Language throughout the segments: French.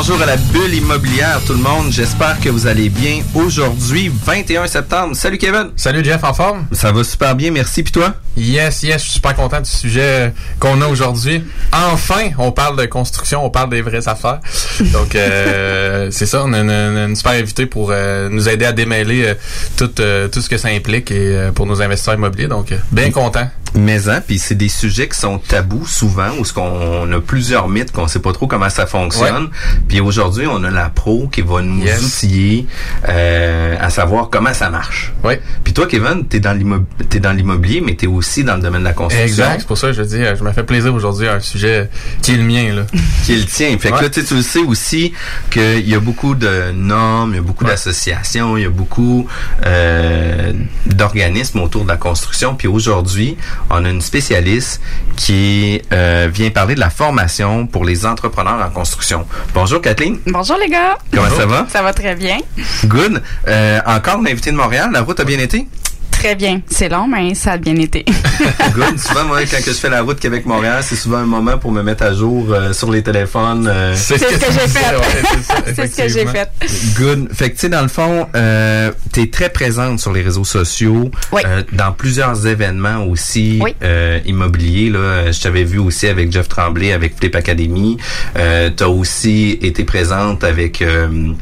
Bonjour à la bulle immobilière tout le monde, j'espère que vous allez bien. Aujourd'hui, 21 septembre. Salut Kevin. Salut Jeff, en forme? Ça va super bien, merci. Puis toi? Yes, yes, je suis super content du sujet qu'on a aujourd'hui. Enfin, on parle de construction, on parle des vraies affaires. Donc, euh, c'est ça, on a une, super invité pour euh, nous aider à démêler euh, tout, euh, tout ce que ça implique et pour nos investisseurs immobiliers. Donc, bien content. Mais hein, puis c'est des sujets qui sont tabous souvent, où ce qu'on on a plusieurs mythes qu'on sait pas trop comment ça fonctionne. Puis aujourd'hui, on a la pro qui va nous Yes. outiller euh, à savoir comment ça marche. Oui, Puis toi, Kevin, t'es dans t'es dans l'immobilier, mais t'es aussi dans le domaine de la construction. exact. C'est pour ça que je dis, euh, je me fais plaisir aujourd'hui à un sujet qui est le mien. Là. qui est le tien. Fait que là, tu sais, tu le sais aussi qu'il y a beaucoup de normes, il y a beaucoup Ouais. d'associations, il y a beaucoup euh, d'organismes autour de la construction. Puis aujourd'hui, on a une spécialiste qui euh, vient parler de la formation pour les entrepreneurs en construction. Bonjour Kathleen, Bonjour les gars. comment ça va? Ça va très bien. Good. Euh, encore une invitée de Montréal, la route a bien été? Très bien. C'est long, mais ça a bien été. Good. Souvent, moi, quand que je fais la route Québec-Montréal, c'est souvent un moment pour me mettre à jour euh, sur les téléphones. euh, C'est ce que tu j'ai disais, fait. ouais, c'est ce que j'ai fait. Good. Fait que tu sais, dans le fond, euh, tu es très présente sur les réseaux sociaux, Oui. euh, dans plusieurs événements aussi Oui. euh, immobiliers. Là, je t'avais vu aussi avec Jeff Tremblay, avec Flip Academy. Euh, tu as aussi été présente avec euh,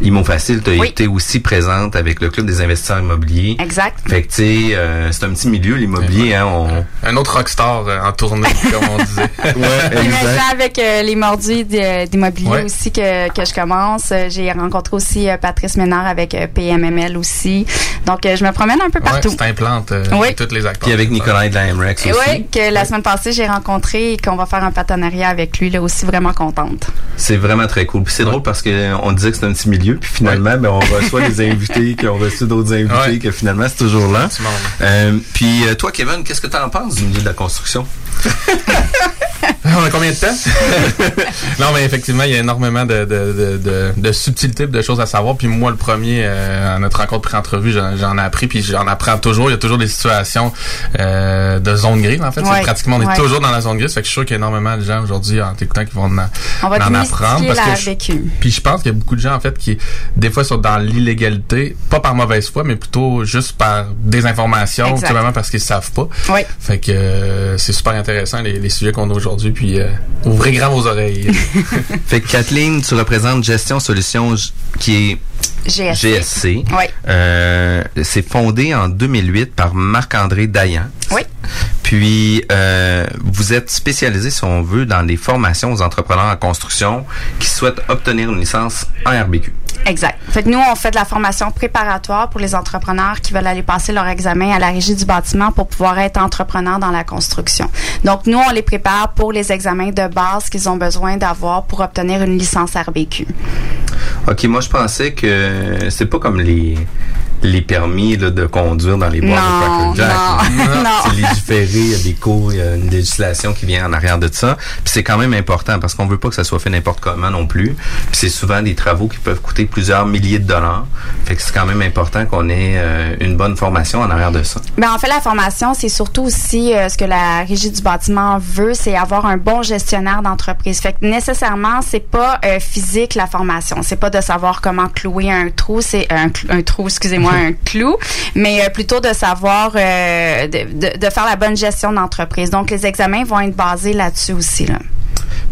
Imo Facile. Tu as Oui. été aussi présente avec le Club des investisseurs immobiliers. Exact. Fait que tu sais, euh, c'est un petit milieu l'immobilier. Hein, on... Un autre rockstar euh, en tournée, comme on disait. Ouais, Puis maintenant, avec euh, les mordus d'immobilier Ouais. aussi que, que je commence, j'ai rencontré aussi euh, Patrice Ménard avec euh, PMML aussi. Donc, euh, je me promène un peu Ouais, partout. c'est implante euh, Oui. toutes les acteurs. Puis avec Nicolas de la MREX aussi. oui, que la semaine passée, j'ai rencontré et qu'on va faire un partenariat avec lui, là aussi vraiment contente. C'est vraiment très cool. Puis c'est drôle parce que on disait que c'est un petit milieu, puis finalement, ben, on reçoit des invités qui ont reçu d'autres invités, Ouais. que finalement, c'est toujours Euh, puis euh, toi, Kevin, qu'est-ce que tu en penses du milieu de la construction? On a combien de temps? non, mais effectivement, il y a énormément de, de, de, de, de subtilités, de choses à savoir. Puis moi, le premier, euh, à notre rencontre pré-entrevue, j'en, j'en ai appris, puis j'en apprends toujours. Il y a toujours des situations euh, de zone grise, en fait. Ouais, C'est pratiquement, on est ouais. toujours dans la zone grise. Fait que je suis sûr qu'il y a énormément de gens aujourd'hui, en t'écoutant, qui vont en, On va en apprendre. démystifier la je- puis je pense qu'il y a beaucoup de gens, en fait, qui, des fois, sont dans l'illégalité, pas par mauvaise foi, mais plutôt juste par désinformation, tout simplement parce qu'ils savent pas. Oui. Fait que euh, c'est super intéressant, les, les sujets qu'on a aujourd'hui, puis euh, ouvrez grand vos oreilles. Fait que Kathleen, tu représentes Gestion Solutions qui est GSC. GSC. Oui. Euh, c'est fondé en 2008 par Marc-André Dayan. Oui. Puis, euh, vous êtes spécialisé, si on veut, dans les formations aux entrepreneurs en construction qui souhaitent obtenir une licence en RBQ. Exact. Fait que nous, on fait de la formation préparatoire pour les entrepreneurs qui veulent aller passer leur examen à la régie du bâtiment pour pouvoir être entrepreneurs dans la construction. Donc, nous, on les prépare pour les examens de base qu'ils ont besoin d'avoir pour obtenir une licence RBQ. OK, moi, je pensais que c'est pas comme les les permis là, de conduire dans les boîtes Non, de Cracker Jack. non, non. C'est légiféré, il y a des cours, il y a une législation qui vient en arrière de ça. Puis c'est quand même important parce qu'on veut pas que ça soit fait n'importe comment non plus. Puis c'est souvent des travaux qui peuvent coûter plusieurs milliers de dollars. Fait que c'est quand même important qu'on ait euh, une bonne formation en arrière de ça. Ben, en fait, la formation, c'est surtout aussi euh, ce que la régie du bâtiment veut, c'est avoir un bon gestionnaire d'entreprise. Fait que nécessairement, c'est pas euh, physique la formation. C'est pas de savoir comment clouer un trou, c'est un trou, excusez-moi, un clou, mais euh, plutôt de savoir euh, de, de- de faire la bonne gestion d'entreprise. Donc, les examens vont être basés là-dessus aussi. Là.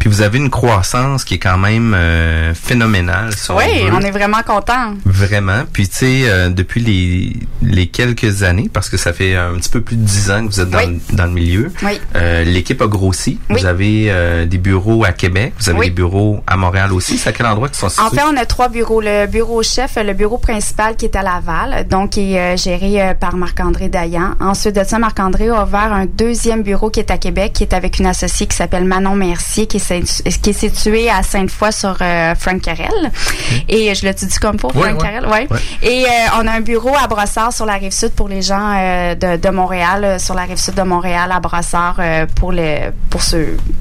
Puis vous avez une croissance qui est quand même euh, phénoménale. si Oui, on est vraiment contents. Vraiment. Puis tu sais, euh, depuis les, les quelques années, parce que ça fait un petit peu plus de dix ans que vous êtes dans, Oui. le, dans le milieu, Oui. euh, l'équipe a grossi. Oui. Vous avez euh, des bureaux à Québec, vous avez des bureaux à Montréal aussi. C'est à quel endroit qu'ils sont situés? En fait, on a trois bureaux. Le bureau chef, le bureau principal qui est à Laval, donc qui est géré par Marc-André Dayan. Ensuite de ça, Marc-André a ouvert un deuxième bureau qui est à Québec, qui est avec une associée qui s'appelle Manon Mercier, qui est, qui est située à Sainte-Foy sur euh, Frank Carrel? Et je le dis comme pour Oui, Frank oui. Carrel? Et euh, on a un bureau à Brossard sur la rive sud pour les gens euh, de, de Montréal, sur la rive sud de Montréal à Brossard pour le pour ce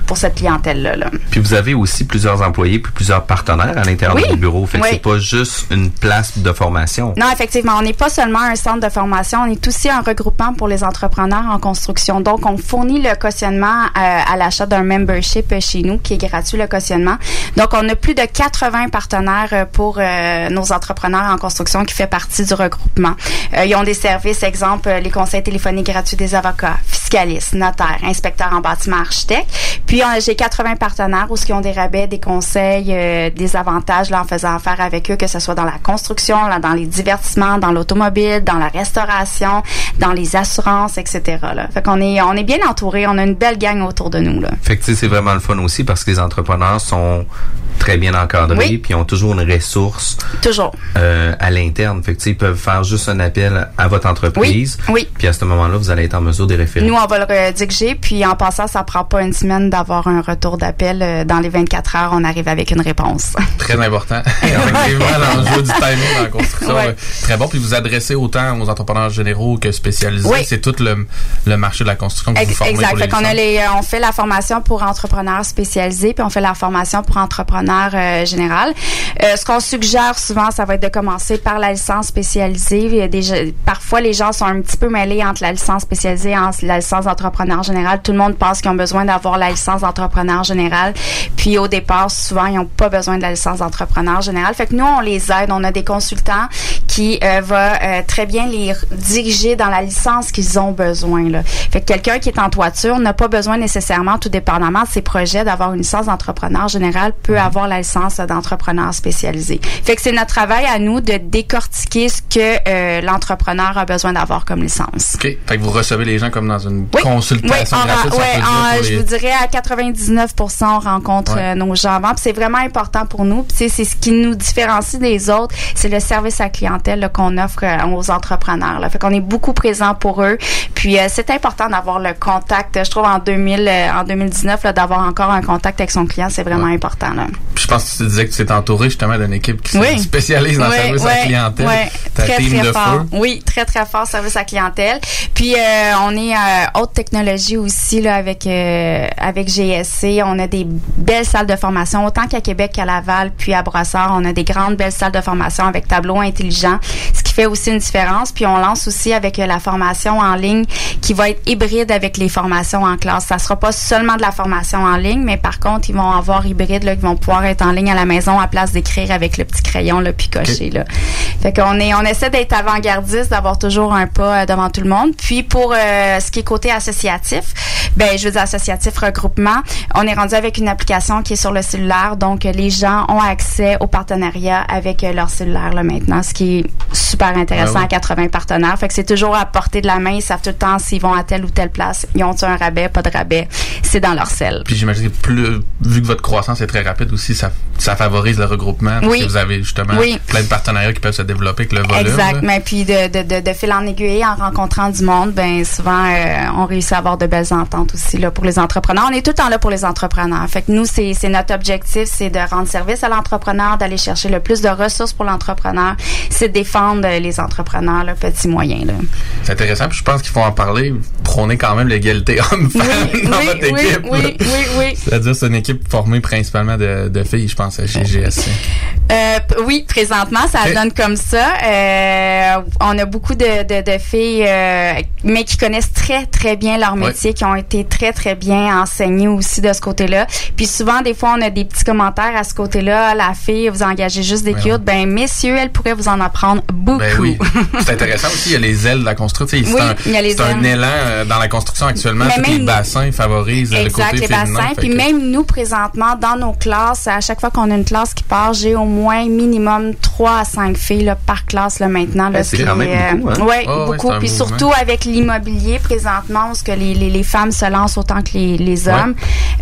pour cette clientèle là. là. Puis vous avez aussi plusieurs employés puis plusieurs partenaires à l'intérieur Oui. vos bureaux. Fait que c'est pas juste une place de formation. Non, effectivement, on n'est pas seulement un centre de formation, on est aussi un regroupement pour les entrepreneurs en construction. Donc, on fournit le cautionnement à l'achat d'un membership chez nous, qui est gratuit le cautionnement. Donc, on a plus de 80 partenaires euh, pour euh, nos entrepreneurs en construction qui fait partie du regroupement. Euh, ils ont des services, exemple, euh, les conseils téléphoniques gratuits des avocats, fiscalistes, notaires, inspecteurs en bâtiment, architectes. Puis, on- j'ai 80 partenaires où ils ont des rabais, des conseils, euh, des avantages là, en faisant affaire avec eux, que ce soit dans la construction, là, dans les divertissements, dans l'automobile, dans la restauration, dans les assurances, etc. Là. Fait qu'on est, on est bien entouré, on a une belle gang autour de nous. Là. Fait que c'est vraiment le fun aussi parce que les entrepreneurs sont très bien encadrés Oui. puis ont toujours une ressource Toujours. euh, à l'interne. Fait que ils peuvent faire juste un appel à votre entreprise. Oui, oui. Puis à ce moment-là, vous allez être en mesure de référer. Nous, on va le rediriger, puis en passant, ça prend pas une semaine d'avoir un retour d'appel. Euh, Dans les 24 heures, on arrive avec une réponse. Très important. Effectivement, l'enjeu du timing dans la construction. Euh, Très bon. Puis vous adressez autant aux entrepreneurs généraux que spécialisés. Oui. C'est tout le, le marché de la construction que vous formez Exact. pour Fait qu'on a les, on fait la formation pour entrepreneurs spécialisés, puis on fait la formation pour entrepreneurs euh, général. Euh, ce qu'on suggère souvent, ça va être de commencer par la licence spécialisée. Parfois, les gens sont un petit peu mêlés entre la licence spécialisée et la licence d'entrepreneur général. Tout le monde pense qu'ils ont besoin d'avoir la licence d'entrepreneur général. Puis au départ, souvent, ils n'ont pas besoin de la licence d'entrepreneur général. Fait que nous, on les aide. On a des consultants qui euh, va euh, très bien les diriger dans la licence qu'ils ont besoin. Là. Fait que quelqu'un qui est en toiture n'a pas besoin nécessairement, tout dépendamment de ses projets, d'avoir une licence d'entrepreneur général, peut avoir la licence d'entrepreneur spécialisé. Fait que c'est notre travail à nous de décortiquer ce que euh, l'entrepreneur a besoin d'avoir comme licence. OK. Fait que vous recevez les gens comme dans une Oui. consultation Oui, gratuite. en- je les- vous dirais à 99 on rencontre Ouais. euh, nos gens avant. C'est vraiment important pour nous. C'est- ce qui nous différencie des autres, c'est le service à clientèle qu'on offre euh, aux entrepreneurs. Là. Fait qu'on est beaucoup présent pour eux. Puis euh, c'est important d'avoir le contact. Je trouve en 2000, euh, en 2019, là, d'avoir encore un contact avec son client, c'est vraiment important. Là. Je pense que tu disais que tu t'es entouré justement d'une équipe qui se spécialise dans le service à la clientèle. Ta très, team très de fort. feu. Oui, très, très fort service à clientèle. Puis, euh, on est euh, haute technologie aussi là, avec, euh, avec GSC. On a des belles salles de formation, autant qu'à Québec qu'à Laval, puis à Brossard. On a des grandes belles salles de formation avec tableau intelligent, ce qui fait aussi une différence. Puis, on lance aussi avec euh, la formation en ligne qui va être hybride avec les formations en classe. Ça sera pas seulement de la formation en ligne, mais par contre, ils vont avoir hybride, là, qui vont pouvoir être en ligne à la maison à place d'écrire avec le petit crayon, là, puis cocher, là. Fait qu'on est, on essaie d'être avant-gardiste, d'avoir toujours un pas euh, devant tout le monde. Puis pour euh, ce qui est côté associatif, ben je veux dire associatif regroupement, on est rendu avec une application qui est sur le cellulaire, donc les gens ont accès au partenariat avec leur cellulaire là maintenant, ce qui est super intéressant Ah oui. à 80 partenaires. Fait que c'est toujours à portée de la main, ils savent tout le temps s'ils vont à telle ou telle place, ils ont un rabais, pas de rabais, c'est dans leur selle. Puis j'imagine que plus, vu que votre croissance est très rapide aussi, ça, ça favorise le regroupement. Parce Oui. que vous avez justement Oui. plein de partenariats qui peuvent se développer avec le volume. Exact. là. Mais puis de, de, de, de fil en aiguille, en rencontrant du monde, ben souvent euh, on réussit à avoir de belles ententes aussi là pour les entrepreneurs. On est tout le temps là pour les entrepreneurs. Fait que nous, c'est notre objectif, c'est de rendre service à l'entrepreneur, d'aller chercher le plus de ressources pour l'entrepreneur, c'est de défendre les entrepreneurs, là, petits moyens. Là. C'est intéressant. Puis je pense qu'il faut en parler. Prôner quand même l'égalité homme-femme dans oui, votre oui, équipe. oui, oui, oui. C'est-à-dire c'est une équipe formée principalement de, de filles, je pense, à GGSC. Euh, oui, présentement, ça donne comme ça. Euh, on a beaucoup de, de, de filles, euh, mais qui connaissent très, très bien leur métier, qui ont été très, très bien enseignées aussi de ce côté-là. Puis souvent, des fois, on a des petits commentaires à ce côté-là. La fille, vous engagez juste des cute. Ben, messieurs, elle pourrait vous en apprendre beaucoup. Ben oui. C'est intéressant aussi, il y a les ailes de la construction. Oui, c'est un, un élan dans la construction actuellement. Mais les bassins favorisent le côté les bassins. Puis même nous, présentement, dans nos classes, à chaque fois qu'on a une classe qui part, j'ai au moins minimum 3 à 5 filles là, par classe là, maintenant. Là, c'est quand même beaucoup. Hein? Ouais, oh, beaucoup. Puis surtout avec l'immobilier présentement, où que les, les, les, femmes se lancent autant que les, les hommes.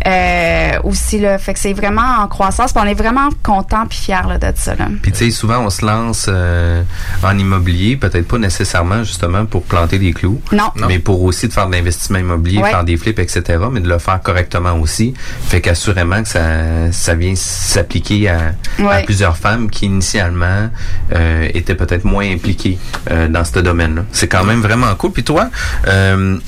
Euh, aussi, là, fait que c'est vraiment en croissance. on est vraiment content puis fiers là, de ça. Puis tu sais, souvent on se lance euh, en immobilier, peut-être pas nécessairement justement pour planter des clous. Non. Mais pour aussi de faire de l'investissement immobilier, faire des flips, etc. Mais de le faire correctement aussi. Fait qu'assurément que ça, ça vient s'appliquer à, à, plusieurs femmes qui initialement euh, étaient peut-être moins impliquées euh, dans ce domaine-là. C'est quand même vraiment cool. Puis toi, euh,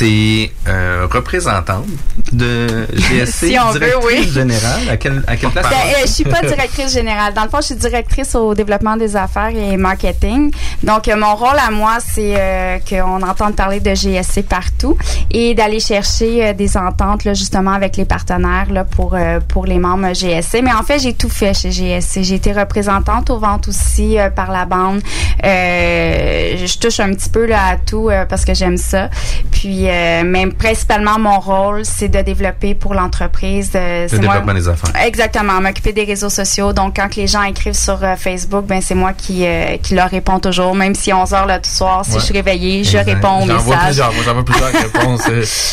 t'es euh, représentante de GSC, si on directrice veut, oui. générale. À quelle, à quelle place? Ben, euh, je suis pas directrice générale. Dans le fond, je suis directrice au développement des affaires et marketing. Donc, euh, mon rôle à moi, c'est euh, qu'on entende parler de GSC partout et d'aller chercher euh, des ententes, là, justement, avec les partenaires là, pour, pour les membres GSC. Mais en fait, j'ai tout fait chez GSC. J'ai été représentante aux ventes aussi par la bande. je touche un petit peu là, à tout parce que j'aime ça. Puis, euh, mais principalement, mon rôle, c'est de développer pour l'entreprise. Euh, le développement des affaires. Exactement, m'occuper des réseaux sociaux. Donc, quand les gens écrivent sur euh, Facebook, ben c'est moi qui, qui leur réponds toujours. Même si 11 heures le soir, si je suis réveillée, je réponds aux messages. Plusieurs, moi, j'en vois plusieurs réponses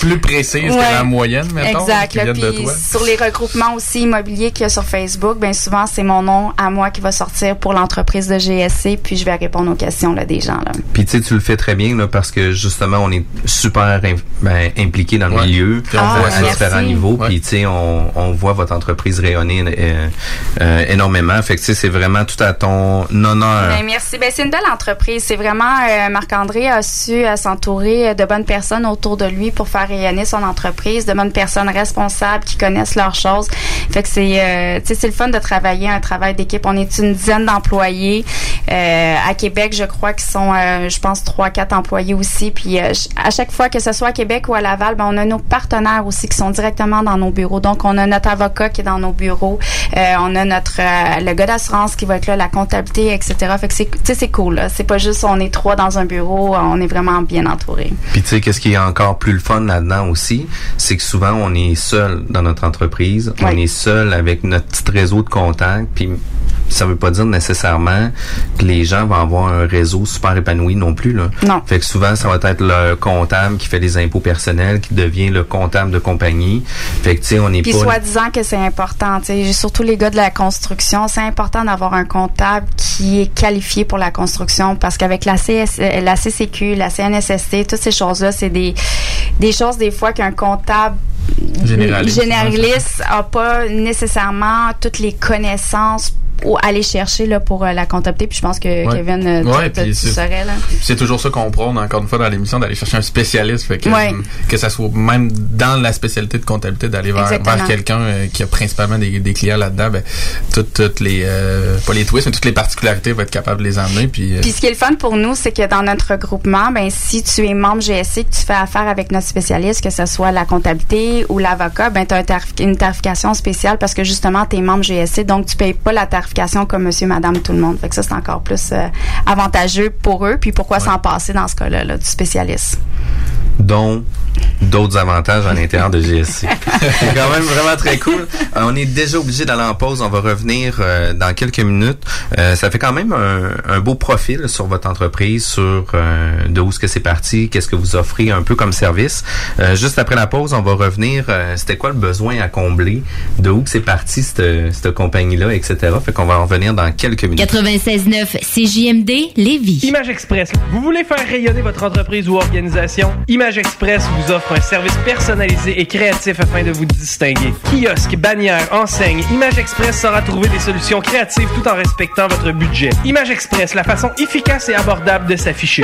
plus précises que la moyenne, mettons. Exact. Puis, de toi. sur les regroupements aussi immobiliers qu'il y a sur Facebook, ben souvent, c'est mon nom à moi qui va sortir pour l'entreprise de GSC, puis je vais répondre aux questions là, des gens. Là. Puis, tu sais, tu le fais très bien là, parce que justement, on est super ben, impliqué dans le milieu ah, à différents niveaux. Puis tu sais, on, on, voit votre entreprise rayonner euh, euh, énormément. Fait que tu sais, c'est vraiment tout à ton honneur. Ben, merci. Ben, c'est une belle entreprise. C'est vraiment euh, Marc-André a su s'entourer de bonnes personnes autour de lui pour faire rayonner son entreprise, de bonnes personnes responsables qui connaissent leurs choses. Fait que c'est tu sais, c'est le fun de travailler un travail d'équipe. On est une dizaine d'employés à Québec. Je crois qu'ils sont, je pense, trois, quatre employés aussi. Puis à chaque fois que ce soit à Québec ou à Laval, ben, on a nos partenaires aussi qui sont directement dans nos bureaux. Donc, on a notre avocat qui est dans nos bureaux. Euh, on a notre euh, le gars d'assurance qui va être là, la comptabilité, etc. Fait que c'est, c'est cool. C'est pas juste on est trois dans un bureau, on est vraiment bien entouré. Puis tu sais, qu'est-ce qui est encore plus le fun là-dedans aussi, c'est que souvent on est seul dans notre entreprise, on est seul avec notre petit réseau de contacts. Puis ça veut pas dire nécessairement que les gens vont avoir un réseau super épanoui non plus là. Non. Fait que souvent ça va être le comptable qui fait les impôts personnels qui devient le comptable de compagnie. Fait que tu sais on est Puis soi-disant que c'est important, tu sais surtout les gars de la construction, c'est important d'avoir un comptable qui est qualifié pour la construction parce qu'avec la CS, la CCQ, la CNSST, toutes ces choses-là, c'est des des choses des fois qu'un comptable généraliste, généraliste a pas nécessairement toutes les connaissances ou aller chercher là pour euh, la comptabilité. Puis je pense que Kevin euh, ouais, tu, serais là. c'est toujours ça qu'on prône encore une fois dans l'émission d'aller chercher un spécialiste. Fait que que ça soit même dans la spécialité de comptabilité d'aller vers, vers quelqu'un euh, qui a principalement des, des clients là-dedans ben toutes, toutes les pas les twists mais toutes les particularités va être capable de les emmener puis puis ce qui est le fun pour nous c'est que dans notre regroupement ben si tu es membre GSC que tu fais affaire avec notre spécialiste que ce soit la comptabilité ou l'avocat ben tu as une tarification spéciale parce que justement tu es membre GSC donc tu payes pas la tarification comme monsieur, madame, tout le monde. Fait que ça, c'est encore plus euh, avantageux pour eux. Puis pourquoi s'en passer dans ce cas-là, là, du spécialiste? Dont d'autres avantages à l'intérieur de GSC. c'est quand même vraiment très cool. Euh, on est déjà obligé d'aller en pause. On va revenir euh, dans quelques minutes. Euh, ça fait quand même un, beau profil sur votre entreprise, sur de où est-ce que c'est parti, qu'est-ce que vous offrez un peu comme service. juste après la pause, on va revenir. C'était quoi le besoin à combler, de où que c'est parti cette, cette compagnie-là, etc. Fait qu'on va en revenir dans quelques minutes. 96.9 CJMD Lévis. Image Express. Vous voulez faire rayonner votre entreprise ou organisation? Image Express vous offre un service personnalisé et créatif afin de vous distinguer. Kiosque, bannière, enseigne, Image Express saura trouver des solutions créatives tout en respectant votre budget. Image Express, la façon efficace et abordable de s'afficher.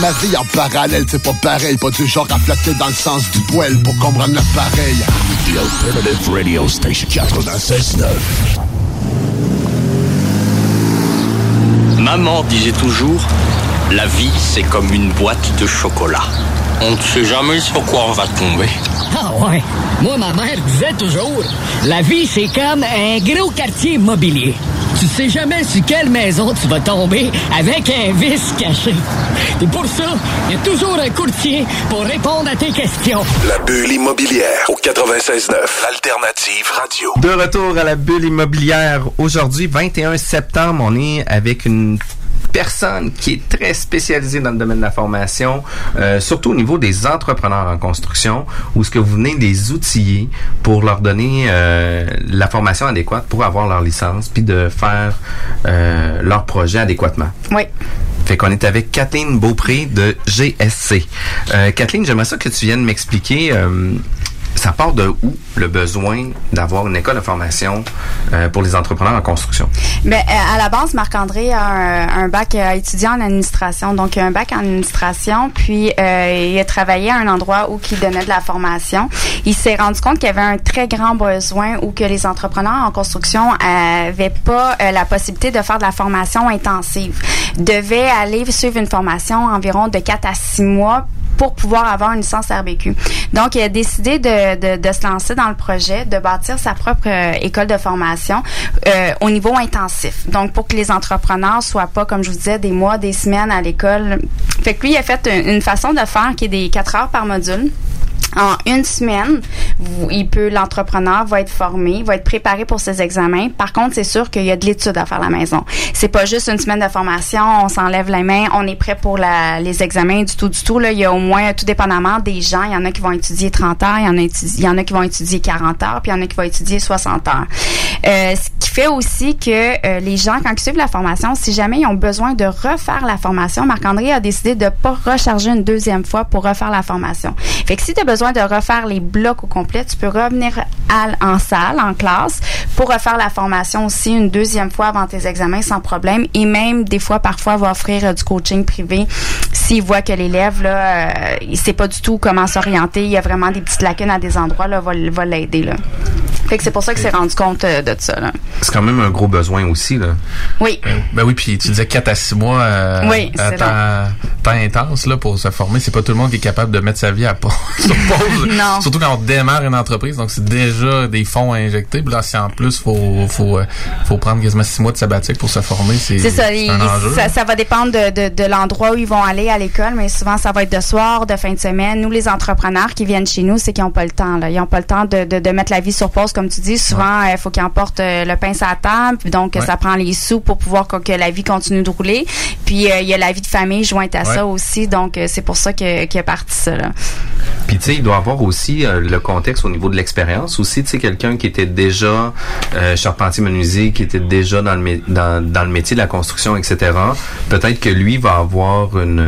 Ma vie en parallèle, c'est pas pareil. Pas du genre à flatter dans le sens du poil pour comprendre l'appareil. The Alternative Radio Station 96.9. Maman disait toujours, la vie c'est comme une boîte de chocolat. On ne sait jamais sur quoi on va tomber. Ah ouais. Moi, ma mère disait toujours, la vie, c'est comme un gros quartier immobilier. Tu sais jamais sur quelle maison tu vas tomber avec un vice caché. Et pour ça, il y a toujours un courtier pour répondre à tes questions. La bulle immobilière au 96.9. L'alternative radio. De retour à la bulle immobilière. Aujourd'hui, 21 septembre, on est avec une personne qui est très spécialisée dans le domaine de la formation, euh, surtout au niveau des entrepreneurs en construction, où ce que vous venez les outiller pour leur donner euh, la formation adéquate pour avoir leur licence, puis de faire euh, leur projet adéquatement. Oui. Fait qu'on est avec Kathleen Beaupré de GSC. Euh, Kathleen, j'aimerais ça que tu viennes m'expliquer euh, ça part de où le besoin d'avoir une école de formation euh, pour les entrepreneurs en construction? Ben, euh, à la base, Marc-André a un, bac euh, étudiant en administration. Donc, il a un bac en administration, puis euh, il a travaillé à un endroit où il donnait de la formation. Il s'est rendu compte qu'il y avait un très grand besoin où que les entrepreneurs en construction avaient pas euh, la possibilité de faire de la formation intensive. Devaient aller suivre une formation environ de 4 à 6 mois pour pouvoir avoir une licence RBQ. Donc, il a décidé de, de, se lancer dans le projet, de bâtir sa propre euh, école de formation euh, au niveau intensif. Donc, pour que les entrepreneurs soient pas, comme je vous disais, des mois, des semaines à l'école. Fait que lui, il a fait une façon de faire qui est des quatre heures par module. En une semaine, il peut l'entrepreneur va être formé, va être préparé pour ses examens. Par contre, c'est sûr qu'il y a de l'étude à faire à la maison. C'est pas juste une semaine de formation, on s'enlève les mains, on est prêt pour la, les examens du tout du tout là, il y a au moins tout dépendamment des gens, il y en a qui vont étudier 30 heures, il y en a il y en a qui vont étudier 40 heures, puis il y en a qui vont étudier 60 heures. Euh, ce qui fait aussi que euh, les gens quand ils suivent la formation, si jamais ils ont besoin de refaire la formation, Marc-André a décidé de pas recharger une deuxième fois pour refaire la formation. Fait que si tu as besoin de refaire les blocs au complet, tu peux revenir à- en salle, en classe, pour refaire la formation aussi une deuxième fois avant tes examens sans problème. Et même, des fois, parfois, va offrir euh, du coaching privé s'il voit que l'élève, là, euh, il sait pas du tout comment s'orienter, il y a vraiment des petites lacunes à des endroits, là, va, va l'aider, là. Fait que c'est pour ça qu'il s'est rendu compte euh, de ça, là. C'est quand même un gros besoin aussi, là. Oui. Ben oui, puis tu disais 4 à 6 mois euh, Oui, à c'est temps, temps intense là, pour se former. C'est pas tout le monde qui est capable de mettre sa vie à sur pause. Non. Surtout quand on démarre une entreprise, donc c'est déjà des fonds à injecter. Puis là, si en plus, faut, faut, euh, faut prendre quasiment 6 mois de sabbatique pour se former, c'est ça, il- enjeu. ça, ça va dépendre de, de, de l'endroit où ils vont aller à l'école, mais souvent ça va être de soir, de fin de semaine. Nous, les entrepreneurs qui viennent chez nous, c'est qu'ils n'ont pas le temps. Là. Ils n'ont pas le temps de, de, de mettre la vie sur pause, comme tu dis. Souvent, il faut qu'ils emportent euh, le pain sur la table, puis donc Ouais. ça prend les sous pour pouvoir que, que la vie continue de rouler. Puis euh, il y a la vie de famille jointe à Ouais. ça aussi, donc euh, c'est pour ça que, que parti ça. Là. Puis tu il doit avoir aussi euh, le contexte au niveau de l'expérience. Aussi, tu sais, quelqu'un qui était déjà euh, charpentier menuisier, qui était déjà dans le dans, dans le métier de la construction, etc. Peut-être que lui va avoir une,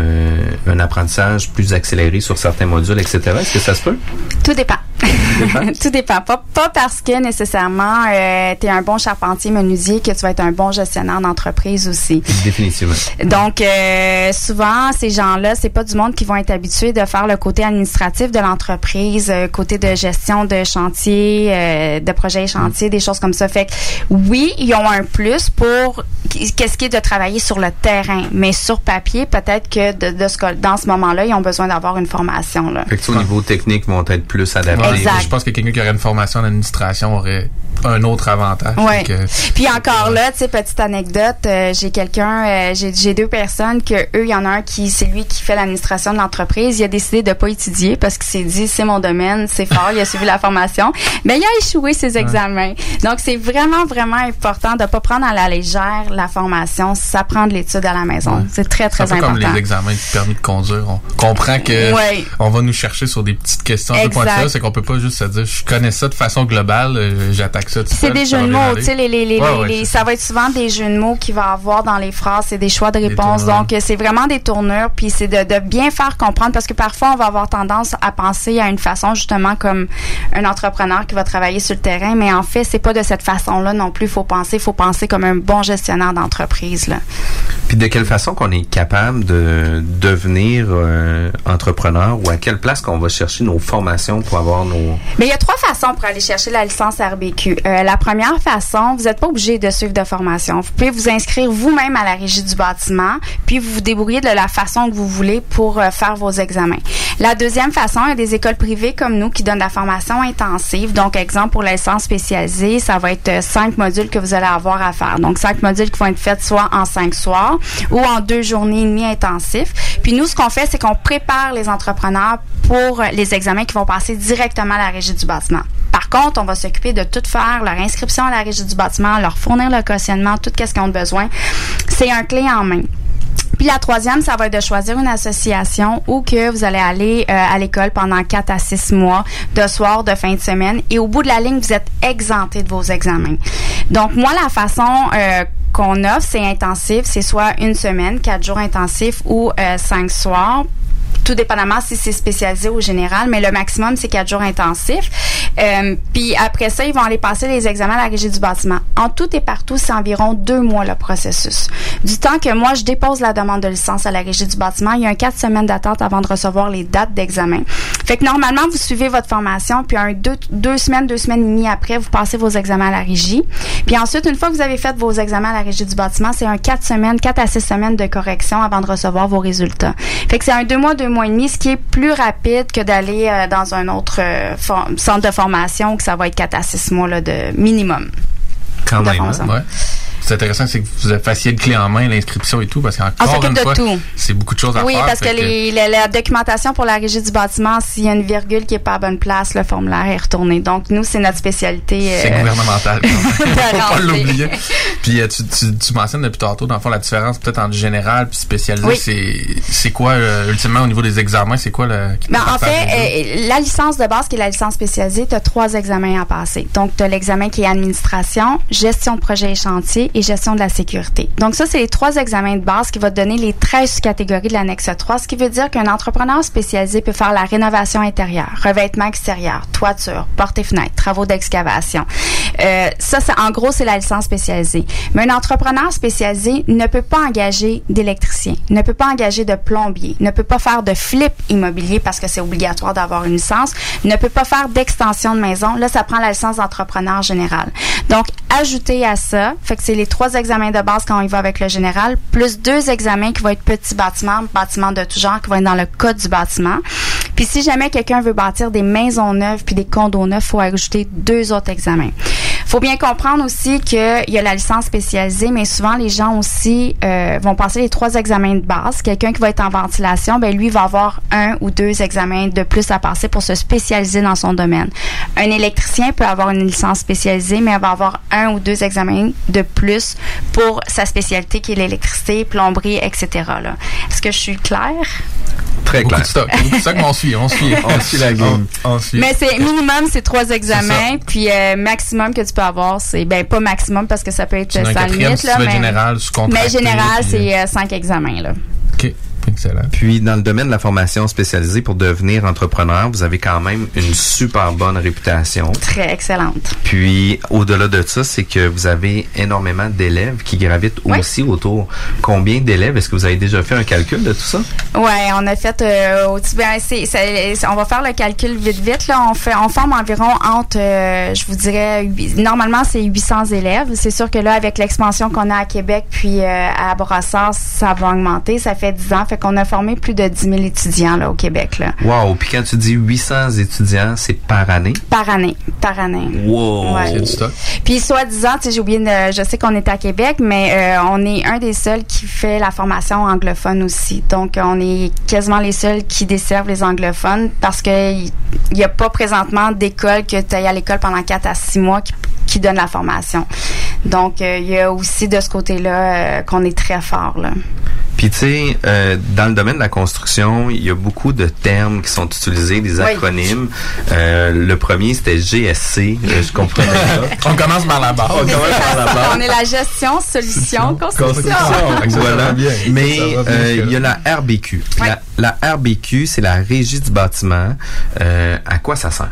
un apprentissage plus accéléré sur certains modules, etc. Est-ce que ça se peut? Tout dépend. Tout dépend. Pas, pas parce que nécessairement euh, tu es un bon charpentier menuisier que tu vas être un bon gestionnaire d'entreprise aussi. Définitivement. Donc euh, souvent ces gens-là, c'est pas du monde qui vont être habitués de faire le côté administratif de l'entreprise, euh, côté de gestion de chantier, euh, de projets et chantiers, des choses comme ça. Fait que oui, ils ont un plus pour qu'est-ce qui est de travailler sur le terrain. Mais sur papier, peut-être que de, de ce, dans ce moment-là, ils ont besoin d'avoir une formation. Là. Fait que, au niveau technique, ils vont être plus adaptés. Je pense que quelqu'un qui aurait une formation en administration aurait un autre avantage. Ouais. Puis encore là, tu sais, petite anecdote, euh, j'ai quelqu'un, euh, j'ai deux personnes que eux, il y en a un qui, c'est lui qui fait l'administration de l'entreprise. Il a décidé de pas étudier parce qu'il s'est dit, c'est mon domaine, c'est fort. il a suivi la formation, mais il a échoué ses examens. Donc c'est vraiment vraiment important de pas prendre à la légère la formation. Ça prend de l'étude à la maison. Ouais. C'est très très important. comme les examens du permis de conduire. On comprend que on va nous chercher sur des petites questions Exact. pointues. C'est qu'on peut pas juste se dire, je connais ça de façon globale, euh, ça c'est des jeux de mots, tu sais, les, les, les, Ouais, les- ouais, les- c'est ça va être souvent des jeux de mots qu'il va avoir dans les phrases, c'est des choix de réponse. Donc, c'est vraiment des tournures, puis c'est de, de bien faire comprendre, parce que parfois, on va avoir tendance à penser à une façon, justement, comme un entrepreneur qui va travailler sur le terrain, mais en fait, c'est pas de cette façon-là non plus. Il faut penser, faut penser comme un bon gestionnaire d'entreprise, là. Puis de quelle façon qu'on est capable de devenir euh, entrepreneur ou à quelle place qu'on va chercher nos formations pour avoir nos... Mais il y a trois façons pour aller chercher la licence RBQ. Euh, la première façon, vous n'êtes pas obligé de suivre de formation. Vous pouvez vous inscrire vous-même à la régie du bâtiment, puis vous vous débrouillez de la façon que vous voulez pour euh, faire vos examens. La deuxième façon, il y a des écoles privées comme nous qui donnent la formation intensive. Donc, exemple, pour la licence spécialisée, ça va être euh, cinq modules que vous allez avoir à faire. Donc, cinq modules qui vont être faits soit en cinq soirs ou en deux journées et demie intensifs. Puis nous, ce qu'on fait, c'est qu'on prépare les entrepreneurs pour les examens qui vont passer directement à la régie du bâtiment. Par contre, on va s'occuper de tout faire, leur inscription à la régie du bâtiment, leur fournir le cautionnement, tout ce qu'ils ont besoin. C'est un clé en main. Puis la troisième, ça va être de choisir une association où que vous allez aller euh, à l'école pendant 4 à 6 mois, de soir, de fin de semaine. Et au bout de la ligne, vous êtes exempté de vos examens. Donc, moi, la façon euh, qu'on offre, c'est intensif. C'est soit une semaine, quatre jours intensifs ou euh, cinq soirs tout dépendamment si c'est spécialisé ou général, mais le maximum, c'est quatre jours intensifs. Euh, puis après ça, ils vont aller passer les examens à la régie du bâtiment. En tout et partout, c'est environ deux mois le processus. Du temps que moi, je dépose la demande de licence à la régie du bâtiment, il y a un quatre semaines d'attente avant de recevoir les dates d'examen. Fait que normalement, vous suivez votre formation, puis un deux, deux semaines, deux semaines et demie après, vous passez vos examens à la régie. Puis ensuite, une fois que vous avez fait vos examens à la régie du bâtiment, c'est un quatre semaines, quatre à six semaines de correction avant de recevoir vos résultats. Fait que c'est un deux mois, deux mois et demi, ce qui est plus rapide que d'aller euh, dans un autre euh, centre de formation, que ça va être quatre à six mois là, de minimum. Quand de même, hein, ouais. C'est intéressant, c'est que vous fassiez le clé en main, l'inscription et tout, parce qu'encore s'occupe une de fois, tout. c'est beaucoup de choses à Oui, faire. parce que, fait les, la, la documentation pour la régie du bâtiment, s'il y a une virgule qui est pas à bonne place, le formulaire est retourné. Donc, nous, c'est notre spécialité. C'est euh, gouvernemental. Faut pas l'oublier. Puis euh, tu, tu, tu mentionnes depuis tantôt, dans le fond, la différence peut-être entre général puis spécialisé, Oui. c'est c'est quoi, euh, ultimement, au niveau des examens, c'est quoi le... qui Ben, en fait, euh, la licence de base, qui est la licence spécialisée, tu as trois examens à passer. Donc, tu as l'examen qui est administration, gestion de projet et chantier et gestion de la sécurité. Donc, ça, c'est les trois examens de base qui vont donner les 13 catégories de l'annexe 3, ce qui veut dire qu'un entrepreneur spécialisé peut faire la rénovation intérieure, revêtement extérieur, toiture, portes et fenêtres, travaux d'excavation. Euh, ça, c'est, en gros, c'est la licence spécialisée. Mais un entrepreneur spécialisé ne peut pas engager d'électricien, ne peut pas engager de plombier, ne peut pas faire de flip immobilier parce que c'est obligatoire d'avoir une licence, ne peut pas faire d'extension de maison. Là, ça prend la licence d'entrepreneur général. Donc, ajouter à ça, fait que c'est les trois examens de base quand on y va avec le général, plus deux examens qui vont être petits bâtiments, bâtiments de tout genre, qui vont être dans le code du bâtiment. Puis si jamais quelqu'un veut bâtir des maisons neuves puis des condos neufs, faut ajouter deux autres examens. Faut bien comprendre aussi qu'il y a la licence spécialisée, mais souvent les gens aussi euh, vont passer les trois examens de base. Quelqu'un qui va être en ventilation, ben lui va avoir un ou deux examens de plus à passer pour se spécialiser dans son domaine. Un électricien peut avoir une licence spécialisée, mais elle va avoir un ou deux examens de plus pour sa spécialité qui est l'électricité, plomberie, etc. là. Est-ce que je suis claire? Très Beaucoup clair. de stock. beaucoup de stock, mais on suit, on suit. On suit la game. On, on suit. Mais c'est minimum, c'est trois examens. Puis euh, maximum que tu peux avoir, c'est ben pas maximum parce que ça peut être sans limite si là, tu veux mais général, mais puis, c'est euh, cinq examens là. OK. Excellent. Puis, dans le domaine de la formation spécialisée pour devenir entrepreneur, vous avez quand même une super bonne réputation. Très excellente. Puis, au-delà de ça, c'est que vous avez énormément d'élèves qui gravitent aussi autour. Combien d'élèves? Est-ce que vous avez déjà fait un calcul de tout ça? Ouais, on a fait euh, au ben, on va faire le calcul vite vite là. On fait, on forme environ entre, euh, je vous dirais, normalement c'est 800 élèves. C'est sûr que là avec l'expansion qu'on a à Québec puis euh, à Brossard, ça va augmenter. Ça fait 10 ans, fait qu'on a formé plus de 10 000 étudiants là au Québec là. Wow! Puis quand tu dis 800 étudiants, c'est par année? Par année, par année. Wow! Ouais. Du stock. Puis soi-disant, j'ai oublié, de- je sais qu'on est à Québec, mais euh, on est un des seuls qui fait la formation anglophone aussi. Donc, on est quasiment les seuls qui desservent les anglophones parce que il n'y a pas présentement d'école que tu ailles à l'école pendant 4 à 6 mois qui, qui donne la formation. Donc, euh, il y a aussi de ce côté-là euh, qu'on est très fort. Là. Puis tu sais, euh, dans le domaine de la construction, il y a beaucoup de termes qui sont utilisés, des Oui. acronymes. Euh, le premier, c'était GSC. Euh, je comprenais pas. On commence par la base. On commence par la base. On est la gestion, solution, construction. Que voilà. bien. Mais euh, il y a la RBQ. La RBQ, c'est la régie du bâtiment. Euh, à quoi ça sert?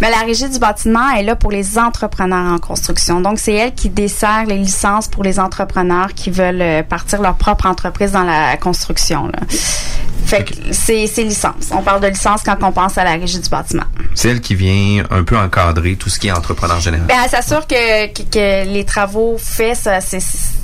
Mais la régie du bâtiment est là pour les entrepreneurs en construction. Donc, c'est elle qui dessert les licences pour les entrepreneurs qui veulent euh, partir leur propre entreprise dans la construction. Fait que c'est licence. On parle de licence quand on pense à la régie du bâtiment. C'est elle qui vient un peu encadrer tout ce qui est entrepreneur général. Ben, elle s'assure que, que, que les travaux faits ça,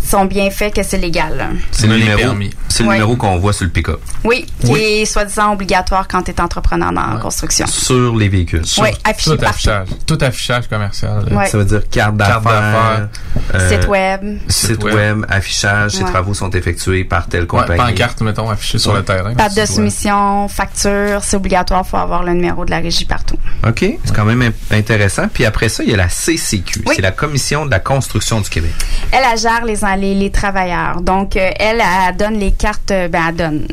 sont bien faits, que c'est légal. C'est le numéro, c'est le numéro qu'on voit sur le pick-up. Oui, qui est soi-disant obligatoire quand tu es entrepreneur dans la construction. Sur les véhicules. Oui, affiché Tout partout. affichage. Tout affichage commercial. Ouais. Ça veut dire carte Carte d'affaires, euh, Site web. site web. web, affichage, ces Ouais. travaux sont effectués par telle Ouais, compagnie. pancarte, mettons, affichée sur le terrain. Date de soumission, facture, c'est obligatoire, il faut avoir le numéro de la régie partout. OK, c'est quand même intéressant. Puis après ça, il y a la CCQ. Oui. C'est la Commission de la construction du Québec. Elle, elle gère les, les, les travailleurs. Donc, euh, elle, elle donne les cartes, euh, ben, elle donne.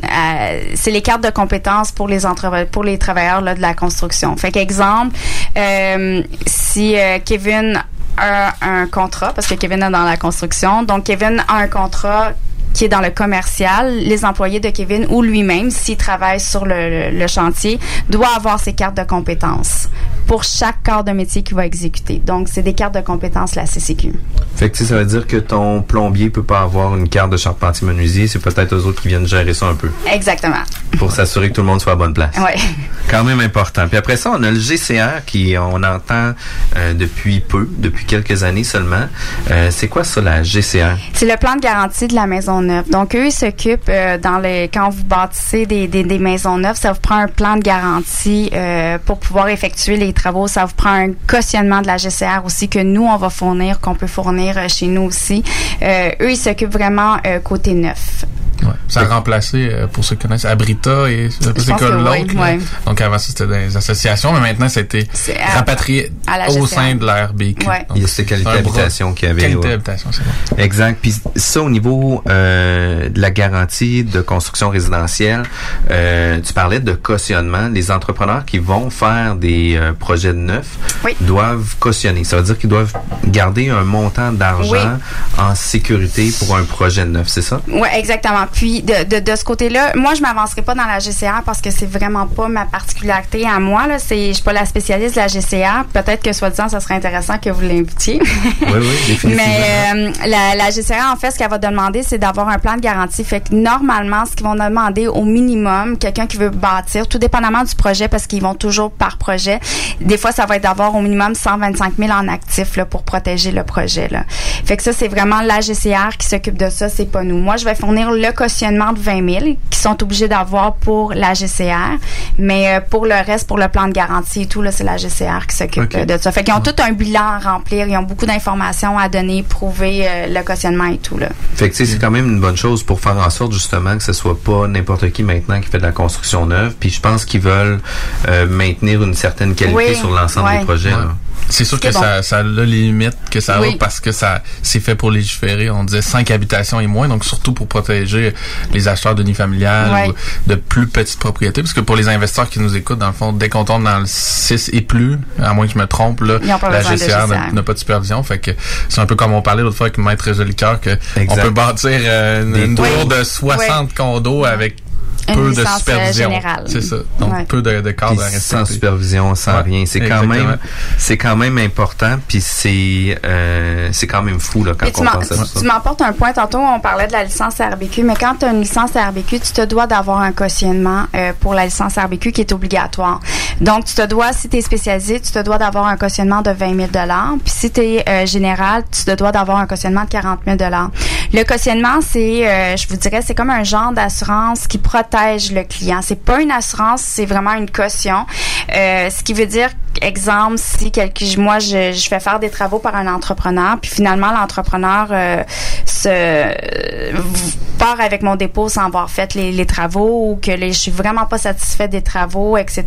c'est les cartes de compétences pour les entre, pour les travailleurs là, de la construction. Fait qu'exemple, euh, si euh, Kevin a un contrat, parce que Kevin est dans la construction, donc Kevin a un contrat qui est dans le commercial, les employés de Kevin ou lui-même, s'il travaille sur le, chantier, doit avoir ses cartes de compétences pour chaque corps de métier qu'il va exécuter. Donc, c'est des cartes de compétences, la CCQ. Fait que ça veut dire que ton plombier peut pas avoir une carte de charpentier menuisier. C'est peut-être eux autres qui viennent gérer ça un peu Exactement. pour s'assurer que tout le monde soit à bonne place. Ouais. Quand même important. Puis après ça, on a le GCR qui, on entend euh, depuis peu, depuis quelques années seulement. Euh, c'est quoi ça, la GCR? C'est le plan de garantie de la maison neuve. Donc, eux, ils s'occupent euh, dans les quand vous bâtissez des, des, des maisons neuves, ça vous prend un plan de garantie pour pouvoir effectuer les travaux. Ça vous prend un cautionnement de la GCR aussi que nous, on va fournir, qu'on peut fournir euh, chez nous aussi. Euh, eux, ils s'occupent vraiment euh, côté neuf. Ouais. Ça a remplacé, euh, pour ceux qui connaissent, Abrita et c'est quoi l'autre. ouais. Donc avant ça, c'était les associations, mais maintenant, c'était à- rapatrié à la au sein de la RBQ. Ouais. Il y a cette qualité c'est un bras. d'habitation qu'il y avait. Qualité ouais. d'habitation, c'est bon. Exact. Puis ça, au niveau euh, de la garantie de construction résidentielle, euh, tu parlais de cautionnement. Les entrepreneurs qui vont faire des euh, projets de neuf Oui. doivent cautionner. Ça veut dire qu'ils doivent garder un montant d'argent Oui. en sécurité pour un projet de neuf, c'est ça? Oui, exactement. Puis de, de, de ce côté-là, moi, je m'avancerai pas dans la GCR parce que c'est vraiment pas ma particularité à moi. Là. C'est, je suis pas la spécialiste de la GCR. Peut-être que, soi-disant, ça serait intéressant que vous l'invitiez. Oui, oui, définitivement. Mais euh, la, la GCR, en fait, ce qu'elle va demander, c'est d'avoir un plan de garantie. Fait que normalement, ce qu'ils vont demander au minimum, quelqu'un qui veut bâtir, tout dépendamment du projet, parce qu'ils vont toujours par projet. Des fois, ça va être d'avoir au minimum 125 000 en actifs là, pour protéger le projet. Là. Fait que ça, c'est vraiment la GCR qui s'occupe de ça, c'est pas nous. Moi, je vais fournir le cautionnement de 20 000 qui sont obligés d'avoir pour la GCR, mais euh, pour le reste, pour le plan de garantie et tout, là, c'est la GCR qui s'occupe euh, de ça. Fait qu'ils ont tout un bilan à remplir, ils ont beaucoup d'informations à donner, prouver euh, le cautionnement et tout là. Fait que tu sais, c'est quand même une bonne chose pour faire en sorte justement que ce soit pas n'importe qui maintenant qui fait de la construction neuve. Puis je pense qu'ils veulent euh, maintenir une certaine qualité Oui, sur l'ensemble ouais. des projets. là. C'est sûr que bon. ça, ça a les limites que ça Oui. a parce que ça c'est fait pour légiférer. On disait cinq habitations et moins, donc surtout pour protéger les acheteurs d'unifamiliales Ouais. ou de plus petites propriétés. Parce que pour les investisseurs qui nous écoutent, dans le fond, dès qu'on tombe dans le 6 et plus, à moins que je me trompe, là, la GCR n'a- pas de supervision. Fait que c'est un peu comme on parlait l'autre fois avec Maître Jolicoeur que Exact. on peut bâtir euh, une, tour de 60 condos avec peu de licence, euh, supervision. générale. C'est ça. Donc, Ouais. peu de, de cadre à Puis respecter. sans supervision, sans Ouais, rien. C'est quand même, c'est quand même important. Puis c'est, euh, c'est quand même fou là quand on pense à ça. tu m'emportes un point tantôt, on parlait de la licence RBQ, mais quand tu as une licence RBQ, tu te dois d'avoir un cautionnement euh, pour la licence RBQ qui est obligatoire. Donc, tu te dois, si tu es spécialisé, tu te dois d'avoir un cautionnement de 20 000 Puis si tu es général, tu te dois d'avoir un cautionnement de 40 000 Le cautionnement, c'est, euh, je vous dirais, c'est comme un genre d'assurance qui protège le client. C'est pas une assurance, c'est vraiment une caution. Euh, ce qui veut dire, exemple, si quelque, moi, je, je fais faire des travaux par un entrepreneur, puis finalement, l'entrepreneur euh, se part avec mon dépôt sans avoir fait les, les travaux ou que les, je suis vraiment pas satisfaite des travaux, etc.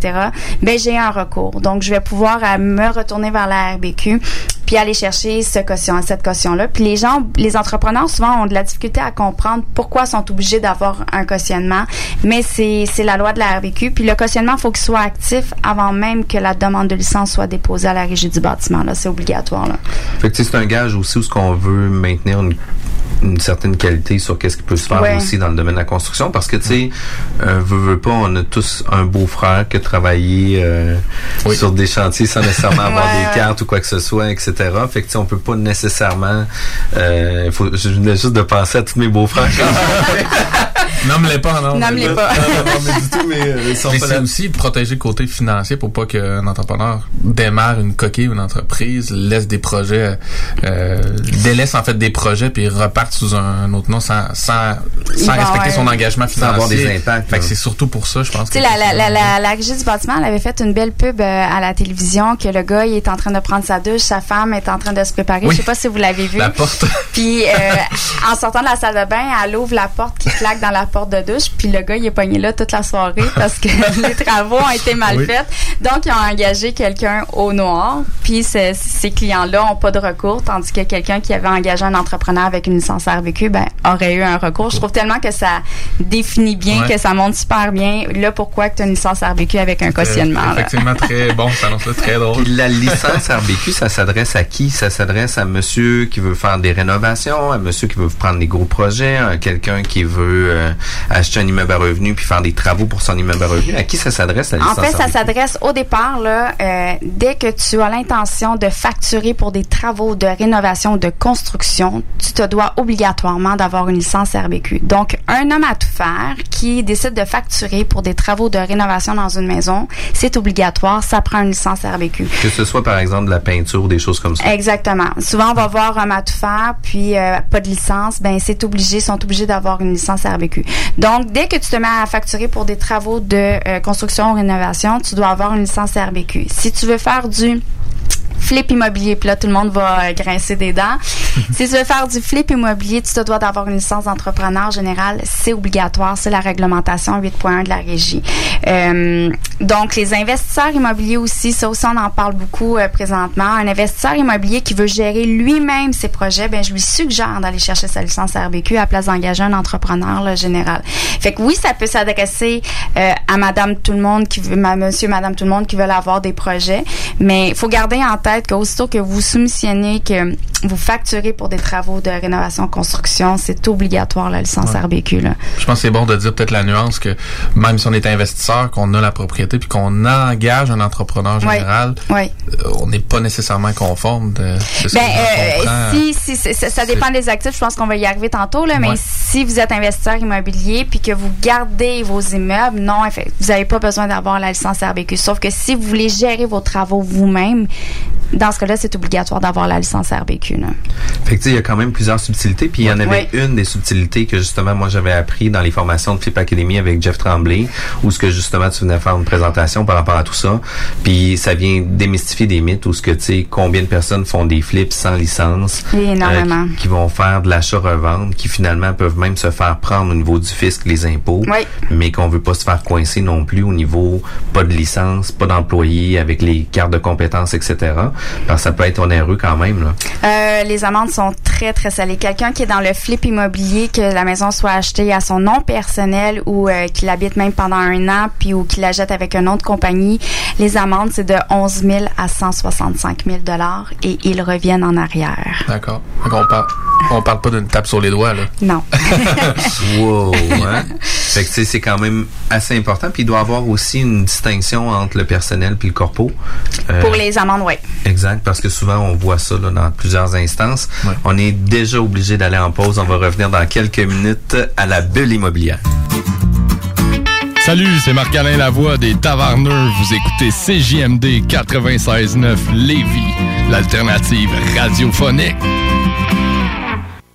Ben j'ai un recours. Donc, je vais pouvoir euh, me retourner vers la RBQ puis aller chercher ce caution, cette caution-là. Puis les gens, les entrepreneurs, souvent, ont de la difficulté à comprendre pourquoi sont obligés d'avoir un cautionnement. Mais c'est, c'est la loi de la RBQ. Puis le cautionnement, faut qu'il soit actif avant même que la demande de licence soit déposée à la régie du bâtiment. Là, c'est obligatoire. Là. Fait que c'est un gage aussi où ce qu'on veut maintenir une, une certaine qualité sur qu'est-ce qui peut se faire Ouais. aussi dans le domaine de la construction parce que tu sais euh, veut, veut pas on a tous un beau-frère qui a travaillé euh, sur des chantiers sans nécessairement avoir Ouais, des cartes ou quoi que ce soit etc fait que tu sais, on peut pas nécessairement euh, faut, je venais juste de penser à tous mes beaux-frères Nomme-les pas, non. Nomme-les pas. non, non, non, mais du tout mais euh, sont Mais c'est aussi de protéger le côté financier pour pas qu'un entrepreneur démarre une coquille ou une entreprise, laisse des projets, euh, délaisse en fait des projets puis reparte sous un autre nom sans, sans, sans respecter avoir- son engagement Sans financier. avoir des impacts, Fait que c'est surtout pour ça, je pense. Tu sais, la, la, la, la, la régie du bâtiment, elle avait fait une belle pub euh, à la télévision que le gars, il est en train de prendre sa douche, sa femme est en train de se préparer. Oui. Je sais pas si vous l'avez vu. La porte. Puis, euh, en sortant de la salle de bain, elle ouvre la porte qui claque dans la porte de douche. Puis, le gars, il est pogné là toute la soirée parce que les travaux ont été mal Oui. faits. Donc, ils ont engagé quelqu'un au noir. Puis, ce- ces clients-là ont pas de recours, tandis que quelqu'un qui avait engagé un entrepreneur avec une licence RVQ, ben, aurait eu un recours. Je trouve tellement que ça définit bien, Ouais. que ça montre super bien là pourquoi tu as une licence RVQ avec un cautionnement. Euh, là. Effectivement, très bon, ça annonce très drôle. Puis la licence RBQ, ça s'adresse à qui? Ça s'adresse à monsieur qui veut faire des rénovations, à monsieur qui veut prendre des gros projets, à quelqu'un qui veut euh, acheter un immeuble à revenu puis faire des travaux pour son immeuble à revenu. À qui ça s'adresse la En licence fait, ça s'adresse au départ, là, euh, dès que tu as l'intention de facturer pour des travaux de rénovation ou de construction, tu te dois obligatoirement d'avoir une licence RBQ. Donc, un homme à tout faire qui décide de facturer pour des travaux de rénovation dans une maison, c'est obligatoire, ça prend une licence RBQ. Que ce soit par exemple de la peinture, des choses comme ça. Exactement. Souvent, on va voir un à tout faire, puis euh, pas de licence, ben c'est obligé, sont obligés d'avoir une licence RBQ. Donc, dès que tu te mets à facturer pour des travaux de euh, construction ou rénovation, tu dois avoir une licence RBQ. Si tu veux faire du flip immobilier, puis là, tout le monde va euh, grincer des dents. si tu veux faire du flip immobilier, tu te dois d'avoir une licence d'entrepreneur général. C'est obligatoire. C'est la réglementation 8.1 de la régie. Euh, donc, les investisseurs immobiliers aussi, ça aussi, on en parle beaucoup euh, présentement. Un investisseur immobilier qui veut gérer lui-même ses projets, ben, je lui suggère d'aller chercher sa licence RBQ à la place d'engager un entrepreneur là, général. Fait que oui, ça peut s'adresser euh, à madame tout le monde qui veut, ma- monsieur, madame tout le monde qui veulent avoir des projets, mais il faut garder en tête qu'aussitôt que vous soumissionnez, que vous facturez pour des travaux de rénovation construction, c'est obligatoire la licence Ouais. RBQ. Là. Je pense que c'est bon de dire peut-être la nuance que même si on est investisseur, qu'on a la propriété puis qu'on engage un entrepreneur général, Ouais. euh, on n'est pas nécessairement conforme de, de ce Ben, euh, si, si, ça, ça dépend des actifs. Je pense qu'on va y arriver tantôt, là, mais si vous êtes investisseur immobilier puis que vous gardez vos immeubles, non, vous n'avez pas besoin d'avoir la licence RBQ. Sauf que si vous voulez gérer vos travaux vous-même, dans ce cas-là, c'est obligatoire d'avoir la licence RBQ. Là. Fait que tu sais, il y a quand même plusieurs subtilités. Puis il y en avait Oui. une des subtilités que justement moi j'avais appris dans les formations de Flip Academy avec Jeff Tremblay, où ce que justement tu venais faire une présentation par rapport à tout ça. Puis ça vient démystifier des mythes où ce que tu sais combien de personnes font des flips sans licence, euh, Énormément. qui, qui vont faire de l'achat-revente, qui finalement peuvent même se faire prendre au niveau du fisc les impôts, Oui. mais qu'on veut pas se faire coincer non plus au niveau pas de licence, pas d'employé avec les cartes de compétences, etc. Parce que ça peut être onéreux quand même là. Euh, les amendes sont très très, très salé. Quelqu'un qui est dans le flip immobilier, que la maison soit achetée à son nom personnel ou euh, qu'il habite même pendant un an, puis ou qu'il la jette avec une autre compagnie, les amendes, c'est de 11 000 à 165 000 dollars et ils reviennent en arrière. D'accord. Donc, on parle, on parle pas d'une tape sur les doigts, là. Non. wow, hein? Fait que tu sais, c'est quand même assez important. Puis il doit y avoir aussi une distinction entre le personnel puis le corpo. Euh, Pour les amendes, oui. Exact, parce que souvent on voit ça là, dans plusieurs instances. On est déjà obligé d'aller en pause. On va revenir dans quelques minutes à la bulle immobilière. Salut, c'est Marc-Alain Lavoie des Taverneux. Vous écoutez CJMD 96.9 Lévis, l'alternative radiophonique.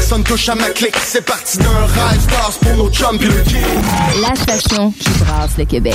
Personne touche à ma clique. C'est parti d'un rêve. Stars pour nos chums le. La station qui brasse le Québec.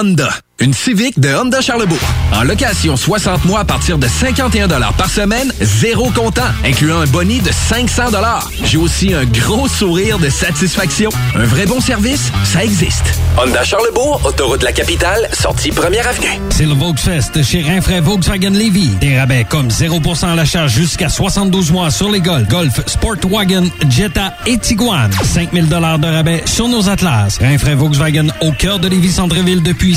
Honda. Une Civic de Honda Charlebourg. En location 60 mois à partir de 51 par semaine, zéro comptant, incluant un boni de 500 J'ai aussi un gros sourire de satisfaction. Un vrai bon service, ça existe. Honda Charlebourg, autoroute de la capitale, sortie première avenue. C'est le Volksfest chez Rinfraie Volkswagen Levy. Des rabais comme 0% à l'achat jusqu'à 72 mois sur les Golf, Golf, Sportwagen, Jetta et Tiguan. 5000 dollars de rabais sur nos Atlas. Rinfraie Volkswagen au cœur de Lévis-Centreville depuis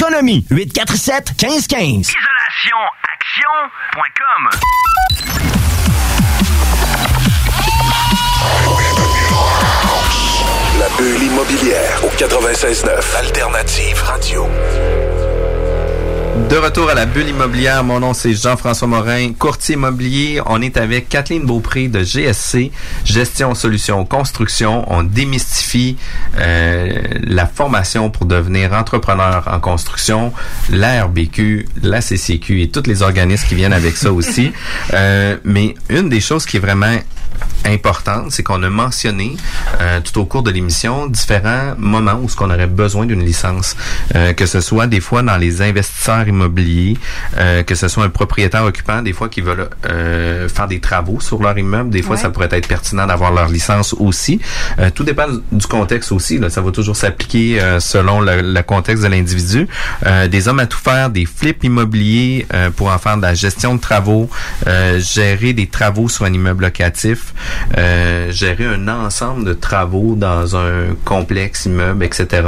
847 1515. IsolationAction.com La bulle immobilière au 96.9. Alternative Radio. De retour à la bulle immobilière, mon nom c'est Jean-François Morin, courtier immobilier. On est avec Kathleen Beaupré de GSC, Gestion Solutions Construction. On démystifie euh, la formation pour devenir entrepreneur en construction, la RBQ, la CCQ et tous les organismes qui viennent avec ça aussi. Euh, mais une des choses qui est vraiment importante, c'est qu'on a mentionné euh, tout au cours de l'émission différents moments où ce qu'on aurait besoin d'une licence, Euh, que ce soit des fois dans les investisseurs immobiliers, euh, que ce soit un propriétaire occupant, des fois qui veulent euh, faire des travaux sur leur immeuble, des fois Ouais. ça pourrait être pertinent d'avoir leur licence aussi. Euh, tout dépend du contexte aussi, là, ça va toujours s'appliquer euh, selon le, le contexte de l'individu. Euh, des hommes à tout faire, des flips immobiliers euh, pour en faire de la gestion de travaux, euh, gérer des travaux sur un immeuble locatif, euh, gérer un ensemble de travaux dans un complexe immeuble, etc.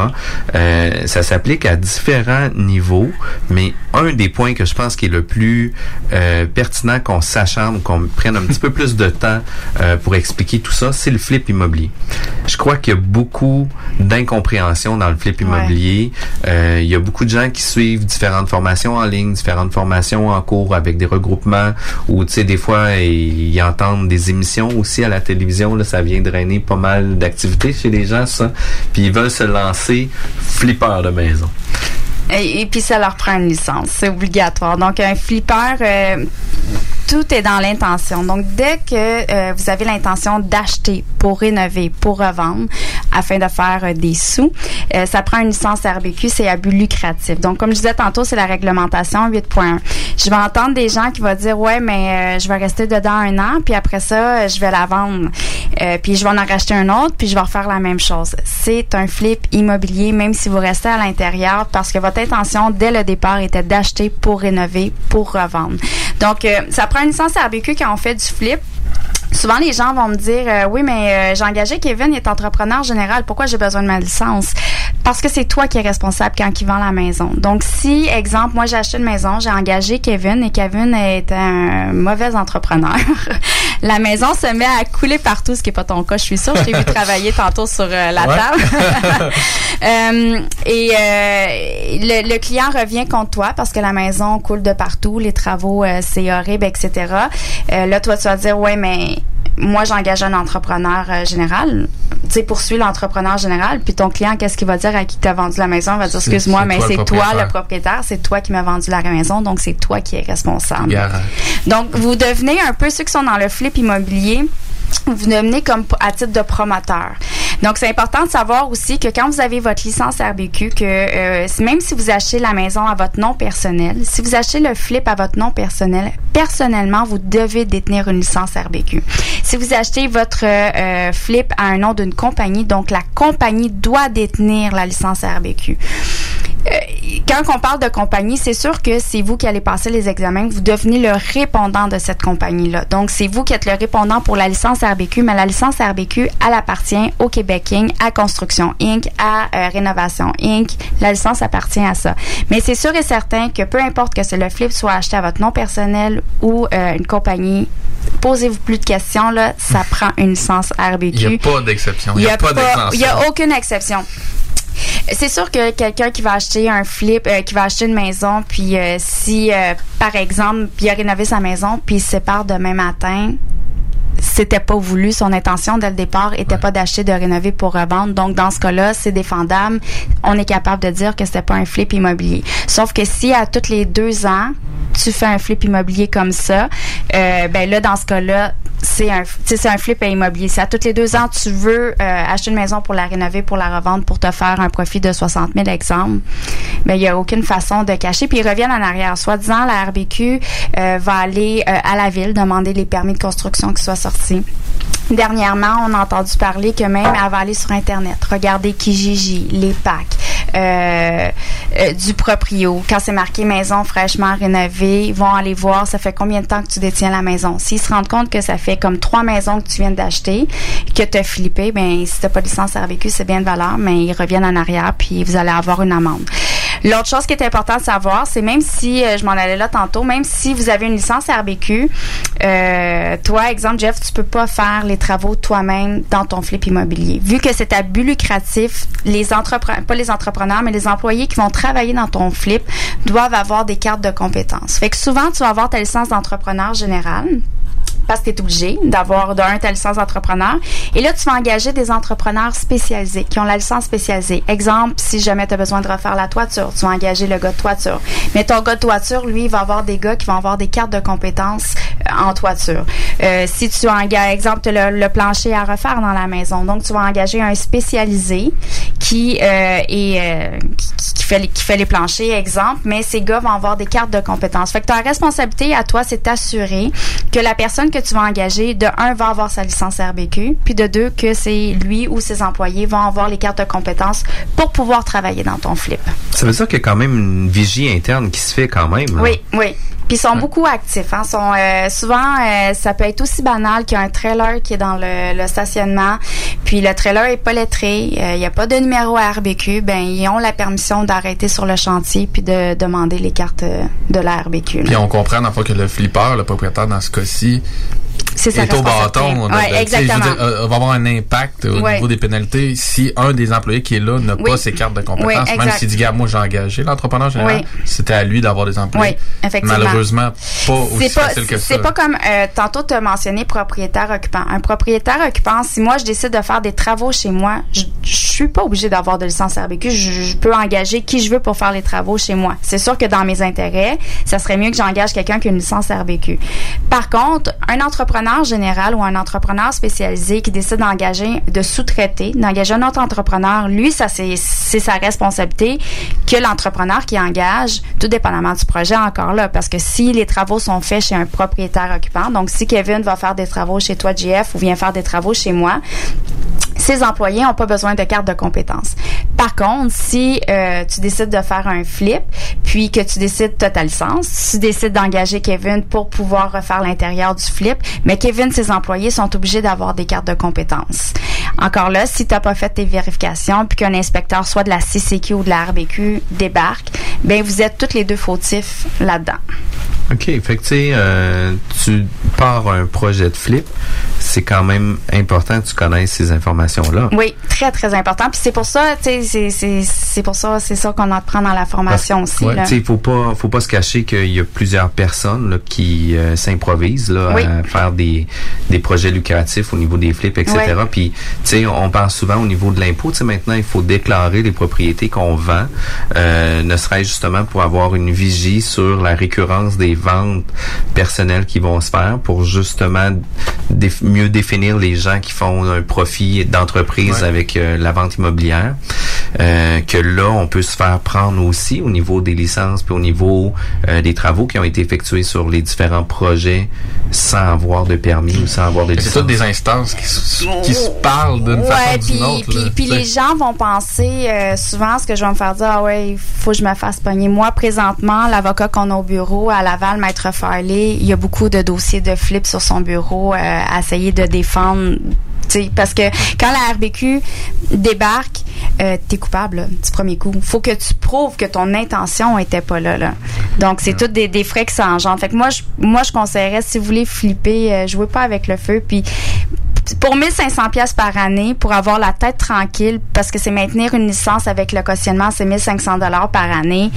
Euh, ça s'applique à différents niveaux, mais un des points que je pense qui est le plus euh, pertinent qu'on s'acharne, qu'on prenne un petit peu plus de temps euh, pour expliquer tout ça, c'est le flip immobilier. Je crois qu'il y a beaucoup d'incompréhension dans le flip immobilier. Euh, il y a beaucoup de gens qui suivent différentes formations en ligne, différentes formations en cours avec des regroupements ou tu sais des fois ils, ils entendent des émissions aussi à la télévision là, ça vient drainer pas mal d'activités chez les gens ça. Puis ils veulent se lancer flipper de maison. Et, et puis ça leur prend une licence, c'est obligatoire. Donc un flipper, euh, tout est dans l'intention. Donc, dès que euh, vous avez l'intention d'acheter pour rénover, pour revendre, afin de faire euh, des sous, euh, ça prend une licence RBQ, c'est à but lucratif. Donc, comme je disais tantôt, c'est la réglementation 8.1. Je vais entendre des gens qui vont dire, ouais, mais je vais rester dedans un an, puis après ça, je vais la vendre, puis je vais en racheter un autre, puis je vais refaire la même chose. C'est un flip immobilier, même si vous restez à l'intérieur, parce que votre intention, dès le départ, était d'acheter pour rénover, pour revendre. Donc, ça prend une licence RBQ quand on fait du flip. Souvent, les gens vont me dire euh, Oui, mais euh, j'ai engagé Kevin, il est entrepreneur général. Pourquoi j'ai besoin de ma licence? Parce que c'est toi qui es responsable quand il vend la maison. Donc, si, exemple, moi j'ai acheté une maison, j'ai engagé Kevin et Kevin est un mauvais entrepreneur, la maison se met à couler partout, ce qui n'est pas ton cas, je suis sûre. Je t'ai vu travailler tantôt sur euh, la table. et le, le, client revient contre toi parce que la maison coule de partout, les travaux, c'est horrible, etc. là, toi, tu vas dire Ouais, mais moi, j'engage un entrepreneur euh, général. Tu sais, poursuis l'entrepreneur général. Puis ton client, qu'est-ce qu'il va dire à qui t'a vendu la maison? Il va dire, excuse-moi, mais c'est toi le propriétaire. C'est toi qui m'as vendu la maison. Donc, c'est toi qui es responsable. Donc, vous devenez un peu ceux qui sont dans le flip immobilier vous devenez comme à titre de promoteur. Donc, c'est important de savoir aussi que quand vous avez votre licence RBQ, que euh, même si vous achetez la maison à votre nom personnel, si vous achetez le flip à votre nom personnel, personnellement, vous devez détenir une licence RBQ. Si vous achetez votre euh, flip à un nom d'une compagnie, donc la compagnie doit détenir la licence RBQ. Euh, quand on parle de compagnie, c'est sûr que c'est vous qui allez passer les examens, vous devenez le répondant de cette compagnie-là. Donc, c'est vous qui êtes le répondant pour la licence RBQ, mais la licence RBQ, elle appartient au Québec Inc., à Construction Inc., à euh, Rénovation Inc. La licence appartient à ça. Mais c'est sûr et certain que peu importe que le flip soit acheté à votre nom personnel ou euh, une compagnie, posez-vous plus de questions, là, ça prend une licence RBQ. Il n'y a pas d'exception. Il n'y a, pas, Il n'y a aucune exception. C'est sûr que quelqu'un qui va acheter un flip, euh, qui va acheter une maison, puis euh, si, euh, par exemple, il a rénové sa maison, puis il se sépare demain matin, c'était pas voulu. Son intention dès le départ était pas d'acheter, de rénover pour revendre. Donc, dans ce cas-là, c'est défendable. On est capable de dire que c'était pas un flip immobilier. Sauf que si à tous les deux ans, tu fais un flip immobilier comme ça, ben là, dans ce cas-là, c'est un, c'est un flip immobilier. Si à tous les deux ans, tu veux euh, acheter une maison pour la rénover, pour la revendre, pour te faire un profit de 60 000 exemples, mais il n'y a aucune façon de cacher. Puis ils reviennent en arrière. Soit disant, la RBQ euh, va aller euh, à la ville demander les permis de construction qui soient sortis. Dernièrement, on a entendu parler que même elle va aller sur Internet, regarder Kijiji, les packs, du proprio. Quand c'est marqué maison fraîchement rénovée, ils vont aller voir ça fait combien de temps que tu détiens la maison. S'ils se rendent compte que ça fait comme trois maisons que tu viens d'acheter, que tu as flippé, ben si tu pas de licence RVQ, c'est bien de valeur, mais ils reviennent en arrière puis vous allez avoir une amende. L'autre chose qui est importante de savoir, c'est même si, euh, je m'en allais là tantôt, même si vous avez une licence RBQ, euh, toi, exemple, Jeff, tu peux pas faire les travaux toi-même dans ton flip immobilier. Vu que c'est à but lucratif, les entrepreneurs, pas les entrepreneurs, mais les employés qui vont travailler dans ton flip doivent avoir des cartes de compétences. Fait que souvent, tu vas avoir ta licence d'entrepreneur général parce que tu es obligé d'avoir d'un ta licence d'entrepreneur. Et là, tu vas engager des entrepreneurs spécialisés qui ont la licence spécialisée. Exemple, si jamais tu as besoin de refaire la toiture, tu vas engager le gars de toiture. Mais ton gars de toiture, lui, il va avoir des gars qui vont avoir des cartes de compétences euh, en toiture. Euh, si tu engages, exemple, as le, plancher à refaire dans la maison. Donc, tu vas engager un spécialisé qui, euh, est, qui, fait les, qui fait les planchers, exemple, mais ces gars vont avoir des cartes de compétences. Fait que ta responsabilité à toi, c'est d'assurer que la personne que tu vas engager, de un, va avoir sa licence RBQ, puis de deux, que c'est lui ou ses employés vont avoir les cartes de compétences pour pouvoir travailler dans ton flip. Ça veut dire qu'il y a quand même une vigie interne qui se fait quand même. Oui, oui. Puis ils sont beaucoup actifs. Hein. Sont, euh, souvent, euh, ça peut être aussi banal qu'un trailer qui est dans le, stationnement. Puis le trailer est pas lettré. Euh, il n'y a pas de numéro à RBQ. Ben ils ont la permission d'arrêter sur le chantier puis de demander les cartes de la RBQ. Puis on comprend dans que le flipper, le propriétaire dans ce cas-ci, c'est sa est au bâton. veux exactement. dire, euh, va avoir un impact au Ouais. niveau des pénalités si un des employés qui est là n'a Oui. pas ses cartes de compétences. Oui, même s'il dit, gars, moi j'ai engagé l'entrepreneur général, c'était à lui d'avoir des employés. Oui, effectivement. Malheureusement, pas aussi pas, facile que ça. c'est pas comme euh, tantôt tu as mentionné propriétaire occupant. Un propriétaire occupant, si moi je décide de faire des travaux chez moi, je, je suis pas obligée d'avoir de licence RBQ. Je, je peux engager qui je veux pour faire les travaux chez moi. C'est sûr que dans mes intérêts, ça serait mieux que j'engage quelqu'un qui a une licence RBQ. Par contre, un entrepreneur général ou un entrepreneur spécialisé qui décide d'engager, de sous-traiter, d'engager un autre entrepreneur, lui, ça c'est sa responsabilité que l'entrepreneur qui engage, tout dépendamment du projet encore là, parce que si les travaux sont faits chez un propriétaire occupant, donc si Kevin va faire des travaux chez toi, JF, ou vient faire des travaux chez moi, ces employés n'ont pas besoin de carte de compétences. Par contre, si euh, tu décides de faire un flip, puis que tu décides de ta licence, tu décides d'engager Kevin pour pouvoir refaire l'intérieur du flip, mais Kevin, ses employés sont obligés d'avoir des cartes de compétences. Encore là, si tu n'as pas fait tes vérifications, puis qu'un inspecteur, soit de la CCQ ou de la RBQ, débarque, ben vous êtes tous les deux fautifs là-dedans. OK. Fait que, euh, tu pars un projet de flip, c'est quand même important que tu connaisses ces Oui, très, très important. Puis c'est pour ça, tu sais, c'est- c'est c'est pour ça, c'est ça qu'on apprend dans la formation aussi. Ouais, tu sais, il faut pas, faut pas se cacher qu'il y a plusieurs personnes là, qui euh, s'improvisent là Oui. à faire des, des projets lucratifs au niveau des flips, etc. Ouais. Puis, tu sais, on parle souvent au niveau de l'impôt. Tu sais, maintenant, il faut déclarer les propriétés qu'on vend, euh, ne serait-ce justement pour avoir une vigie sur la récurrence des ventes personnelles qui vont se faire pour justement déf- mieux définir les gens qui font un profit d'entreprise Ouais. avec euh, la vente immobilière. Euh, que là, on peut se faire prendre aussi au niveau des licences puis au niveau euh, des travaux qui ont été effectués sur les différents projets sans avoir de permis ou sans avoir de C'est licence. toutes des instances qui, se- qui se parlent d'une Ouais, façon ou puis, d'une autre. puis, là, puis les gens vont penser euh, souvent ce que je vais me faire dire ah ouais il faut que je me fasse pogner moi présentement l'avocat qu'on a au bureau à Laval maître Farley il y a beaucoup de dossiers de flip sur son bureau euh, à essayer de défendre parce que quand la RBQ débarque, euh, t'es coupable là, du premier coup. Faut que tu prouves que ton intention était pas là. là. Donc c'est tout des, des frais que ça engendre. Fait que moi, je, moi je conseillerais si vous voulez flipper, euh, jouez pas avec le feu. Puis pour 1500 pièces par année pour avoir la tête tranquille parce que c'est maintenir une licence avec le cautionnement c'est 1500 dollars par année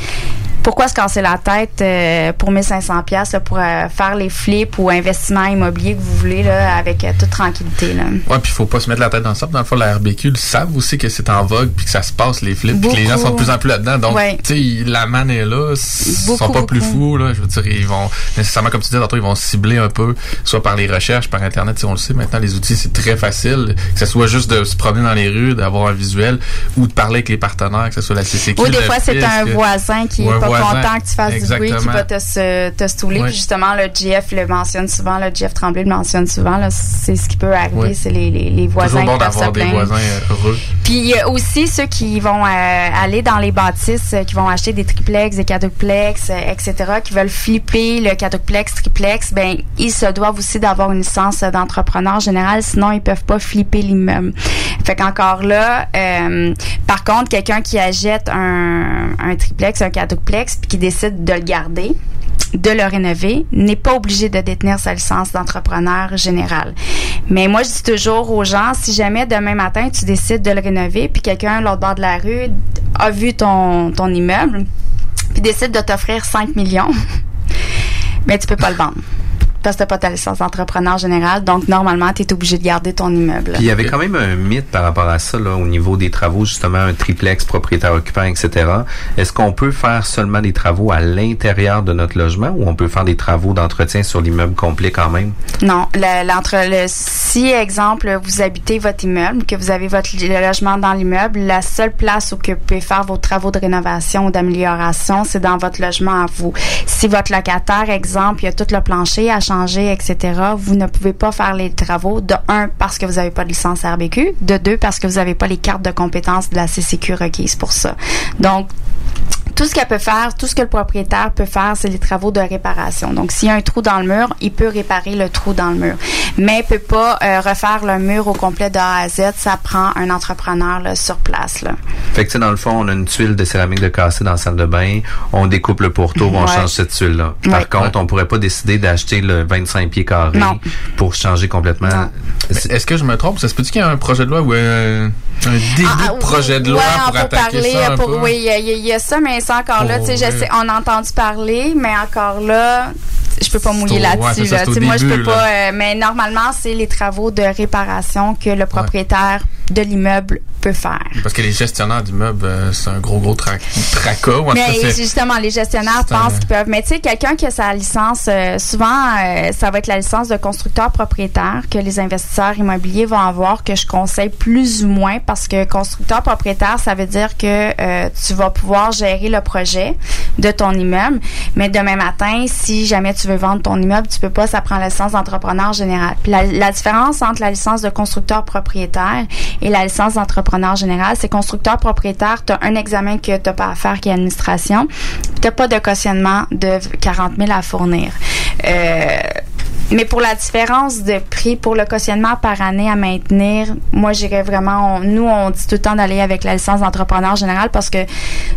pourquoi se casser la tête euh, pour 1500 pièces pour euh, faire les flips ou investissements immobiliers que vous voulez là, avec euh, toute tranquillité là? Ouais, puis il faut pas se mettre la tête dans ça. Dans le fond, la RBQ le savent aussi que c'est en vogue puis que ça se passe les flips, puis que les gens sont de plus en plus là-dedans. Donc, Ouais. tu sais, la manne est là, ils sont Beaucoup, pas plus fous là. Je veux dire, ils vont nécessairement, comme tu disais tantôt, ils vont cibler un peu, soit par les recherches, par internet. Si on le sait maintenant, les outils c'est très facile. Que ce soit juste de se promener dans les rues, d'avoir un visuel, ou de parler avec les partenaires, que ce soit la CCQ. Ou des le fois, c'est un voisin qui est pas. Content que tu fasses du bruit, qui Exactement. va te, se- te stouler. Ouais. Puis justement, le GF le mentionne souvent, le GF Tremblay le mentionne souvent. C'est ce qui peut arriver, Ouais. c'est les, les, les voisins Toujours bon d'avoir des voisins euh, heureux. Puis il y a aussi ceux qui vont euh, aller dans les bâtisses, euh, qui vont acheter des triplex, des quadruplex, euh, etc., qui veulent flipper le quadruplex, triplex, ben ils se doivent aussi d'avoir une licence d'entrepreneur général, sinon ils peuvent pas flipper l'immeuble. Fait qu'encore là, euh, par contre, quelqu'un qui achète un, un triplex, un quadruplex, puis qui décide de le garder, de le rénover, n'est pas obligé de détenir sa licence d'entrepreneur général. Mais moi, je dis toujours aux gens, si jamais demain matin, tu décides de le rénover, puis quelqu'un, l'autre bord de la rue, a vu ton, immeuble, puis décide de t'offrir 5 millions, mais tu peux pas le vendre. Parce que t'as pas ta licence d'entrepreneur général, donc normalement, tu es obligé de garder ton immeuble. Puis il y avait quand même un mythe par rapport à ça, là, au niveau des travaux, justement, un triplex, propriétaire occupant, etc. Est-ce qu'on peut faire seulement des travaux à l'intérieur de notre logement ou on peut faire des travaux d'entretien sur l'immeuble complet quand même? Non, le- l'entre le si exemple vous habitez votre immeuble, que vous avez votre le logement dans l'immeuble, la seule place où que vous pouvez faire vos travaux de rénovation ou d'amélioration, c'est dans votre logement à vous. Si votre locataire, exemple, il y a tout le plancher à changer, etc., vous ne pouvez pas faire les travaux de un parce que vous n'avez pas de licence RBQ, de deux parce que vous n'avez pas les cartes de compétences de la CCQ requises pour ça. Donc tout ce qu'elle peut faire, tout ce que le propriétaire peut faire, c'est les travaux de réparation. Donc, s'il y a un trou dans le mur, il peut réparer le trou dans le mur. mais peut pas euh, refaire le mur au complet de A à Z. Ça prend un entrepreneur là, sur place. Là. Fait que, tu sais, dans le fond, on a une tuile de céramique de cassé dans la salle de bain, on découpe le pourtour, on change cette tuile-là. Par Ouais. contre, on pourrait pas décider d'acheter le 25 pieds carrés Non. pour changer complètement. Est-ce que je me trompe? Ça se peut-tu qu'il y a un projet de loi ou euh, un début Ah, de projet de loi ouais, on pour peut attaquer parler, ça un pour- peu? Oui, il y, a- il y a ça, mais encore là. Tu sais, sais, on a entendu parler, mais encore là, je peux pas mouiller ouais, là-dessus. là. moi, je peux là. pas. euh, mais normalement, c'est les travaux de réparation que le propriétaire de l'immeuble peut faire. Parce que les gestionnaires d'immeubles, euh, c'est un gros, gros tra tracas. ou cas, Mais justement, les gestionnaires un- pensent qu'ils peuvent. Mais tu sais, quelqu'un qui a sa licence, euh, souvent, ça va être la licence de constructeur propriétaire que les investisseurs immobiliers vont avoir, que je conseille plus ou moins, parce que constructeur propriétaire, ça veut dire que tu vas pouvoir gérer le projet de ton immeuble. Mais demain matin, si jamais tu veux vendre ton immeuble, tu peux pas, ça prend la licence d'entrepreneur général. La, la différence entre la licence de constructeur propriétaire et la licence d'entrepreneur général, c'est constructeur propriétaire, tu as un examen que tu pas à faire qui est administration, tu pas de cautionnement de 40 000 à fournir. Euh, mais pour la différence de prix pour le cautionnement par année à maintenir, moi j'irais vraiment, on- nous on dit tout le temps d'aller avec la licence d'entrepreneur général parce que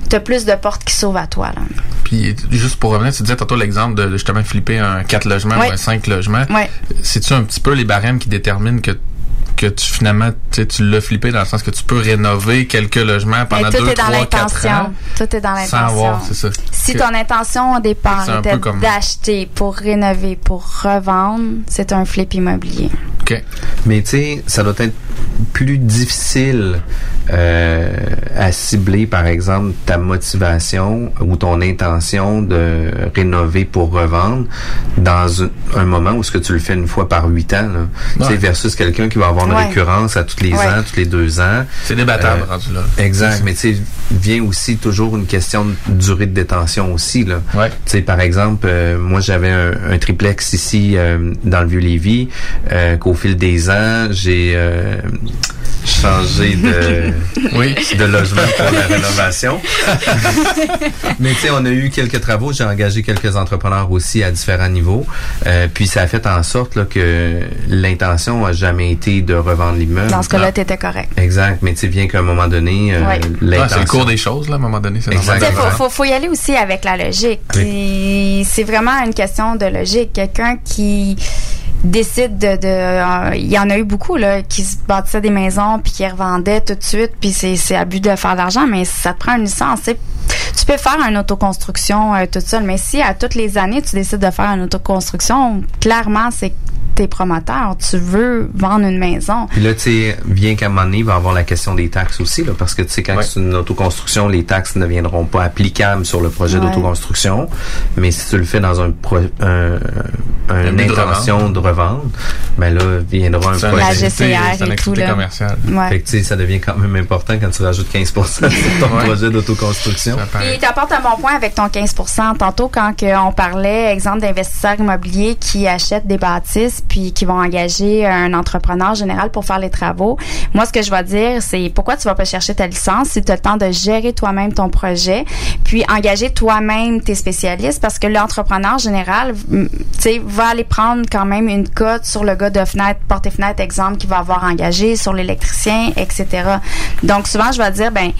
tu as plus de portes qui s'ouvrent à toi. Là. Puis juste pour revenir, tu disais tantôt l'exemple de justement flipper un 4 logements ou un 5 logements. Ouais. C'est-tu un petit peu les barèmes qui déterminent que que tu finalement tu l'as flippé dans le sens que tu peux rénover quelques logements pendant Mais tout 2, est dans 3, 4 l'intention. ans Tout est dans sans avoir, l'intention. c'est ça. Si Que- ton intention au départ était d'acheter pour rénover, pour revendre, c'est un flip immobilier. OK. Mais tu sais, ça doit être plus difficile euh, à cibler, par exemple, ta motivation ou ton intention de rénover pour revendre dans un, un moment où ce que tu le fais une fois par huit ans, là, Tu sais, Ouais. versus quelqu'un qui va avoir Ouais. récurrence à tous les Ouais. ans, tous les deux ans. C'est débattable, Euh, rendu là. Exact, mais tu sais, vient aussi toujours une question de durée de détention aussi là. Ouais. Tu sais, par exemple, euh, moi j'avais un, un triplex ici euh, dans le vieux Lévis, euh, qu'au fil des ans j'ai euh, changé de oui. de logement pour la rénovation. mais tu sais, on a eu quelques travaux, j'ai engagé quelques entrepreneurs aussi à différents niveaux, euh, puis ça a fait en sorte là, que l'intention a jamais été de revendre l'immeuble. Dans ce cas-là, tu étais correct. Exact, mais tu sais, bien qu'à un moment donné, euh, Ouais. l'intention... Ouais, c'est le cours des choses, là, à un moment donné. Il faut, faut, faut y aller aussi avec la logique. C'est vraiment une question de logique. Quelqu'un qui décide de... de euh, il y en a eu beaucoup là qui se bâtissaient des maisons puis qui revendaient tout de suite puis c'est c'est abus de faire de l'argent mais ça te prend une licence tu peux faire une autoconstruction euh, toute seule mais si à toutes les années tu décides de faire une autoconstruction clairement c'est t'es promoteur tu veux vendre une maison Puis là, tu sais, bien qu'à un moment donné, il va y avoir la question des taxes aussi, là, parce que tu sais, quand c'est une autoconstruction, les taxes ne viendront pas applicables sur le projet Ouais. d'autoconstruction. Mais si tu le fais dans un, pro, un, un- une but de intention de revendre, ben là, viendra un C'est un projet. La GCR et tout, là. commerciale. Ouais. Fait que, tu sais, ça devient quand même important quand tu rajoutes 15 sur ton Ouais. projet d'autoconstruction. Puis tu apportes un bon point avec ton 15 Tantôt, quand que on parlait, exemple, d'investisseurs immobiliers qui achètent des bâtisses puis qui vont engager un entrepreneur général pour faire les travaux. Moi, ce que je vais dire, c'est pourquoi tu vas pas chercher ta licence si tu as le temps de gérer toi-même ton projet, puis engager toi-même tes spécialistes parce que l'entrepreneur général, tu sais, va aller prendre quand même une cote sur le gars de fenêtre, porte fenêtre, exemple, qui va avoir engagé, sur l'électricien, etc. Donc, souvent, je vais dire, ben,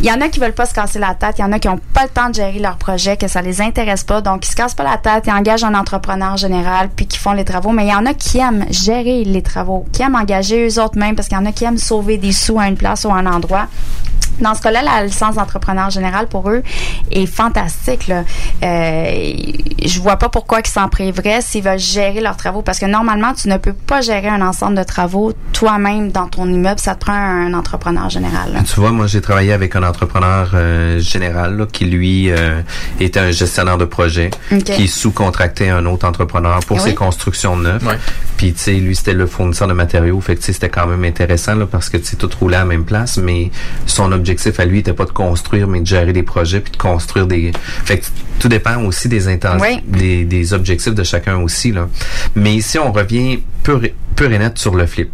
il y en a qui veulent pas se casser la tête, il y en a qui ont pas le temps de gérer leur projet, que ça les intéresse pas, donc ils se cassent pas la tête, ils engagent un entrepreneur général puis qui font les travaux, mais il y en a qui aiment gérer les travaux, qui aiment engager eux autres mêmes parce qu'il y en a qui aiment sauver des sous à une place ou à un endroit. Dans ce cas-là, la licence d'entrepreneur général pour eux est fantastique. Là. Euh, je vois pas pourquoi ils s'en priveraient s'ils veulent gérer leurs travaux parce que normalement, tu ne peux pas gérer un ensemble de travaux toi-même dans ton immeuble. Ça te prend un entrepreneur général. là. Tu vois, moi, j'ai travaillé avec un entrepreneur euh, général là, qui, lui, euh, était un gestionnaire de projet, qui sous-contractait un autre entrepreneur pour ses constructions neuves. Puis, tu sais, lui, c'était le fournisseur de matériaux. Fait que, tu sais, c'était quand même intéressant là, parce que, tu sais, tout roulait à la même place, mais son objectif à lui était pas de construire, mais de gérer des projets puis de construire des... Fait que tout dépend aussi des intentions, Oui. des, des objectifs de chacun aussi, là. Mais ici, on revient pur pur et net sur le flip.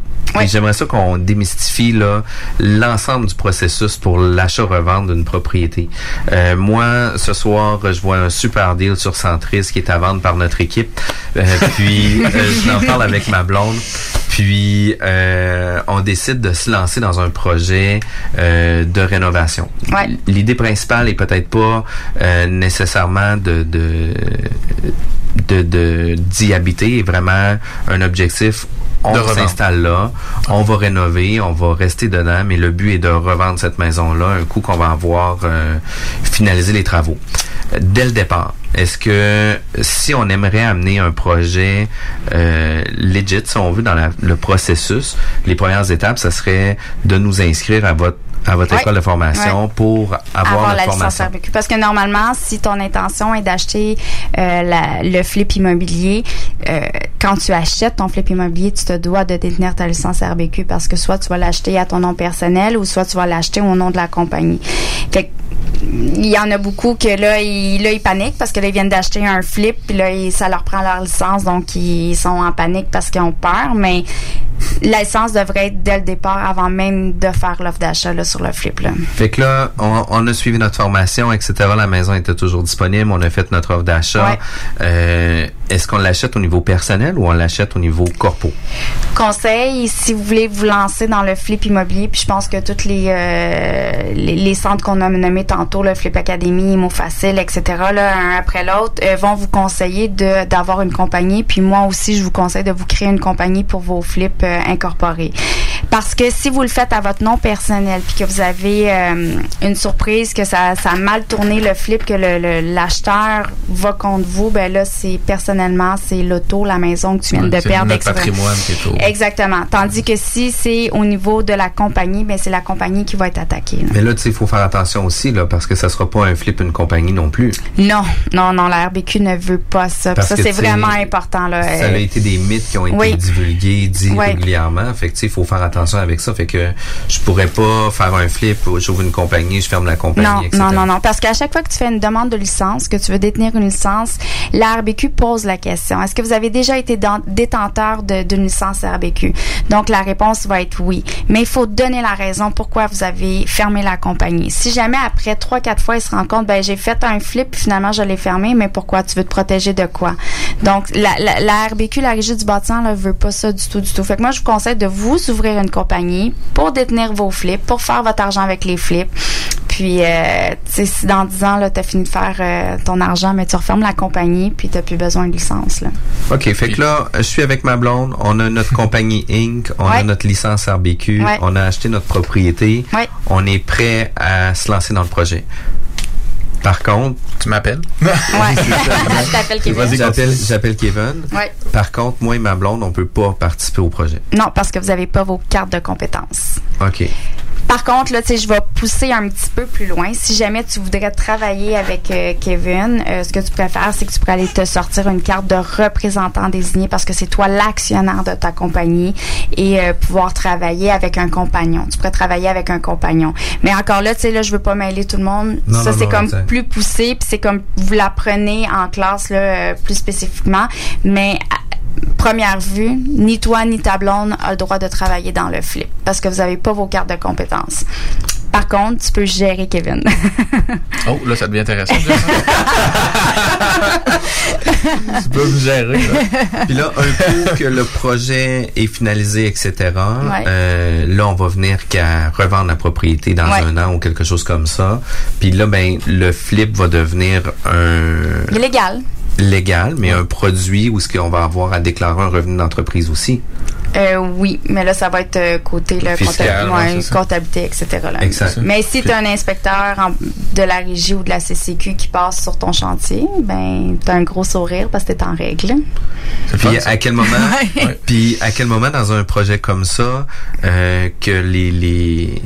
J'aimerais ça qu'on démystifie là l'ensemble du processus pour l'achat-revente d'une propriété. Euh, moi, ce soir, je vois un super deal sur Centris qui est à vendre par notre équipe. Euh, puis, euh, je en parle avec ma blonde. Puis, euh, on décide de se lancer dans un projet euh, de rénovation. Ouais. L'idée principale est peut-être pas euh, nécessairement de, de de de- d'y habiter, est vraiment un objectif. On s'installe là, on va rénover, on va rester dedans, mais le but est de revendre cette maison-là un coup qu'on va avoir euh, finalisé les travaux. Dès le départ, est-ce que si on aimerait amener un projet euh, legit, si on veut, dans la- le processus, les premières étapes, ça serait de nous inscrire à votre à votre école de formation pour avoir, la licence formation. RBQ. Parce que normalement, si ton intention est d'acheter euh, la- le flip immobilier, euh, quand tu achètes ton flip immobilier, tu te dois de détenir ta licence RBQ parce que soit tu vas l'acheter à ton nom personnel ou soit tu vas l'acheter au nom de la compagnie. Fait que, il y en a beaucoup que là ils, là, ils paniquent parce que là, ils viennent d'acheter un flip puis là, ils- ça leur prend leur licence donc ils sont en panique parce qu'ils ont peur. Mais la licence devrait être dès le départ avant même de faire l'offre d'achat là, sur le flip. Là. Fait que là, on, on a suivi notre formation, etc. La maison était toujours disponible. On a fait notre offre d'achat. Ouais. Euh, Est-ce qu'on l'achète au niveau personnel ou on l'achète au niveau corpo? conseil, si vous voulez vous lancer dans le flip immobilier, puis je pense que tous les, euh, les, les centres qu'on a nommés tantôt, le Flip Academy, Imo Facile, etc., là, un après l'autre, euh, vont vous conseiller de d'avoir une compagnie. Puis moi aussi, je vous conseille de vous créer une compagnie pour vos flips euh, incorporés. Parce que si vous le faites à votre nom personnel, puis que vous avez euh, une surprise, que ça, ça a mal tourné le flip, que le- le- l'acheteur va contre vous, ben là, c'est personnellement, c'est l'auto, la maison que tu viens Ouais, de perdre. notre patrimoine au- Exactement. Tandis que si c'est au niveau de la compagnie, ben c'est la compagnie qui va être attaquée. là. Mais là, tu sais, il faut faire attention aussi, là, parce que ça sera pas un flip une compagnie non plus. Non, non, non, la RBQ ne veut pas ça. Parce ça, c'est vraiment important. Là. Ça a été des mythes qui ont été oui. divulgués, dits Ouais. régulièrement. Fait que, il faut faire attention avec ça. Fait que je pourrais pas faire un flip, j'ouvre une compagnie, je ferme la compagnie, Non, etc. non, non, non. Parce qu'à chaque fois que tu fais une demande de licence, que tu veux détenir une licence, la RBQ pose la question. Est-ce que vous avez déjà été dans- détenteur d'une licence RBQ? Donc, la réponse va être oui. Mais il faut donner la raison pourquoi vous avez fermé la compagnie. Si jamais après trois, quatre fois, il se rend compte, ben, j'ai fait un flip, puis finalement, je l'ai fermé, mais pourquoi? Tu veux te protéger de quoi? Donc, la, la, la RBQ, la Régie du bâtiment, ne veut pas ça du tout, du tout. Fait que moi, je vous conseille de vous ouvrir une compagnie pour détenir vos flips, pour faire votre argent avec les flips. Puis, euh, tu sais, si dans 10 ans, tu as fini de faire euh, ton argent, mais tu refermes la compagnie, puis tu plus besoin de licence. Là. OK, fait que là, je suis avec ma blonde, on a notre compagnie Inc., on a notre licence RBQ, Ouais. on a acheté notre propriété, Ouais. on est prêt à se lancer dans le projet. Par contre, tu m'appelles? Ouais. je t'appelle Kevin. J'appelle, j'appelle Kevin. Ouais. Par contre, moi et ma blonde, on peut pas participer au projet. Non, parce que vous n'avez pas vos cartes de compétences. OK. Par contre, là, tu sais, je vais pousser un petit peu plus loin. Si jamais tu voudrais travailler avec euh, Kevin, euh, ce que tu pourrais faire, c'est que tu pourrais aller te sortir une carte de représentant désigné parce que c'est toi l'actionnaire de ta compagnie et euh, pouvoir travailler avec un compagnon. Tu pourrais travailler avec un compagnon. Mais encore là, tu sais, là, je veux pas mêler tout le monde. Non, Ça, c'est comme t'sais. Plus poussé, puis c'est comme vous l'apprenez en classe, là, euh, plus spécifiquement. Mais première vue, ni toi ni ta blonde a le droit de travailler dans le flip parce que vous n'avez pas vos cartes de compétences. Par contre, tu peux gérer Kevin. Oh, là, ça devient intéressant. tu peux me gérer. Là. Puis là, un coup que le projet est finalisé, etc., Ouais. euh, là, on va venir qu'à revendre la propriété dans Ouais. un an ou quelque chose comme ça. Puis là, ben, le flip va devenir un Illégal. légal, mais un produit où ce qu'on va avoir à déclarer un revenu d'entreprise aussi. Euh, oui, mais là, ça va être euh, côté là, Fiscal, compta- ouais, ouais, c'est ça. comptabilité, etc. là. Exact. Mais si tu as un inspecteur en- de la régie ou de la CCQ qui passe sur ton chantier, ben, tu as un gros sourire parce que tu es en règle. Puis à quel moment, puis à quel moment dans un projet comme ça euh, que les, les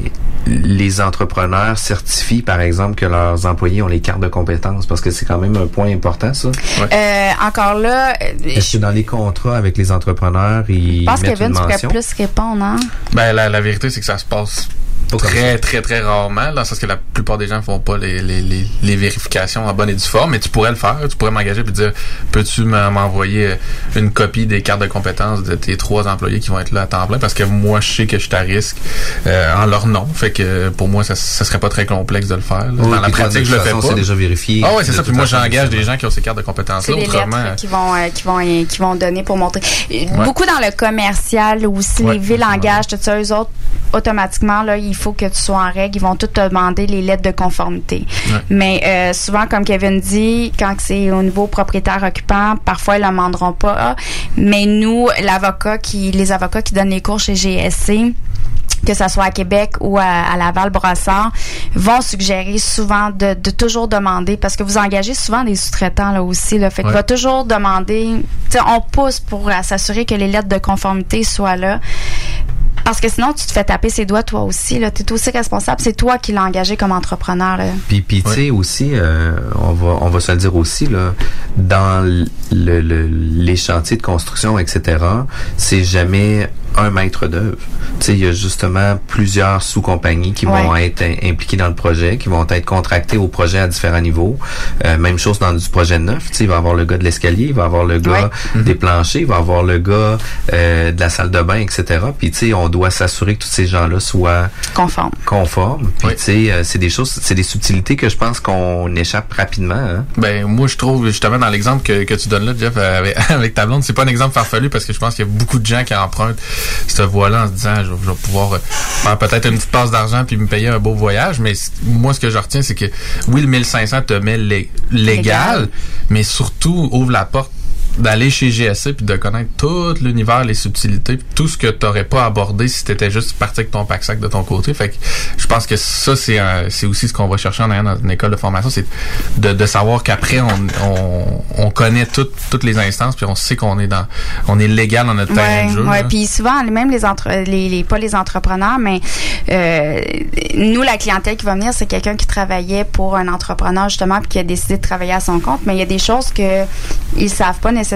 les entrepreneurs certifient par exemple que leurs employés ont les cartes de compétences parce que c'est quand même un point important ça. Euh, encore là, euh, Est-ce que dans les contrats avec les entrepreneurs ils je pense que mettent Kevin, une tu pourrais mention? plus répondre, hein? Ben, la, la vérité, c'est que ça se passe très, très, très rarement, dans le sens que la plupart des gens font pas les, les, les, les vérifications en bonne et due forme, mais tu pourrais le faire. Tu pourrais m'engager et dire, peux-tu m'en- m'envoyer une copie des cartes de compétences de tes trois employés qui vont être là à temps plein? Parce que moi, je sais que je suis à risque euh, en leur nom. Fait que pour moi, ça, ça serait pas très complexe de le faire. là. Oui, dans la pratique, je le fais façon, pas. c'est déjà vérifié. Ah ouais, c'est ça. Puis moi, j'engage des gens qui ont ces cartes de C'est compétences-là. les Autrement, lettres qui vont, euh, qui, vont, qui vont donner pour montrer. Beaucoup dans le commercial aussi, Ouais, les villes engagent tout ça. Eux autres, automatiquement, là, il faut que tu sois en règle. Ils vont tout te demander les lettres de conformité. Ouais. Mais euh, souvent, comme Kevin dit, quand c'est au niveau propriétaire-occupant, parfois, ils ne demanderont pas. Mais nous, l'avocat qui, les avocats qui donnent les cours chez GSC, que ce soit à Québec ou à, à Laval-Brassard, vont suggérer souvent de, de toujours demander, parce que vous engagez souvent des sous-traitants là aussi, là, fait que va toujours demander, on pousse pour s'assurer que les lettres de conformité soient là. Parce que sinon, tu te fais taper ses doigts toi aussi. Tu es aussi responsable. C'est toi qui l'as engagé comme entrepreneur. Là. Puis, puis tu sais aussi, euh, on va on va se le dire aussi là, dans le, le- les chantiers de construction, etc. C'est jamais un maître d'œuvre. Tu sais, il y a justement plusieurs sous-compagnies qui vont être in- impliquées dans le projet, qui vont être contractées au projet à différents niveaux. Euh, même chose dans du projet neuf. Tu sais, il va y avoir le gars de l'escalier, il va y avoir le gars des planchers, il va y avoir le gars euh, de la salle de bain, etc. Puis tu sais, on doit s'assurer que tous ces gens-là soient conformes. Conformes. Puis tu sais, euh, c'est des choses, c'est des subtilités que je pense qu'on échappe rapidement. Hein? Ben moi je trouve justement dans l'exemple que, que tu donnes là, Jeff, euh, avec, avec ta blonde, c'est pas un exemple farfelu parce que je pense qu'il y a beaucoup de gens qui empruntent cette voie-là en se disant je, vais- je vais pouvoir euh, faire peut-être une petite passe d'argent puis me payer un beau voyage. Mais moi ce que je retiens c'est que oui le 1500 te met lé- légal, Légal. mais surtout ouvre la porte d'aller chez GSC puis de connaître tout l'univers, les subtilités, puis tout ce que tu n'aurais pas abordé si tu étais juste parti avec ton pack sac de ton côté. Fait que je pense que ça c'est aussi ce qu'on va chercher en dans une école de formation, c'est de, de savoir qu'après on, on, on connaît toutes toutes les instances puis on sait qu'on est dans on est légal dans notre terrain de jeu. ouais. Puis souvent, même les, entre, les, les pas les entrepreneurs, mais euh, nous, la clientèle qui va venir, c'est quelqu'un qui travaillait pour un entrepreneur justement puis qui a décidé de travailler à son compte. Mais il y a des choses que ils savent pas nécessairement.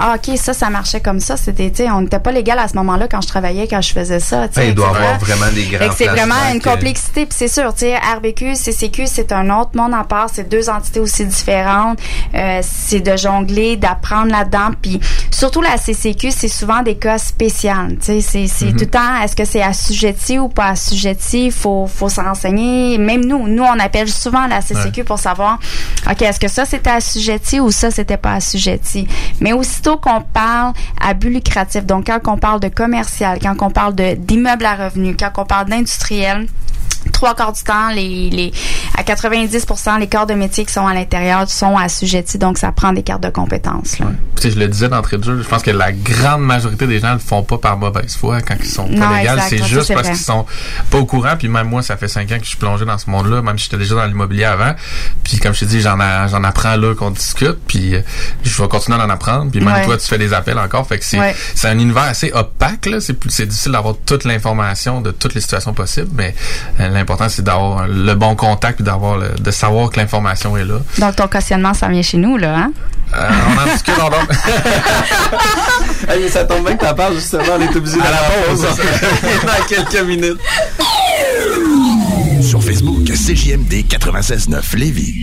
Ah, ok, ça, ça marchait comme ça. C'était, on n'était pas légal à ce moment-là quand je travaillais, quand je faisais ça. Ouais, il doit etc. avoir vraiment des grands c'est vraiment une euh, complexité. Puis c'est sûr, RBQ, CCQ, c'est un autre monde à part. C'est deux entités aussi différentes. Euh, c'est de jongler, d'apprendre là-dedans. Puis surtout la CCQ, c'est souvent des cas spéciaux. C'est Mhm. tout le temps, est-ce que c'est assujetti ou pas assujetti? Il faut, faut s'en renseigner. Même nous, nous, on appelle souvent la CCQ pour savoir, OK, est-ce que ça, c'était assujetti ou ça, c'était pas assujetti? Mais aussitôt qu'on parle à but lucratif, donc quand on parle de commercial, quand on parle de d'immeubles à revenus, quand on parle d'industriel, trois quarts du temps, les, les, à 90% les corps de métier qui sont à l'intérieur sont assujettis, donc ça prend des cartes de compétences. Là. Sais, je le disais d'entrée de jeu, je pense que la grande majorité des gens le font pas par mauvaise foi quand ils sont pas légaux. C'est juste parce qu'ils sont pas au courant. Puis même moi, ça fait cinq ans que je suis plongé dans ce monde-là, même si j'étais déjà dans l'immobilier avant. Puis comme je te dis, j'en j'en apprends là qu'on discute. Puis euh, je vais continuer d'en apprendre. Puis même Ouais. toi, tu fais des appels encore. Fait que c'est Ouais. c'est un univers assez opaque. là. C'est c'est difficile d'avoir toute l'information de toutes les situations possibles. Mais euh, l'important, c'est d'avoir le bon contact d'avoir le- de savoir que l'information est là. Donc ton cautionnement, ça vient chez nous, là, hein? Euh, on en discute en Hey, ça tombe bien que t'en parles justement, on est obligé À la pause. dans quelques minutes. Sur Facebook, CJMD 96.9 Lévis.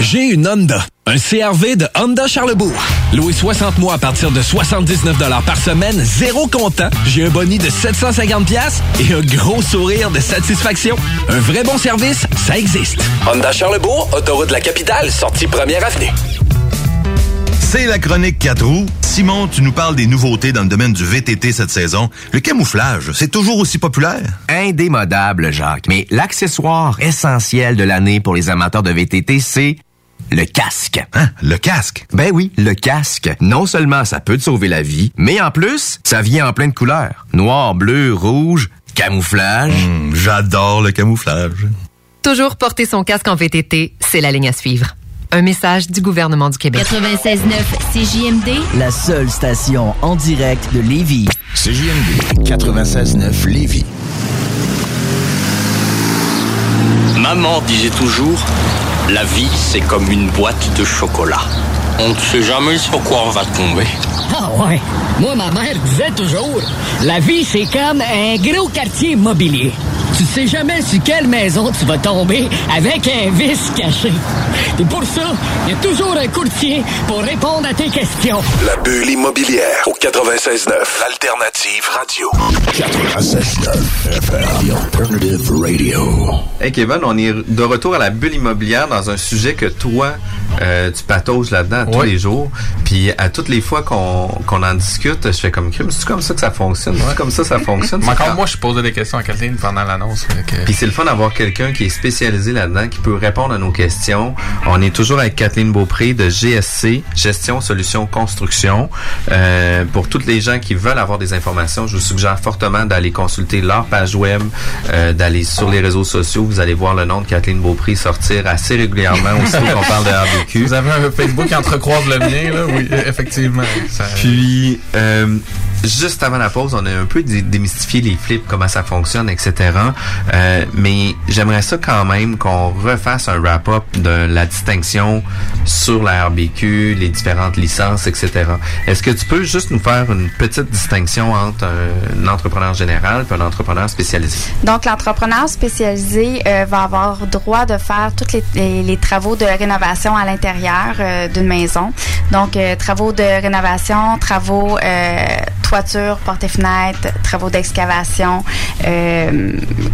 J'ai une Honda. Un CRV de Honda Charlebourg. Loué 60 mois à partir de 79 par semaine, zéro comptant. J'ai un boni de 750 pièces et un gros sourire de satisfaction. Un vrai bon service, ça existe. Honda Charlebourg, autoroute de la capitale, sortie première avenue. C'est la chronique 4 roues. Simon, tu nous parles des nouveautés dans le domaine du VTT cette saison. Le camouflage, c'est toujours aussi populaire? Indémodable, Jacques. Mais l'accessoire essentiel de l'année pour les amateurs de VTT, c'est le casque. Hein? Le casque? Ben oui, le casque. Non seulement ça peut te sauver la vie, mais en plus, ça vient en plein de couleurs. Noir, bleu, rouge. Camouflage. Hmm, J'adore le camouflage. Toujours porter son casque en VTT, c'est la ligne à suivre. Un message du gouvernement du Québec. 96.9 CJMD, La seule station en direct de Lévis. CJMD 96.9 Lévis. Maman disait toujours, la vie c'est comme une boîte de chocolat. On ne sait jamais sur quoi on va tomber. Ah ouais. Moi, ma mère disait toujours, la vie, c'est comme un gros quartier immobilier. Tu sais jamais sur quelle maison tu vas tomber avec un vice caché. Et pour ça, il y a toujours un courtier pour répondre à tes questions. La bulle immobilière au 96.9, l'alternative radio. 96.9 FM, The Alternative Radio. Hey Kevin, on est de retour à la bulle immobilière dans un sujet que toi, euh, tu patauges là-dedans tous les jours. Puis à toutes les fois qu'on qu'on en discute, je fais comme crime. C'est comme ça que ça fonctionne? C'est comme ça que ça fonctionne? Mais encore quand- moi, je posais des questions à Kathleen pendant l'annonce. que- Puis c'est le fun d'avoir quelqu'un qui est spécialisé là-dedans, qui peut répondre à nos questions. On est toujours avec Kathleen Beaupré de GSC, Gestion Solutions Construction. Euh, pour toutes les gens qui veulent avoir des informations, je vous suggère fortement d'aller consulter leur page web, euh, d'aller sur les réseaux sociaux. Vous allez voir le nom de Kathleen Beaupré sortir assez régulièrement aussi qu'on parle de RBQ. Vous avez un Facebook qui entrecroise le mien, là? Oui, effectivement. Ça- Puis, euh, juste avant la pause, on a un peu dé- démystifié les flips, comment ça fonctionne, etc. Euh, mais j'aimerais ça quand même qu'on refasse un wrap-up de la distinction sur la RBQ, les différentes licences, etc. Est-ce que tu peux juste nous faire une petite distinction entre un, un entrepreneur général et un entrepreneur spécialisé? Donc, l'entrepreneur spécialisé euh, va avoir droit de faire tous les, les- les travaux de rénovation à l'intérieur euh, d'une maison. Donc, euh, travaux de rénovation, travaux euh, toiture, fenêtres, travaux d'excavation, euh,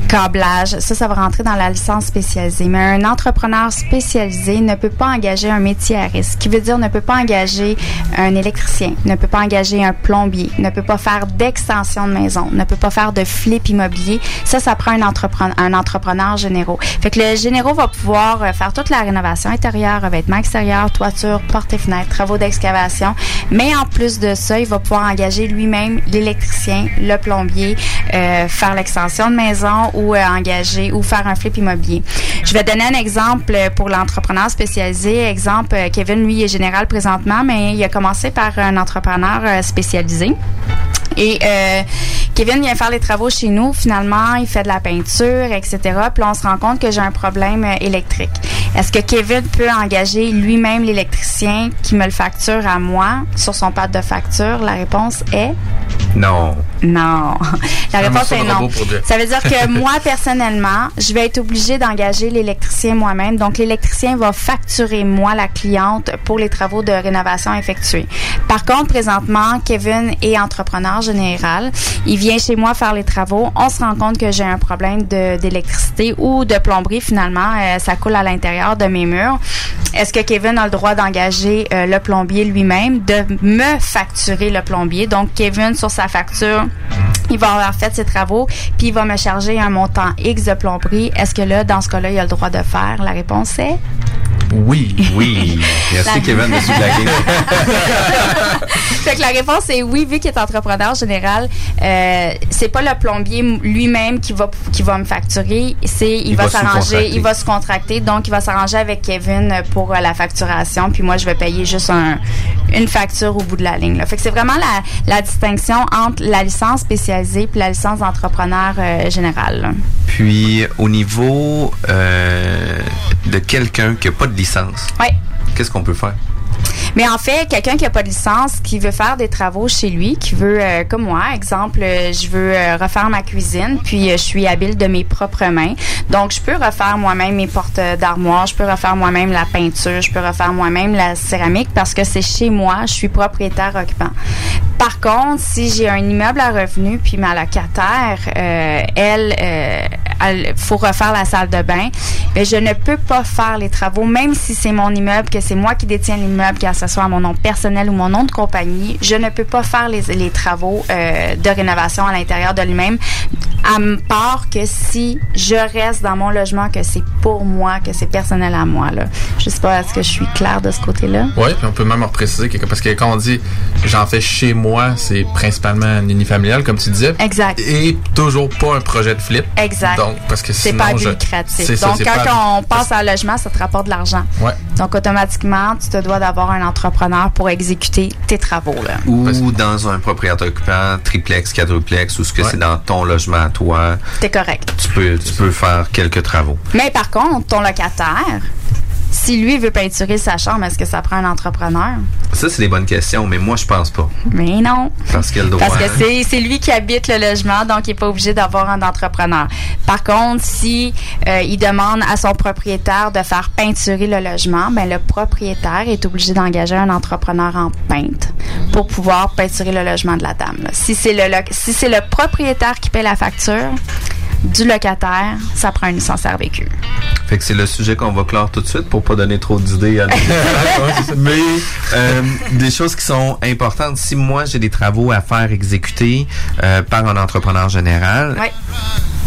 câblage. Ça, ça va rentrer dans la licence spécialisée. Mais un entrepreneur spécialisé ne peut pas engager un métier à risque, ce qui veut dire ne peut pas engager un électricien, ne peut pas engager un plombier, ne peut pas faire d'extension de maison, ne peut pas faire de flip immobilier. Ça, ça prend un entrepreneur, un entrepreneur généraux. Fait que le généraux va pouvoir euh, faire toute la rénovation intérieure, revêtement extérieur, toiture, portes et fenêtres, travaux d'excavation. Mais en plus de ça, il va pouvoir engager lui-même l'électricien, le plombier, euh, faire l'extension de maison ou euh, engager ou faire un flip immobilier. Je vais donner un exemple pour l'entrepreneur spécialisé. Exemple, euh, Kevin, lui, est général présentement, mais il a commencé par un entrepreneur spécialisé. Et euh, Kevin vient faire les travaux chez nous. Finalement, il fait de la peinture, etc. Puis là, on se rend compte que j'ai un problème euh, électrique. Est-ce que Kevin peut engager lui-même l'électricien qui me le facture à moi sur son pad de facture? La réponse est Non. non. La réponse est non. Ça veut dire que moi, personnellement, je vais être obligée d'engager l'électricien moi-même. Donc, l'électricien va facturer, moi, la cliente, pour les travaux de rénovation effectués. Par contre, présentement, Kevin est entrepreneur général. Il vient chez moi faire les travaux. On se rend compte que j'ai un problème de- d'électricité ou de plomberie, finalement. Euh, ça coule à l'intérieur de mes murs. Est-ce que Kevin a le droit d'engager euh, le plombier lui-même, de me facturer le plombier? Donc, Kevin, sur sa facture, il va avoir fait ses travaux, puis il va me charger un montant X de plomberie. Est-ce que là, dans ce cas-là, il a le droit de faire? La réponse est? Oui. Oui. Merci Kevin de fait que la réponse est oui, vu qu'il est entrepreneur général, euh, c'est pas le plombier lui-même qui va qui va me facturer, c'est il, Il va, s'arranger, il va se contracter, donc il va s'arranger avec Kevin pour euh, la facturation, puis moi je vais payer juste un, une facture au bout de la ligne. là. Fait que c'est vraiment la, la distinction entre la licence spécialisée puis la licence d'entrepreneur euh, général. là. Puis au niveau de quelqu'un qui n'a pas de licence, Ouais. qu'est-ce qu'on peut faire? Mais en fait, quelqu'un qui n'a pas de licence, qui veut faire des travaux chez lui, qui veut, euh, comme moi, exemple, euh, je veux euh, refaire ma cuisine, puis je suis habile de mes propres mains. Donc, je peux refaire moi-même mes portes d'armoire, je peux refaire moi-même la peinture, je peux refaire moi-même la céramique parce que c'est chez moi, je suis propriétaire occupant. Par contre, si j'ai un immeuble à revenu, puis ma locataire, elle, elle, faut refaire la salle de bain, ben je ne peux pas faire les travaux, même si c'est mon immeuble, que c'est moi qui détiens l'immeuble, que ce soit à mon nom personnel ou mon nom de compagnie, je ne peux pas faire les, travaux euh, de rénovation à l'intérieur de lui-même À part que si je reste dans mon logement, que c'est pour moi, que c'est personnel à moi. Là. Je sais pas, est-ce que je suis claire de ce côté-là? Oui, puis on peut même repréciser que, parce que quand on dit j'en fais chez moi, c'est principalement un unifamilial, comme tu disais. Exact. Et toujours pas un projet de flip. Exact. Donc, parce que c'est pas je- lucratif. ça, Donc, quand pas- on passe à un logement, ça te rapporte de l'argent. Ouais. Donc, automatiquement, tu te dois d'avoir un entrepreneur pour exécuter tes travaux. Là. Ou dans un propriétaire occupant, triplex, quadruplex, ou ce que c'est dans ton logement à toi, T'es correct. tu peux, tu peux faire quelques travaux. Mais par contre, ton locataire, si lui veut peinturer sa chambre, est-ce que ça prend un entrepreneur? Ça, c'est des bonnes questions, mais moi, je pense pas. Mais non. Parce qu'il que c'est, c'est lui qui habite le logement, donc il n'est pas obligé d'avoir un entrepreneur. Par contre, si euh, il demande à son propriétaire de faire peinturer le logement, ben le propriétaire est obligé d'engager un entrepreneur en peintre pour pouvoir peinturer le logement de la dame. là. Si c'est le si c'est le propriétaire qui paie la facture du locataire, ça prend une licence RVQ. Fait que c'est le sujet qu'on va clore tout de suite pour pas donner trop d'idées à Mais euh, des choses qui sont importantes. Si moi j'ai des travaux à faire exécuter euh, par un entrepreneur général, Ouais.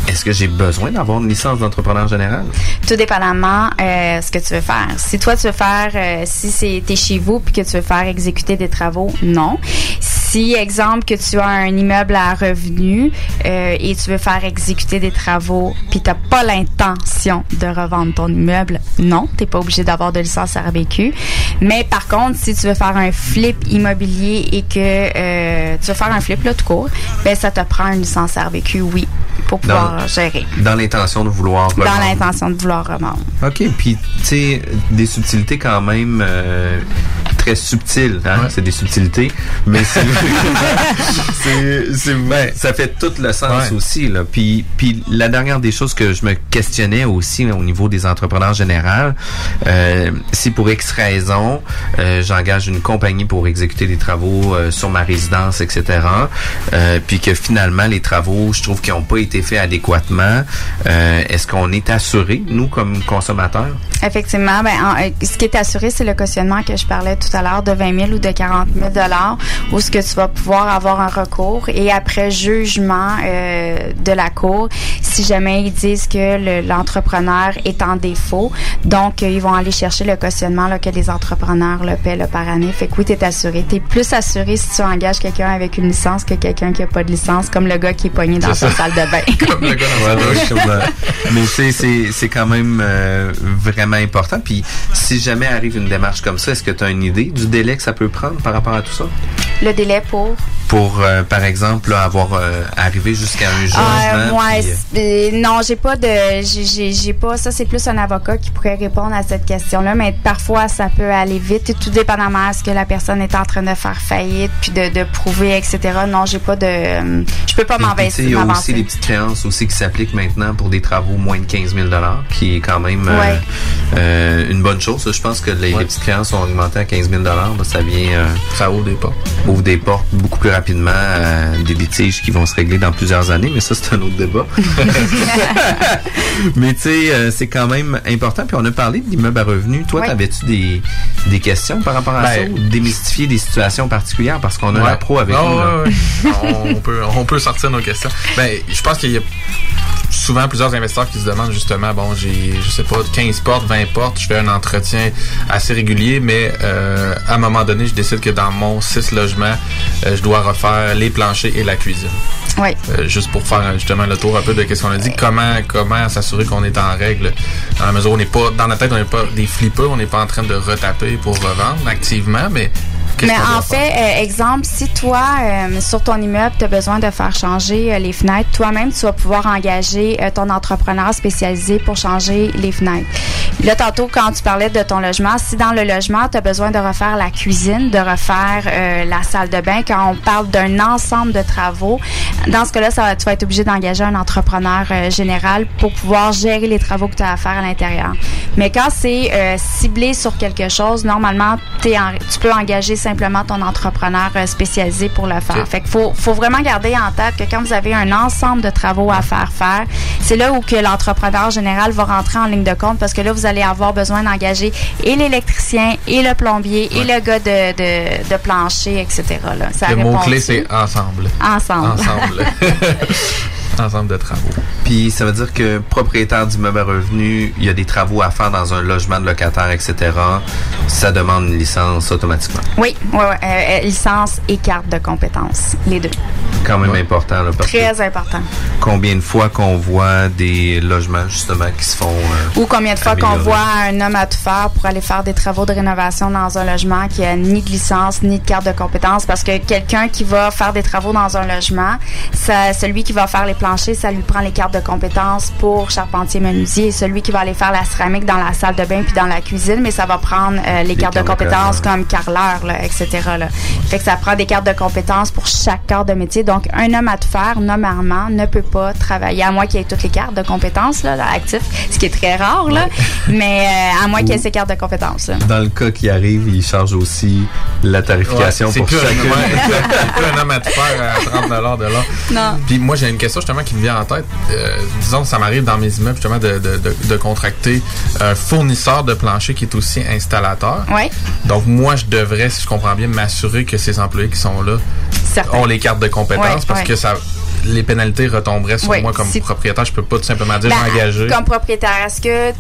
est-ce que j'ai besoin d'avoir une licence d'entrepreneur général? Tout dépendamment euh, ce que tu veux faire. Si toi tu veux faire, euh, si c'est t'es chez vous puis que tu veux faire exécuter des travaux, non. Si exemple que tu as un immeuble à revenu euh, et tu veux faire exécuter des travaux puis t'as pas l'intention de revendre ton immeuble, non, t'es pas obligé d'avoir de licence RVQ. Mais par contre, si tu veux faire un flip immobilier et que euh, tu veux faire un flip là tout court, ben ça te prend une licence RVQ, oui, pour pouvoir Dans- gérer. Dans l'intention de vouloir Dans revendre. l'intention de vouloir revendre. OK, puis tu sais, des subtilités quand même euh, très subtiles, hein? C'est des subtilités, mais c'est ben, ça fait tout le sens Ouais. aussi là. Puis puis la dernière des choses que je me questionnais aussi là, au niveau des entrepreneurs généraux, euh, si pour X raison, euh, j'engage une compagnie pour exécuter des travaux euh, sur ma résidence, etc. euh, puis que finalement les travaux, je trouve qu'ils n'ont pas été faits adéquatement, euh, est-ce qu'on est assuré nous comme consommateurs? Effectivement, ben, en- euh, ce qui est assuré, c'est le cautionnement que je parlais tout à l'heure de 20 000 ou de 40 000 dollars, où ce que tu vas pouvoir avoir un recours et après jugement euh, de la cour, si jamais ils disent que le- l'entrepreneur est en défaut, donc euh, ils vont aller chercher le cautionnement là, que les entrepreneurs le paient là, par année. Fait que oui, tu es assuré. Tu es plus assuré si tu engages quelqu'un avec une licence que quelqu'un qui a pas de licence, comme le gars qui est pogné dans sa salle de bain. Comme, euh, mais tu sais, c'est, c'est quand même euh, vraiment important. Puis, si jamais arrive une démarche comme ça, est-ce que tu as une idée du délai que ça peut prendre par rapport à tout ça? le délai pour? Pour, euh, par exemple, là, avoir euh, arrivé jusqu'à un jugement. Euh, puis, euh, euh, non, j'ai pas de, j'ai- pas. Ça, c'est plus un avocat qui pourrait répondre à cette question-là. Mais parfois, ça peut aller vite, et tout dépendamment de ce que la personne est en train de faire faillite, puis de, de prouver, etc. Non, j'ai pas de, je peux pas m'investir. Il y a aussi des petites créances aussi qui s'appliquent maintenant pour des travaux moins de 15 000 qui est quand même Ouais. euh, une bonne chose. Je pense que les, les petites créances ont augmenté à 15 000 là, Ça vient... euh, ça ouvre des portes. Ouvre des portes beaucoup plus rapidement à des litiges qui vont se régler dans plusieurs années, mais ça, c'est un autre débat. mais tu sais, euh, c'est quand même important. Puis on a parlé de l'immeuble à revenus. Toi, t'avais-tu des, des questions par rapport à Ben, ça ou démystifier des situations particulières? Parce qu'on a Ouais. la pro avec nous? là. ouais, ouais. on, peut, on peut sortir nos questions. Ben, je pense qu'il y a souvent plusieurs investisseurs qui se demandent justement, bon, j'ai, je sais pas, 15 portes, 20 portes, je fais un entretien assez régulier, mais euh, à un moment donné, je décide que dans mon 6 logements, euh, je dois refaire les planchers et la cuisine. Oui. Euh, juste pour faire justement le tour un peu de ce qu'on a dit, comment comment s'assurer qu'on est en règle? Dans la mesure où on n'est pas dans la tête on n'est pas des flippers, on n'est pas en train de retaper pour revendre activement, mais Mais en fait, euh, exemple, si toi, euh, sur ton immeuble, tu as besoin de faire changer euh, les fenêtres, toi-même, tu vas pouvoir engager euh, ton entrepreneur spécialisé pour changer les fenêtres. Là, tantôt, quand tu parlais de ton logement, si dans le logement, tu as besoin de refaire la cuisine, de refaire euh, la salle de bain, quand on parle d'un ensemble de travaux, dans ce cas-là, ça tu vas être obligé d'engager un entrepreneur général pour pouvoir gérer les travaux que tu as à faire à l'intérieur. Mais quand c'est euh, ciblé sur quelque chose, normalement, en- tu peux engager simplement ton entrepreneur euh, spécialisé pour le faire. Ok. Fait qu'il faut, faut vraiment garder en tête que quand vous avez un ensemble de travaux à faire faire, c'est là où que l'entrepreneur général va rentrer en ligne de compte parce que là, vous allez avoir besoin d'engager et l'électricien, et le plombier, et le gars de, de, de plancher, etc. Là. Ça Le mot-clé, c'est ensemble. Ensemble. Ensemble. ensemble de travaux. Puis ça veut dire que propriétaire d'immeuble à revenu, il y a des travaux à faire dans un logement de locataire, etc. Ça demande une licence automatiquement. Oui, ouais, ouais, euh, euh, licence et carte de compétences, les deux. Quand même important. Là, parce que Très important. combien de fois qu'on voit des logements justement qui se font... euh, Ou combien de fois qu'on voit un homme à tout faire pour aller faire des travaux de rénovation dans un logement qui a ni de licence ni de carte de compétences parce que quelqu'un qui va faire des travaux dans un logement, ça, celui qui va faire les planchers, ça lui prend les cartes de compétences pour charpentier menuisier celui qui va aller faire la céramique dans la salle de bain puis dans la cuisine, mais ça va prendre euh, les, cartes de cartes de compétences comme carreleur, là, etc. Là. Fait que ça prend des cartes de compétences pour chaque corps de métier. Donc, un homme à tout faire, normalement, ne peut pas travailler, à moins qu'il ait toutes les cartes de compétences là, actifs, ce qui est très rare, là, mais euh, à moins qu'il ait ses cartes de compétences. là. Dans le cas qui arrive, il charge aussi la tarification Ouais, pour plus un- chacune. ouais, c'est plus un homme à tout faire à 30 de l'heure. Non. Puis moi, j'ai une question justement qui me vient en tête. Euh, disons, ça m'arrive dans mes immeubles justement de, de, de, de contracter un fournisseur de plancher qui est aussi installateur. Oui. Donc moi, je devrais, si je comprends bien, m'assurer que ces employés qui sont là ont les cartes de compétences Ouais, parce ouais. que ça les pénalités retomberaient sur moi comme propriétaire. Je peux pas tout simplement dire Ben, j'ai engagé. Comme propriétaire, est-ce que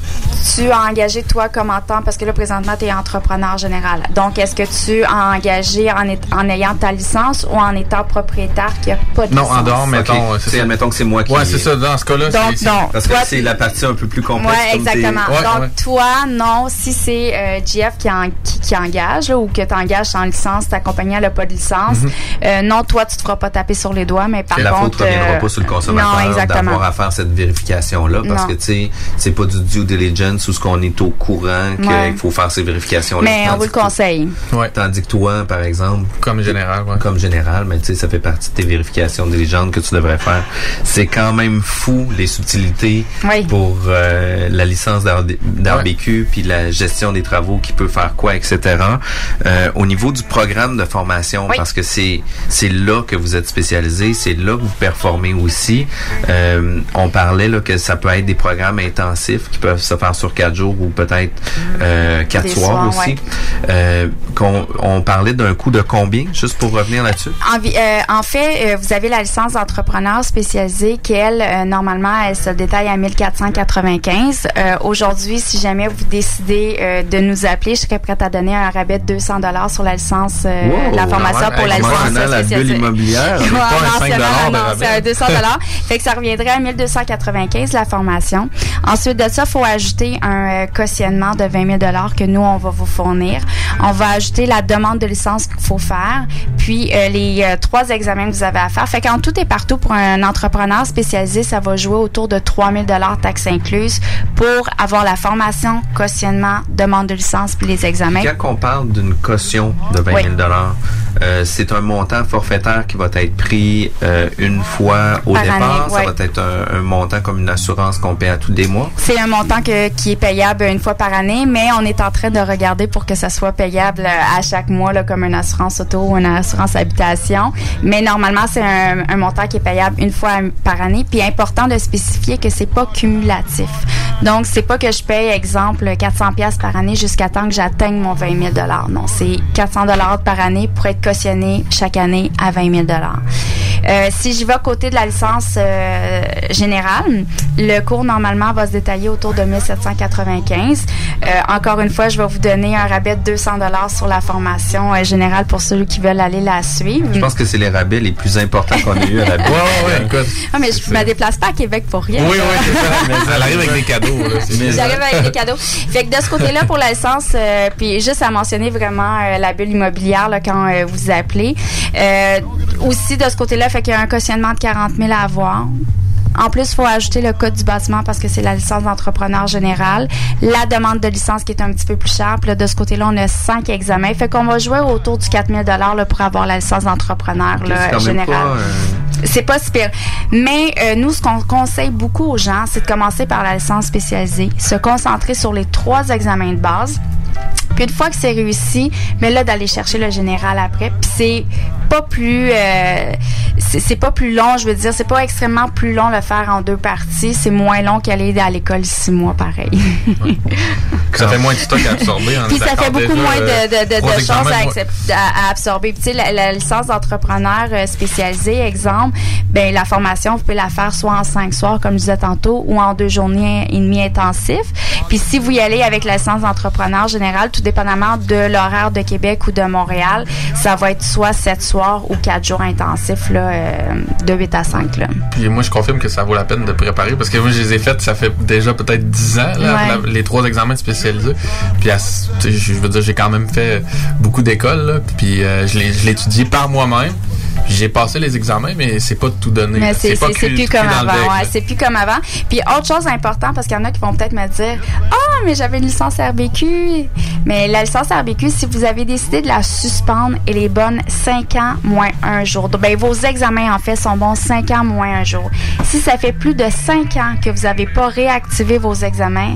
tu as engagé toi comme en temps, parce que là présentement tu es entrepreneur général, donc est-ce que tu as engagé en, est- en ayant ta licence ou en étant propriétaire qui a pas de Non, licence? en dehors, mettons. Ok. c'est admettons que c'est moi qui- Ouais, c'est ça. Dans ce cas-là, Donc, c'est- non. Parce que Toi, c'est la partie un peu plus complexe. Ouais, exactement. Ouais, Donc, ouais. toi, non, si c'est euh, GF qui, en- qui, qui engage là, ou que tu engages sans licence, ta compagnie n'a pas de licence, Mhm. euh, non, toi, tu te feras pas taper sur les doigts, mais par contre. Ne reviendra pas sur le consommateur Non, exactement. d'avoir à faire cette vérification-là parce Non. que tu sais, c'est pas du due diligence où ce qu'on est au courant qu'il Ouais. faut faire ces vérifications-là. Mais on Tandis vous le que- conseille. Tandis que toi, par exemple, comme général, comme général, mais tu sais, ça fait partie de tes vérifications diligentes que tu devrais faire. C'est quand même fou les subtilités Oui. pour euh, la licence d'R- d'RBQ puis la gestion des travaux qui peut faire quoi, etc. Euh, au niveau du programme de formation, parce que c'est c'est là que vous êtes spécialisé, c'est là que vous performez aussi. Euh, on parlait là que ça peut être des programmes intensifs qui peuvent se faire sur quatre jours ou peut-être euh, quatre Des soirs, soirs, aussi. ouais. Euh, qu'on- on parlait d'un coût de combien, juste pour revenir là-dessus? En, euh, en fait, euh, vous avez la licence d'entrepreneur spécialisée qui, elle, euh, normalement, elle se détaille à 1495. Euh, Aujourd'hui, si jamais vous décidez euh, de nous appeler, je serais prête à donner un rabais de 200 dollars sur la licence, euh, Wow, la formation pour la licence la spécialisée. bulle immobilière, Ouais, pas un non, 5 c'est dollars vraiment- de non, rabais. c'est un 200 dollars. fait que ça reviendrait à 1295 la formation. Ensuite de ça, faut ajouter un euh, cautionnement de 20 000 dollars que nous on va vous fournir. On va ajouter la demande de licence qu'il faut faire, puis euh, les euh, trois examens que vous avez à faire. Fait qu'en tout et partout pour un entrepreneur spécialisé, ça va jouer autour de 3 000 dollars taxes incluses pour avoir la formation, cautionnement, demande de licence puis les examens. Quand on parle d'une caution de 20 Oui. 000 euh, c'est un montant forfaitaire qui va être pris euh, une fois au Par départ. année, Ça ouais. va être un, un montant comme une assurance qu'on paie à tous les mois. C'est un montant que- qui est payable une fois par année, mais on est en train de regarder pour que ça soit payable euh, à chaque mois, là, comme une assurance auto ou une assurance habitation. Mais normalement, c'est un, un montant qui est payable une fois par année. Puis important de spécifier que c'est pas cumulatif. Donc, c'est pas que je paye, exemple, 400 pièces par année jusqu'à temps que j'atteigne mon 20 000 Non, c'est 400 dollars par année pour être cautionné chaque année à 20 000 euh, si j'y vais côté de la licence euh, générale, le cours normalement va se détailler autour de 1795. Euh, encore une fois, je vais vous donner un rabais de 200 dollars sur la formation euh, générale pour ceux qui veulent aller la suivre. Je pense que c'est les rabais les plus importants qu'on a eu à la Ouais, ouais, écoute. Ah, mais je me déplace pas à Québec pour rien. Oui, oui, c'est ça. Mais elle arrive avec des cadeaux. J'arrive avec des cadeaux. Fait que de ce côté-là, pour la licence, euh, puis juste à mentionner vraiment euh, la bulle immobilière là, quand euh, vous appelez. Euh, aussi, de ce côté-là, fait qu'il y a un cautionnement de 40 000 à avoir. En plus, il faut ajouter le code du bâtiment parce que c'est la licence d'entrepreneur général. La demande de licence qui est un petit peu plus chère. Puis là, de ce côté-là, on a cinq examens. Fait qu'on va jouer autour du 4 000 là, pour avoir la licence d'entrepreneur général. pas, euh, C'est pas si pire. Mais euh, nous, ce qu'on conseille beaucoup aux gens, c'est de commencer par la licence spécialisée, se concentrer sur les trois examens de base. Puis une fois que c'est réussi, mais là d'aller chercher le général après. Puis c'est pas plus euh, c'est pas plus long, je veux dire, c'est pas extrêmement plus long le faire en deux parties. C'est moins long qu'aller à l'école six mois, pareil. Ça fait moins de stock à absorber. Puis ça fait beaucoup déjà, moins euh, de, de, de, examens, à, absorber. Puis, tu sais, la, la licence d'entrepreneur euh, spécialisé, exemple, ben la formation, vous pouvez la faire soit en cinq soirs, comme je disais tantôt, ou en deux journées et demie intensifs. Puis si vous y allez avec la licence d'entrepreneur général, tout dépendamment de l'horaire de Québec ou de Montréal, ça va être soit sept soirs ou quatre jours intensifs, là, euh, de 8 à 5. Là. Puis moi, je confirme que ça vaut la peine de préparer parce que moi, je les ai faites, ça fait déjà peut-être 10 ans, là, Ouais. la- les trois examens spécialisés. Puis, à- je veux dire, j'ai quand même fait beaucoup d'écoles, puis euh, je l'ai étudié par moi-même. J'ai passé les examens, mais c'est pas tout donné. Mais c'est plus comme avant. ouais, c'est plus comme avant. Puis autre chose importante, parce qu'il y en a qui vont peut-être me dire Ah, mais j'avais une licence RBQ. Mais la licence RBQ, si vous avez décidé de la suspendre, elle est bonne 5 ans moins un jour. Donc, ben, vos examens, en fait, sont bons 5 ans moins un jour. Si ça fait plus de 5 ans que vous n'avez pas réactivé vos examens,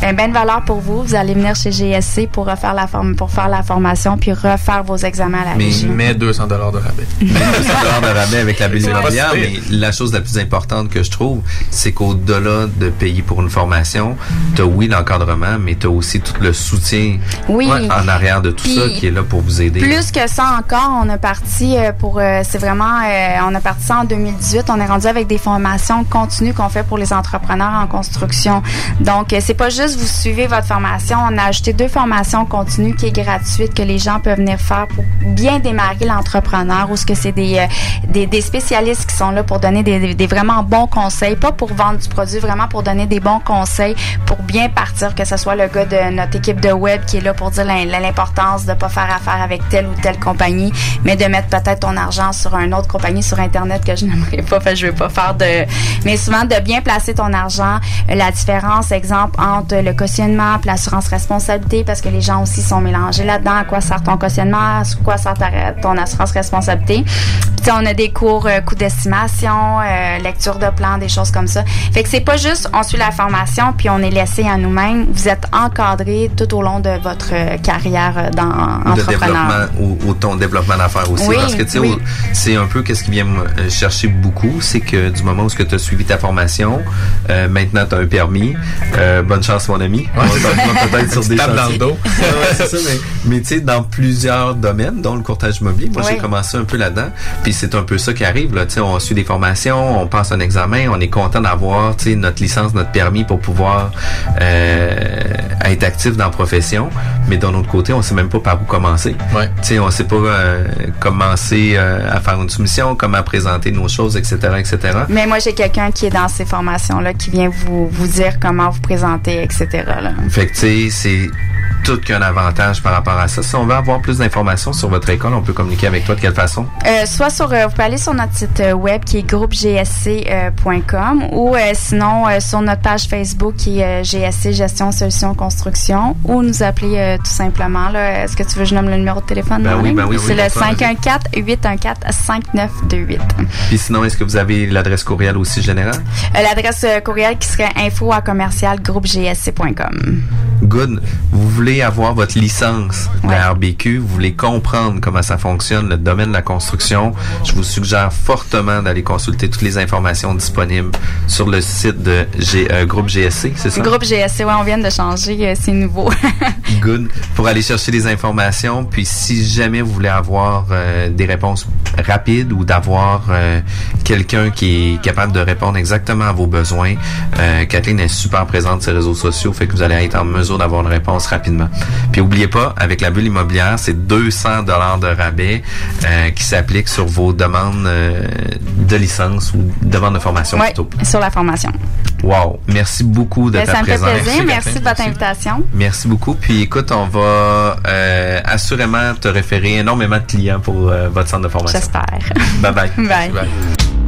ben, ben de valeur pour vous. Vous allez venir chez GSC pour refaire la forme, pour faire la formation puis refaire vos examens à la Mais-. Mais 200 de rabais. 200 dollars de rabais avec la bulle immobilière, mais la chose la plus importante que je trouve, c'est qu'au-delà de payer pour une formation, t'as oui l'encadrement, mais t'as aussi tout le soutien Oui. en arrière de tout Puis, ça qui est là pour vous aider. Plus que ça encore, on a parti euh, pour, euh, c'est vraiment, euh, on a parti ça en 2018. On est rendu avec des formations continues qu'on fait pour les entrepreneurs en construction. Donc, c'est pas juste vous suivez votre formation. On a ajouté deux formations continues qui est gratuite que les gens peuvent venir faire pour bien démarrer l'entrepreneur ou ce que c'est des, euh, des, des spécialistes qui sont là pour donner des, des- vraiment bons conseils, pas pour vendre du produit, vraiment pour donner des bons conseils pour bien partir, que ce soit le gars de notre équipe de web qui est là pour dire l'im- l'importance de pas faire affaire avec telle ou telle compagnie, mais de mettre peut-être ton argent sur une autre compagnie sur Internet que je n'aimerais pas, fait je veux pas faire de... Mais souvent, de bien placer ton argent, la différence, exemple, entre le cautionnement l'assurance responsabilité, parce que les gens aussi sont mélangés là-dedans, à quoi sert ton cautionnement, à quoi sert ton assurance responsabilité. On a des cours euh, coûts d'estimation, euh, lecture de plan, des choses comme ça. Fait que c'est pas juste on suit la formation puis on est laissé à nous-mêmes. Vous êtes encadré tout au long de votre euh, carrière euh, dans de entrepreneur. développement ou, ou ton développement d'affaires aussi Oui, parce que tu sais oui. au- c'est un peu qu'est-ce qui vient me chercher beaucoup c'est que du moment où tu as suivi ta formation euh, maintenant tu as un permis euh, bonne chance mon ami on va peut-être sur des dans le dos. Ouais, ça, mais, mais tu sais dans plusieurs domaines dont le courtage immobilier moi j'ai commencé un peu là-dedans puis c'est un peu ça qui arrive là tu sais on suit des formations on passe un examen on est content d'avoir tu sais notre licence notre permis pour pouvoir euh, être actif dans la profession mais d'un autre côté on sait même pas par où commencer Ouais. tu sais, on sait pas euh, commencer euh, à faire une soumission, comment présenter nos choses, etc., etc. Mais moi, j'ai quelqu'un qui est dans ces formations-là qui vient vous, vous dire comment vous présenter, etc. Là. Fait que, tu sais, c'est tout qu'un avantage par rapport à ça. Si on veut avoir plus d'informations sur votre école, on peut communiquer avec toi de quelle façon? Euh, soit sur, euh, vous pouvez aller sur notre site euh, web qui est groupegsc.com ou euh, sinon euh, sur notre page Facebook qui est euh, GSC Gestion Solutions Construction ou nous appeler euh, tout simplement. là. Est-ce que tu veux que je nomme le numéro de téléphone? Ben oui, ben oui, C'est oui, le pour ça, 514-814-5928. Puis sinon, est-ce que vous avez l'adresse courriel aussi générale? Euh, L'adresse euh, courriel qui serait info à commercial groupegsc.com. Good. Vous voulez avoir votre licence de RBQ, vous voulez comprendre comment ça fonctionne, le domaine de la construction, je vous suggère fortement d'aller consulter toutes les informations disponibles sur le site de G- euh, Groupe GSC, c'est ça? Groupe GSC, ouais, on vient de changer, euh, c'est nouveau. Good. Pour aller chercher des informations. Puis si jamais vous voulez avoir euh, des réponses rapides ou d'avoir quelqu'un qui est capable de répondre exactement à vos besoins, Kathleen est super présente sur les réseaux sociaux, fait que vous allez être en mesure d'avoir une réponse rapidement. Puis oubliez pas, avec la bulle immobilière, c'est 200 dollars de rabais qui sur vos demandes euh, de licence ou demandes de formation plutôt. sur la formation. Wow. Merci beaucoup de Ben, ta ça me fait présence. plaisir. Merci, de votre invitation. Merci beaucoup. Puis écoute, on va euh, assurément te référer énormément de clients pour euh, votre centre de formation. J'espère. Bye bye. Bye.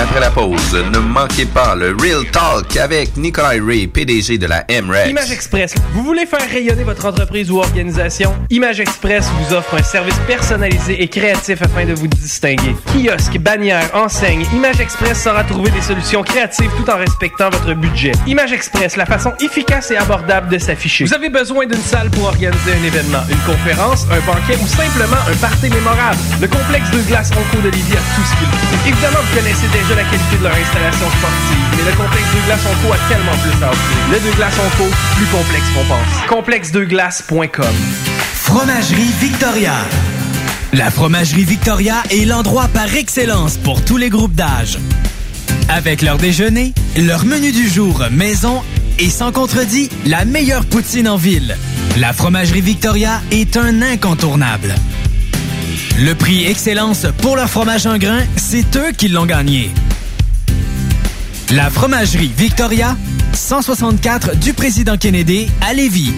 Après la pause, ne manquez pas le Real Talk avec Nicolas Ray, PDG de la MREX. Image Express. Vous voulez faire rayonner votre entreprise ou organisation? Image Express vous offre un service personnalisé et créatif afin de vous distinguer. Kiosque, bannière, enseigne, Image Express saura trouver des solutions créatives tout en respectant votre budget. Image Express, la façon efficace et abordable de s'afficher. Vous avez besoin d'une salle pour organiser un événement, une conférence, un banquet ou simplement un party mémorable. Le complexe de glace Onco de a tout ce qu'il faut. Évidemment, vous connaissez déjà la qualité de leur installation sportive, mais le complexe de glace Onco a tellement plus à. Le de glace Onco, plus complexe qu'on pense. Complexedeglace.com Fromagerie Victoria. La Fromagerie Victoria est l'endroit par excellence pour tous les groupes d'âge. Avec leur déjeuner, leur menu du jour maison et sans contredit, la meilleure poutine en ville. La Fromagerie Victoria est un incontournable. Le prix Excellence pour leur fromage en grain, c'est eux qui l'ont gagné. La Fromagerie Victoria, 164 du Président Kennedy à Lévis.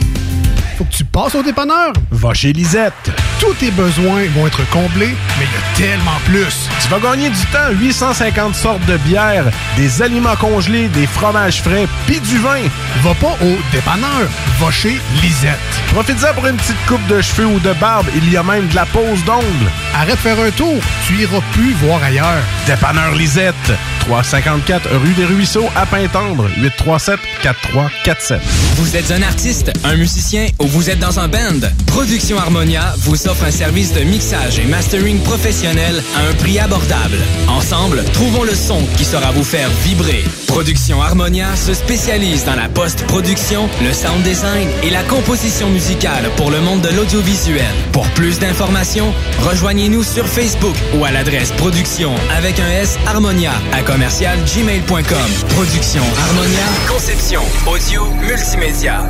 Faut que tu passes au dépanneur. Va chez Lisette. Tous tes besoins vont être comblés, mais il y a tellement plus. Tu vas gagner du temps. 850 sortes de bières, des aliments congelés, des fromages frais, puis du vin. Va pas au dépanneur. Va chez Lisette. Profite-en pour une petite coupe de cheveux ou de barbe. Il y a même de la pose d'ongles. Arrête de faire un tour. Tu iras plus voir ailleurs. Dépanneur Lisette. 354 rue des Ruisseaux à Pintendre. 837 4347. Vous êtes un artiste, un musicien ou vous êtes dans un band? Production Harmonia vous offre un service de mixage et mastering professionnel à un prix abordable. Ensemble, trouvons le son qui saura vous faire vibrer. Production Harmonia se spécialise dans la post-production, le sound design et la composition musicale pour le monde de l'audiovisuel. Pour plus d'informations, rejoignez-nous sur Facebook ou à l'adresse production avec un S Harmonia à commercial gmail.com. Production Harmonia, conception, audio, multimédia.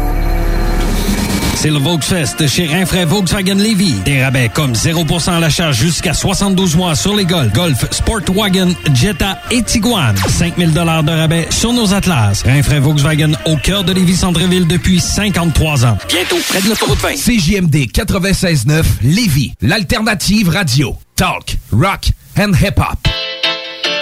C'est le Volksfest chez Rinfraie Volkswagen Levy. Des rabais comme 0% à l'achat jusqu'à 72 mois sur les Golf, Golf, Sportwagen, Jetta et Tiguan. 5000 dollars de rabais sur nos Atlas. Rinfraie Volkswagen au cœur de Lévis Centreville depuis 53 ans. Bientôt près de l'autoroute 20. CJMD 96.9 Lévis, l'alternative radio. Talk, rock and hip-hop.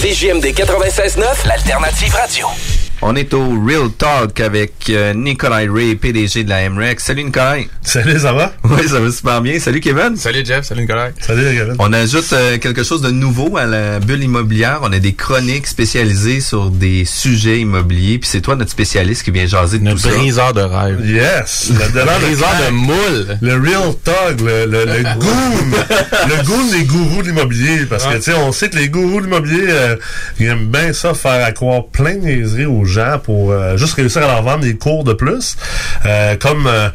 CJMD 96.9, l'alternative radio. On est au Real Talk avec euh, Nicolas Ray, PDG de la MREX. Salut Nicolas. Salut, ça va? Oui, ça va super bien. Salut Kevin. Salut Jeff, salut Nicolas. Salut Kevin. On ajoute euh, quelque chose de nouveau à la bulle immobilière. On a des chroniques spécialisées sur des sujets immobiliers. Puis c'est toi notre spécialiste qui vient jaser de Notre tout ça. briseur de rêve. Yes! Le, Le briseur de moule. Le real talk, le, le, le goon. le goon des gourous de l'immobilier. Parce que, tu sais, on sait que les gourous de l'immobilier, euh, ils aiment bien ça, faire accroire plein de niaiseries aux gens pour euh, juste réussir à leur vendre des cours de plus. Euh, comme euh,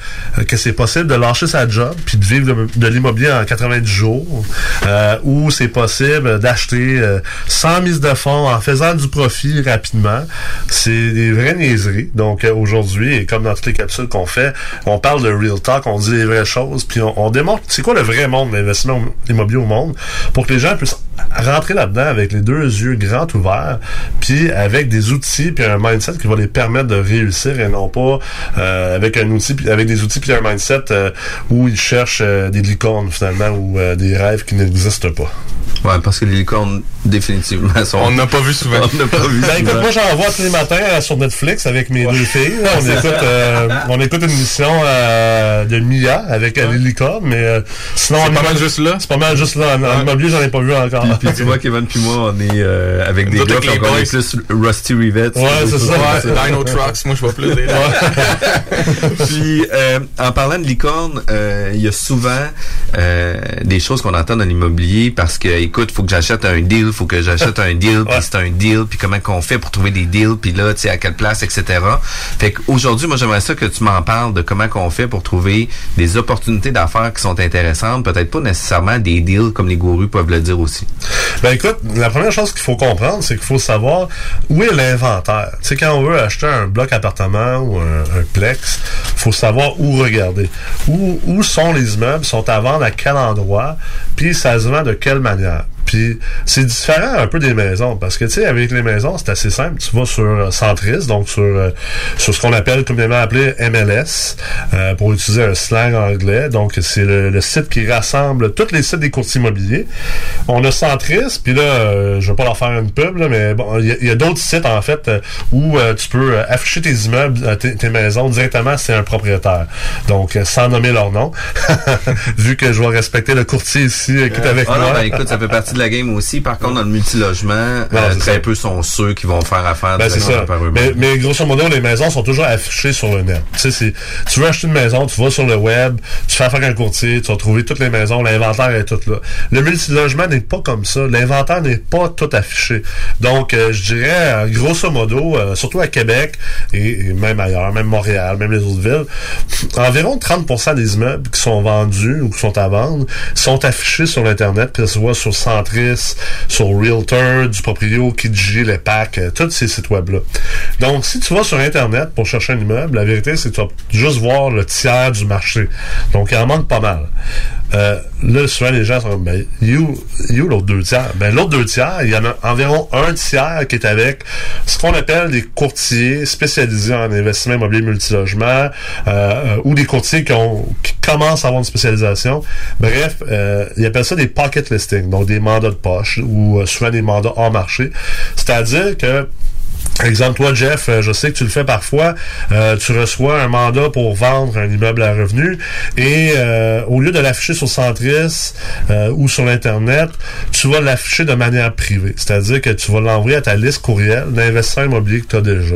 que c'est possible de lâcher sa job puis de vivre de, l'immobilier en 90 jours. Euh, ou c'est possible d'acheter euh, sans mise de fonds en faisant du profit rapidement. C'est des vraies niaiseries. Donc aujourd'hui, et comme dans toutes les capsules qu'on fait, on parle de real talk, on dit les vraies choses, puis on, on démontre c'est quoi le vrai monde de l'investissement immobilier au monde pour que les gens puissent rentrer là-dedans avec les deux yeux grands ouverts, puis avec des outils puis un mindset qui va les permettre de réussir et non pas euh, avec un outil avec des outils puis un mindset euh, où ils cherchent euh, des licornes finalement ou des rêves qui n'existent pas. Ouais, parce que les licornes, définitivement, sont... On n'a pas vu souvent. On n'a pas vu Ben, écoute, moi j'en vois tous les matins euh, sur Netflix avec mes deux filles. là. on, écoute, euh, on écoute une émission euh, de Mia avec euh, les licornes, mais euh, sinon C'est pas mal juste là. C'est pas mal juste là. En, immobilier, j'en ai pas vu encore. Puis, puis tu vois, Kevin puis moi, on est euh, avec des gars les on est plus Rusty Rivets. Ouais, c'est ça. Ouais, Dino Trucks, moi je vois plus des Puis, euh, en parlant de licorne, euh, il y a souvent euh, des choses qu'on entend dans l'immobilier parce qu'il écoute, faut que j'achète un deal, faut que j'achète un deal, puis c'est un deal, puis comment qu'on fait pour trouver des deals, puis là, tu sais, à quelle place, etc. Fait qu'aujourd'hui, moi, j'aimerais ça que tu m'en parles de comment qu'on fait pour trouver des opportunités d'affaires qui sont intéressantes, peut-être pas nécessairement des deals comme les gourus peuvent le dire aussi. Ben écoute, la première chose qu'il faut comprendre, c'est qu'il faut savoir où est l'inventaire. Tu sais, quand on veut acheter un bloc appartement ou un, un plex, faut savoir où regarder. Où, où sont les immeubles, sont à vendre à quel endroit, puis ça se vend de quelle manière? Puis c'est différent un peu des maisons parce que tu sais avec les maisons c'est assez simple. Tu vas sur euh, Centris donc sur euh, sur ce qu'on appelle communément appelé MLS euh, pour utiliser un slang anglais. Donc c'est le, le site qui rassemble tous les sites des courtiers immobiliers. On a Centris puis là euh, je vais pas leur faire une pub là, mais bon il y a, d'autres sites en fait euh, où tu peux afficher tes immeubles, tes, tes maisons directement c'est un propriétaire. Donc sans nommer leur nom vu que je vais respecter le courtier ici qui est avec Ah non, moi. ben, écoute, ça fait partie de la game aussi. Par contre, dans le multilogement, euh, très ça. peu sont ceux qui vont faire affaire Ben, ça. par eux-mêmes. Mais, mais grosso modo, les maisons sont toujours affichées sur le net. Tu sais, c'est- tu veux acheter une maison, tu vas sur le web, tu fais affaire à un courtier, tu vas trouver toutes les maisons, l'inventaire est tout là. Le multilogement n'est pas comme ça. L'inventaire n'est pas tout affiché. Donc, euh, je dirais, euh, grosso modo, euh, surtout à Québec et, et même ailleurs, même Montréal, même les autres villes, environ 30% des immeubles qui sont vendus ou qui sont à vendre sont affichés sur l'Internet, que ce soit sur Sur Realtor, du Proprio, Kijiji, les packs, euh, tous ces sites web-là. Donc, si tu vas sur Internet pour chercher un immeuble, la vérité, c'est que tu vas juste voir le tiers du marché. Donc, il en manque pas mal. Euh, là, souvent, les gens sont ben, you, you l'autre deux tiers? Ben, l'autre deux tiers, il y en a environ un tiers qui est avec ce qu'on appelle des courtiers spécialisés en investissement immobilier multilogement euh, euh, ou des courtiers qui, ont, qui commencent à avoir une spécialisation. Bref, euh, ils appellent ça des pocket listings, donc des mandats de poche ou euh, souvent des mandats hors marché. C'est-à-dire que Exemple, toi, Jeff, euh, je sais que tu le fais parfois. euh, tu reçois un mandat pour vendre un immeuble à revenu et euh, au lieu de l'afficher sur Centris euh, ou sur l'Internet, tu vas l'afficher de manière privée. C'est-à-dire que tu vas l'envoyer à ta liste courriel d'investisseurs immobiliers que tu as déjà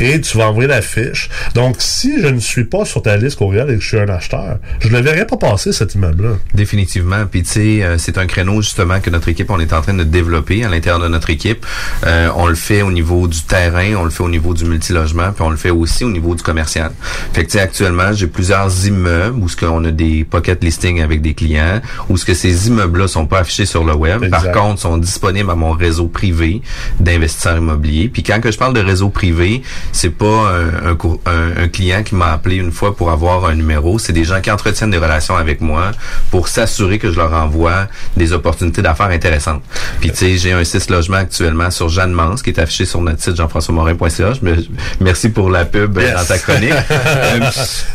et tu vas envoyer la fiche. Donc, si je ne suis pas sur ta liste courriel et que je suis un acheteur, je ne verrai pas passer, cet immeuble-là. Définitivement. Puis tu sais, c'est un créneau justement que notre équipe, on est en train de développer à l'intérieur de notre équipe. On le fait au niveau du terrain, on le fait au niveau du multilogement, puis on le fait aussi au niveau du commercial. Fait que actuellement, j'ai plusieurs immeubles où ce qu'on a des pocket listings avec des clients, où ce que ces immeubles-là sont pas affichés sur le web, Exact. par contre, sont disponibles à mon réseau privé d'investisseurs immobiliers. Puis quand que je parle de réseau privé, c'est pas un, un cour- un- un client qui m'a appelé une fois pour avoir un numéro, c'est des gens qui entretiennent des relations avec moi pour s'assurer que je leur envoie des opportunités d'affaires intéressantes. Puis tu sais, j'ai un site logement actuellement sur Jeanne Mance qui est affiché sur notre site jean-françois-morin.ca. Je me- Merci pour la pub euh, Yes. dans ta chronique. Euh,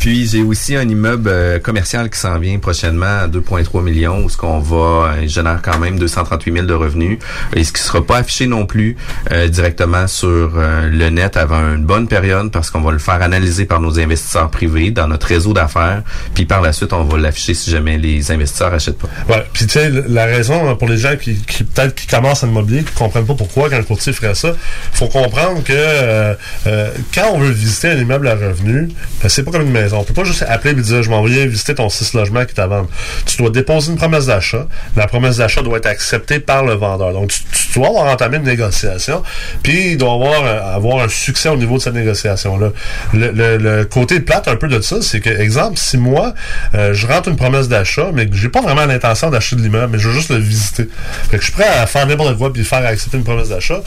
puis j'ai aussi un immeuble euh, commercial qui s'en vient prochainement à 2,3 millions où ce qu'on va euh, génère quand même 238 000 de revenus et ce qui sera pas affiché non plus euh, directement sur euh, le net avant une bonne période parce qu'on va le faire analyser par nos investisseurs privés dans notre réseau d'affaires puis par la suite on va l'afficher si jamais les investisseurs achètent pas. Ouais, puis tu sais, la raison hein, pour les gens qui, qui peut-être qui commencent en immobilier, qui comprennent pas pourquoi qu'un courtier ferait ça, faut comprendre que euh, euh, quand on veut visiter un immeuble à revenu, ben, c'est pas comme une maison. On peut pas juste appeler et dire je m'en visiter ton six logements qui est à vendre. Tu dois déposer une promesse d'achat. La promesse d'achat doit être acceptée par le vendeur. Donc tu, dois avoir entamé une négociation, puis il doit avoir euh, avoir un succès au niveau de cette négociation là. Le, le- côté plate un peu de ça, c'est que exemple si moi je rentre une promesse d'achat, mais que j'ai pas vraiment l'intention d'acheter de l'immeuble, mais je veux juste le visiter. Fait que je suis prêt à faire n'importe quoi puis faire accepter une promesse d'achat.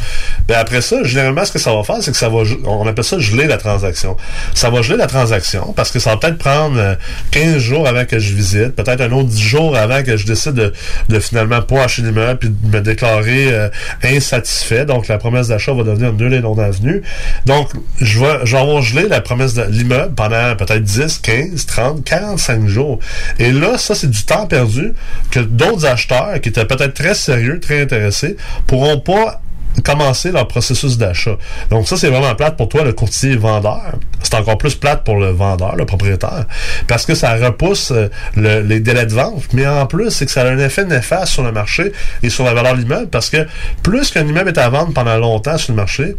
Ben après ça, généralement, ce que ça va faire, c'est que ça va, on appelle ça geler la transaction. Ça va geler la transaction parce que ça va peut-être prendre euh, 15 jours avant que je visite, peut-être un autre 10 jours avant que je décide de, de finalement pas acheter l'immeuble puis de me déclarer euh, insatisfait. Donc la promesse d'achat va devenir nulle et non avenue. Donc je vais, je vais avoir gelé la promesse de l'immeuble pendant peut-être 10, 15, 30, 45 jours. Et là, ça, c'est du temps perdu que d'autres acheteurs qui étaient peut-être très sérieux, très intéressés, pourront pas commencer leur processus d'achat. Donc ça, c'est vraiment plate pour toi, le courtier vendeur. C'est encore plus plate pour le vendeur, le propriétaire, parce que ça repousse euh, le- les délais de vente. Mais en plus, c'est que ça a un effet néfaste sur le marché et sur la valeur de l'immeuble, parce que plus qu'un immeuble est à vendre pendant longtemps sur le marché,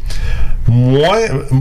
moins,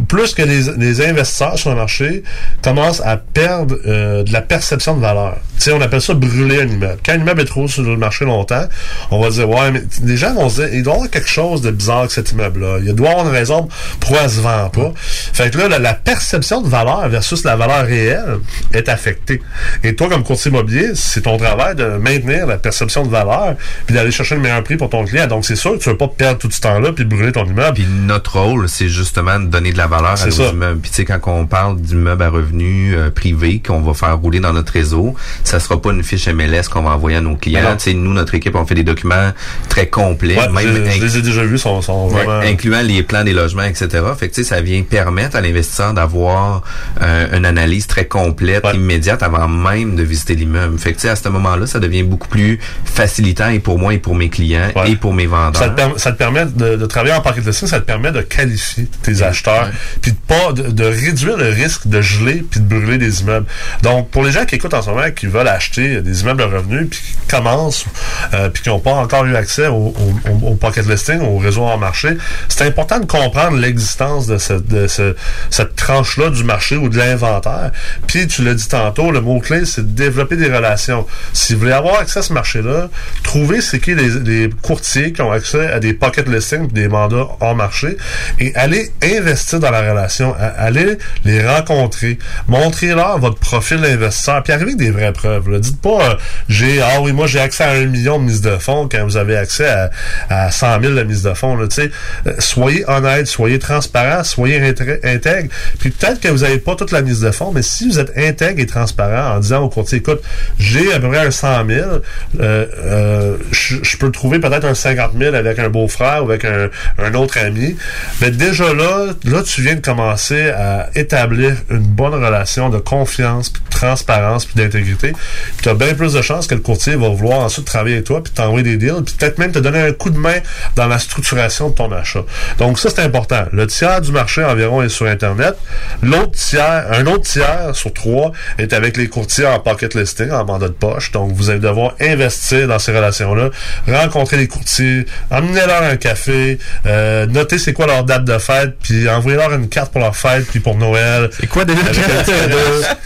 plus que les, les investisseurs sur le marché commencent à perdre euh, de la perception de valeur. Sais, on appelle ça brûler un immeuble. Quand un immeuble est trop sur le marché longtemps, on va dire, ouais, mais les gens vont se dire, il doit y avoir quelque chose de bizarre avec cet immeuble-là. Il doit y avoir une raison pourquoi elle se vend pas. Fait que là, la, la perception de valeur versus la valeur réelle est affectée. Et toi, comme courtier immobilier, c'est ton travail de maintenir la perception de valeur puis d'aller chercher le meilleur prix pour ton client. Donc, c'est sûr que tu veux pas perdre tout ce temps-là puis brûler ton immeuble. Puis notre rôle, c'est justement de donner de la valeur à nos ça. immeubles. Puis tu sais, quand on parle d'immeubles à revenus euh, privés qu'on va faire rouler dans notre réseau, ça sera pas une fiche MLS qu'on va envoyer à nos clients. Tu sais, nous, notre équipe, on fait des documents très complets, Ouais, même je, les ai déjà vus, sont, sont Ouais, vraiment... incluant les plans des logements, etc. Fait que ça vient permettre à l'investisseur d'avoir euh, une analyse très complète, immédiate, avant même de visiter l'immeuble. Fait que à ce moment-là, ça devient beaucoup plus facilitant et pour moi et pour mes clients et pour mes vendeurs. Ça te, perm- ça te permet de, de travailler en pocket listing, ça te permet de qualifier tes acheteurs, puis de pas de, de réduire le risque de geler puis de brûler des immeubles. Donc pour les gens qui écoutent en ce moment, qui veulent acheter des immeubles de revenus, puis qui commencent, euh, puis qui n'ont pas encore eu accès au, au- au- au pocket listing, au réseau en marché, c'est important de comprendre l'existence de, ce- de ce- cette tranche-là du marché ou de l'inventaire. Puis tu l'as dit tantôt, le mot clé, c'est de développer des relations. Si vous voulez avoir accès à ce marché-là, trouvez c'est qui les, les courtiers qui ont accès à des pocket listings, des mandats hors marché, et allez investir dans la relation. Allez les rencontrer. Montrez-leur votre profil d'investisseur, puis arrivez avec des vraies preuves. Dites pas, euh, j'ai, ah oui, moi j'ai accès à un million de mise de fonds quand vous avez accès à, à 100 000 de mise de fonds. Euh, soyez honnête, soyez transparent, soyez intègre. Puis peut-être que vous n'avez pas toute la mise de fonds, mais si vous êtes intègre et transparent en disant au courtier, écoute, j'ai à peu près un 100 000, euh, euh, je peux trouver peut-être un 50 000 avec un beau-frère ou avec un, autre ami. Mais déjà là, là, tu viens de commencer à établir une bonne relation de confiance, transparence, puis d'intégrité. Tu as bien plus de chances que le courtier va vouloir ensuite travailler avec toi, puis t'envoyer des deals, puis peut-être même te donner un coup de main dans la structuration de ton achat. Donc ça, c'est important. Le tiers du marché environ est sur Internet. L'autre tiers, un autre tiers sur trois est avec les courtiers en pocket listing, en mandat de poche. Donc vous allez devoir investir dans ces relations-là, rencontrer les courtiers, emmenez-leur un café, euh, notez c'est quoi leur date de fête, puis envoyez-leur une carte pour leur fête, puis pour Noël. C'est quoi déjà?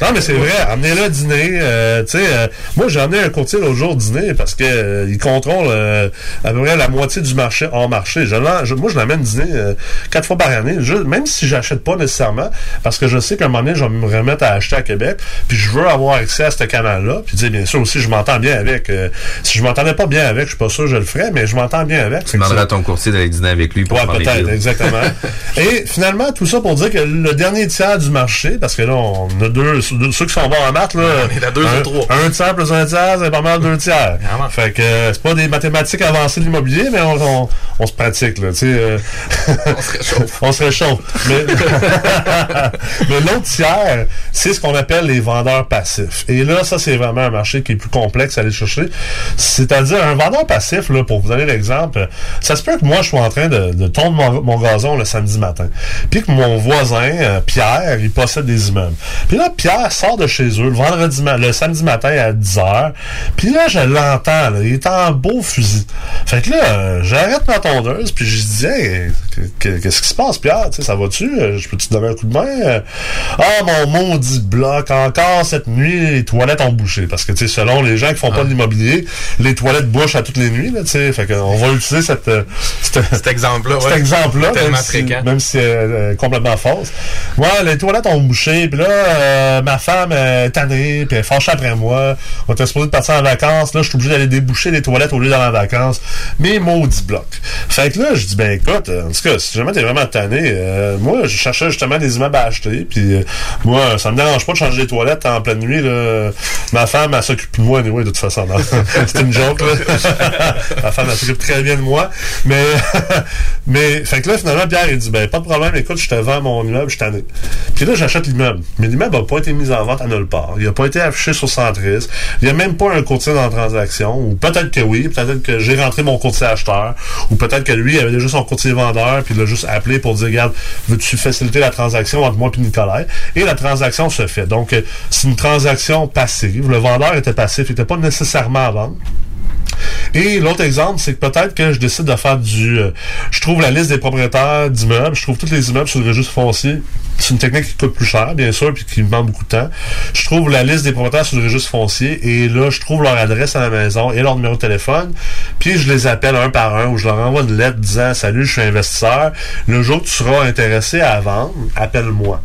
non, mais c'est vrai. Amenez-le dîner. euh, tu sais, euh, moi, j'ai emmené un courtier l'autre jour dîner parce que euh, il contrôle à peu près la moitié du marché hors marché. Je, l'en- je- moi, je l'amène dîner quatre fois par année, même si j'achète pas nécessairement, parce que je sais qu'à un moment donné, je vais me remettre à acheter à Québec, puis je veux avoir accès à ce canal-là. Puis, bien sûr, aussi, je m'entends bien avec. si je m'entendais pas bien avec, je suis pas sûr que je le ferais, mais je m'entends bien avec. Tu demanderas à ton courtier d'aller dîner avec lui pour Ouais, peut-être, exactement. Et finalement, tout ça pour dire que le dernier tiers du marché, parce que là, on a deux, deux- ceux qui sont bons en maths, là, On est à deux un, sur trois. un tiers plus un tiers, c'est pas mal deux tiers. Fait que euh, c'est pas des mathématiques avancées de l'immobilier, mais on, on, on se pratique, là, euh, on se réchauffe. on se réchauffe. Mais, mais l'autre tiers, c'est ce qu'on appelle les vendeurs passifs. Et là, ça, c'est vraiment un marché qui est plus complexe à aller chercher. C'est-à-dire, un vendeur passif, là, pour vous donner l'exemple, ça se peut que moi, je sois en train de, de tondre mon, mon gazon le samedi matin. Puis que mon voisin, euh, Pierre, il possède des immeubles. Puis là, Pierre sort de chez eux le vendredi, le samedi matin à 10 h. Puis là, je l'entends, il est en beau fusil. Fait que là, euh, j'arrête ma tondeuse, puis je dis, hey, que- que- qu'est-ce qui se passe, Pierre? Tu sais, ça va-tu? Euh, Je peux-tu te donner un coup de main? Euh, Ah, mon maudit bloc, encore cette nuit, les toilettes ont bouché. Parce que, tu sais, selon les gens qui font pas de l'immobilier, les toilettes bouchent à toutes les nuits, là, tu sais. Fait qu'on va utiliser cette, cette- Cet exemple-là, cet ouais. exemple-là, Tellement même si, même si c'est euh, complètement fausse. Ouais, les toilettes ont bouché, puis là, euh, ma femme est tannée, puis fâchée après moi. On était supposé partir en vacances, là, je suis obligé d'aller déboucher les toilettes au lieu d'aller en vacances. Mais maudit bloc. Fait que là, je dis, ben écoute, euh, en tout cas, si jamais t'es vraiment tanné, euh, moi, je cherchais justement des immeubles à acheter, puis euh, moi, ça me dérange pas de changer les toilettes en pleine nuit, là. Ma femme, elle s'occupe de moi, anyway, de toute façon. C'est une joke, là. Ma femme, elle s'occupe très bien de moi. Mais, mais, fait que là, finalement, Pierre, il dit, ben, pas de problème, écoute, je te vends mon immeuble, je t'en ai. Puis là, j'achète l'immeuble. Mais l'immeuble n'a pas été mis en vente à Il n'a pas été affiché sur Centris. Il n'y a même pas un courtier dans la transaction. Ou peut-être que oui, peut-être que j'ai rentré mon courtier acheteur. Ou peut-être que lui, il avait déjà son courtier vendeur, puis il l'a juste appelé pour dire, regarde, veux-tu faciliter la transaction entre moi et Nicolas? Et la transaction se fait. Donc, euh, c'est une transaction passive. Le vendeur était passif, il n'était pas nécessairement à vendre. Et l'autre exemple, c'est que peut-être que je décide de faire du... euh, je trouve la liste des propriétaires d'immeubles, je trouve tous les immeubles sur le registre foncier c'est une technique qui coûte plus cher, bien sûr, puis qui demande beaucoup de temps. Je trouve la liste des propriétaires sur le registre foncier et là, je trouve leur adresse à la maison et leur numéro de téléphone. Puis je les appelle un par un ou je leur envoie une lettre disant Salut, je suis investisseur. Le jour que tu seras intéressé à vendre, appelle-moi.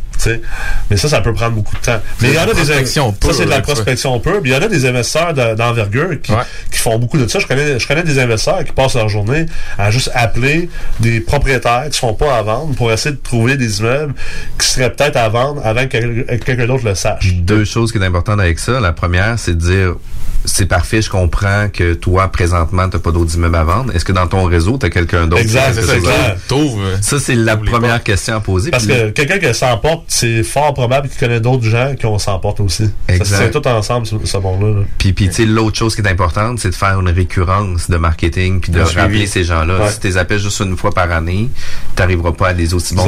Mais ça, ça peut prendre beaucoup de temps. Mais il y en a des Ça, c'est de la prospection pure. Puis il y en a des investisseurs de- d'envergure qui, qui font beaucoup de ça. Je connais, je connais des investisseurs qui passent leur journée à juste appeler des propriétaires qui sont pas à vendre pour essayer de trouver des immeubles qui seraient peut-être à vendre avant que quel- quelqu'un d'autre le sache. Deux choses qui sont importantes avec ça. La première, c'est de dire c'est parfait, je comprends que toi, présentement, t'as pas d'autres immeubles à vendre. Est-ce que dans ton réseau, t'as quelqu'un d'autre? Exact, c'est ça. T'ouvres. Ça, c'est la première question à poser. Parce que quelqu'un qui s'emporte, c'est fort probable qu'il connaît d'autres gens qui on s'emporte aussi. Tient tout ensemble, ce, ce monde-là. là. Puis, puis tu sais, l'autre chose qui est importante, c'est de faire une récurrence de marketing puis de rappeler ces gens-là. Si tu les appelles juste une fois par année, t'arriveras pas à des aussi bons.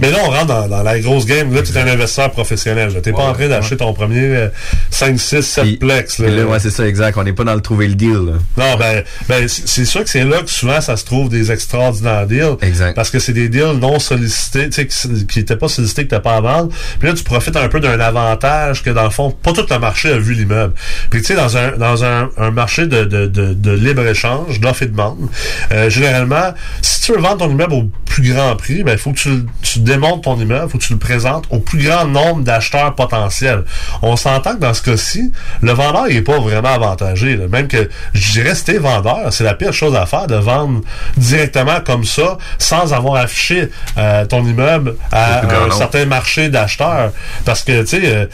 Mais là, on rentre dans, dans la grosse game. Là, tu es un investisseur professionnel. Tu n'es pas en train d'acheter ton premier euh, 5, 6, 7 plex. là. C'est ça, exact. On n'est pas dans le trouver le deal. là. Non, ben, ben c'est sûr que c'est là que souvent ça se trouve des extraordinaires deals. Exact. Parce que c'est des deals non sollicités, tu sais, qui- n'étaient pas sollicités, que t'as pas à vendre. Puis là, tu profites un peu d'un avantage que dans le fond, pas tout le marché a vu l'immeuble. Puis tu sais, dans un dans un, un marché de, de, de, de libre-échange, d'offre et de demande, euh, généralement, si tu veux vendre ton immeuble au plus grand prix, ben il faut que tu, tu démontes ton immeuble, faut que tu le présentes au plus grand nombre d'acheteurs potentiels. On s'entend que dans ce cas-ci, le vendeur il est pas vraiment avantagé. là. Même que je dirais si t'es vendeur, c'est la pire chose à faire de vendre directement comme ça, sans avoir affiché euh, ton immeuble à un certain marché d'acheteurs. Parce que, tu sais, euh,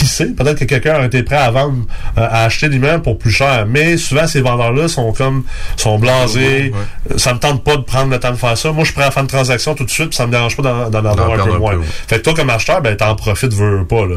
qui sait, peut-être que quelqu'un a été prêt à vendre, euh, à acheter l'immeuble pour plus cher. Mais souvent, ces vendeurs-là sont comme, sont blasés. Euh, Ça me tente pas de prendre le temps de faire ça. Moi, je prêt à faire une transaction tout de suite, puis ça me dérange pas d'en avoir un peu moins. ouais. Fait que toi, comme acheteur, ben, t'en profites, veux, pas, là.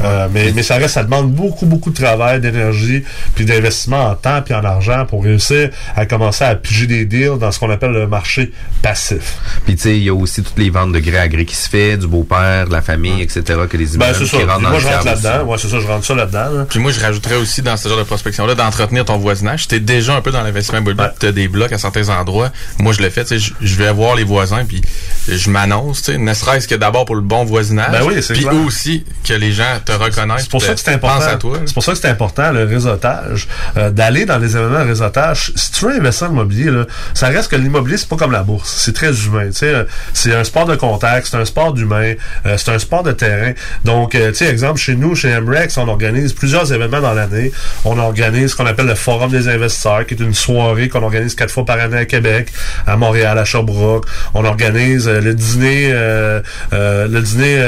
Euh, mais, mais ça reste, ça demande beaucoup, beaucoup de travail, d'énergie, puis d'investissement en temps puis en argent pour réussir à commencer à piger des deals dans ce qu'on appelle le marché passif. Puis tu sais, il y a aussi toutes les ventes de gré à gré qui se fait, du beau-père, de la famille, etc., que les Ben, immeubles qui rentrent dans moi, le là-dedans. Ouais, c'est ça, je rentre ça là-dedans. là. Puis moi, je rajouterais aussi dans ce genre de prospection-là d'entretenir ton voisinage. Si t'es déjà un peu dans l'investissement immobilier, tu as des blocs à certains endroits. Moi, je le fais, tu sais, je- je vais voir les voisins, puis je m'annonce, tu sais, ne serait-ce que d'abord pour le bon voisinage. Ben oui, c'est Puis clair. aussi que les gens te reconnaissent. C'est pour ça que c'est important. à toi. C'est pour ça que c'est important le réseautage, euh, d'aller dans les événements de réseautage. Si tu veux investir en immobilier, là, ça reste que l'immobilier c'est pas comme la bourse, c'est très humain. Tu sais, euh, c'est un sport de contact, c'est un sport d'humain, euh, c'est un sport de terrain. Donc, euh, tu sais, exemple chez nous, chez MREX, on organise plusieurs événements dans l'année. On organise ce qu'on appelle le Forum des investisseurs, qui est une soirée qu'on organise quatre fois par année à Québec, à Montréal, à Sherbrooke. On organise euh, le dîner, euh, euh, le dîner